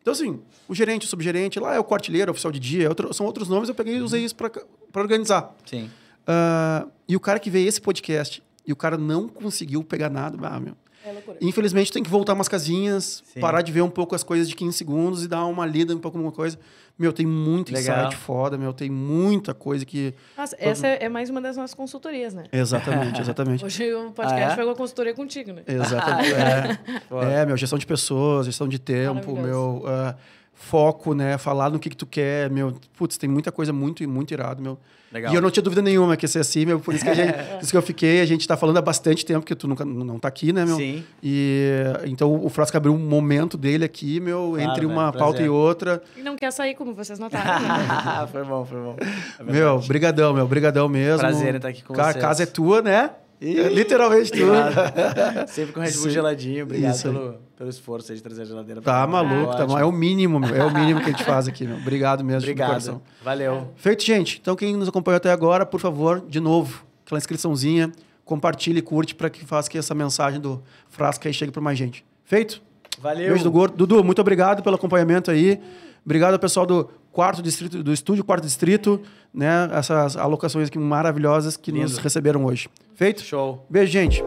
[SPEAKER 1] Então, assim, o gerente, o subgerente, lá é o quartilheiro, oficial de dia, é outro- são outros nomes, eu peguei e usei isso para organizar.
[SPEAKER 3] Sim.
[SPEAKER 1] Ah, e o cara que vê esse podcast e o cara não conseguiu pegar nada, ah, meu.
[SPEAKER 2] É loucura.
[SPEAKER 1] Infelizmente, tem que voltar umas casinhas,
[SPEAKER 3] Sim.
[SPEAKER 1] parar de ver um pouco as coisas de 15 segundos e dar uma lida um pouco numa coisa. Meu, tem muito
[SPEAKER 3] Legal.
[SPEAKER 1] insight foda, meu, tem muita coisa que.
[SPEAKER 2] Nossa, essa é mais uma das nossas consultorias, né?
[SPEAKER 1] Exatamente, <laughs> exatamente.
[SPEAKER 2] Hoje o podcast
[SPEAKER 3] Ah, é?
[SPEAKER 2] foi uma consultoria contigo, né?
[SPEAKER 1] Exatamente. <laughs> é.
[SPEAKER 3] Pô.
[SPEAKER 1] É, meu, gestão de pessoas, gestão de tempo, meu, ah, foco, né? Falar no que, que tu quer, meu. Putz, tem muita coisa muito, muito irado, meu.
[SPEAKER 3] Legal.
[SPEAKER 1] E eu não tinha dúvida nenhuma que ia ser assim, meu. Por isso que, a gente, <laughs> por isso que eu fiquei, a gente tá falando há bastante tempo, porque tu nunca não tá aqui, né, meu?
[SPEAKER 3] Sim.
[SPEAKER 1] E então o Frasco abriu um momento dele aqui, meu,
[SPEAKER 3] Claro,
[SPEAKER 1] entre uma
[SPEAKER 3] velho,
[SPEAKER 1] pauta
[SPEAKER 3] prazer.
[SPEAKER 1] e outra.
[SPEAKER 2] E não quer sair, como vocês notaram. <laughs> né?
[SPEAKER 3] foi bom, foi bom. É
[SPEAKER 1] Meu, brigadão, meu, brigadão mesmo.
[SPEAKER 3] Prazer em estar aqui com
[SPEAKER 1] Ca- A
[SPEAKER 3] vocês.
[SPEAKER 1] casa é tua, né? Literalmente tudo.
[SPEAKER 3] Obrigado. Sempre com Red Bull geladinho. Obrigado
[SPEAKER 1] Isso
[SPEAKER 3] pelo, pelo esforço aí de trazer a geladeira.
[SPEAKER 1] Tá maluco, tá mal. É o mínimo, meu. É o mínimo que a gente faz aqui, meu. Obrigado mesmo.
[SPEAKER 3] Obrigado. Valeu.
[SPEAKER 1] Feito, gente. Então, quem nos acompanhou até agora, por favor, de novo, aquela inscriçãozinha, compartilhe curte para que faça que essa mensagem do Frasca aí chegue para mais gente. Feito?
[SPEAKER 3] Valeu.
[SPEAKER 1] Beijo do Gordo. Dudu, muito obrigado pelo acompanhamento aí. Obrigado ao pessoal do quarto distrito, do estúdio Quarto Distrito, né? Essas alocações aqui maravilhosas que nos
[SPEAKER 3] Lindo.
[SPEAKER 1] receberam hoje. Feito?
[SPEAKER 3] Show.
[SPEAKER 1] Beijo, gente.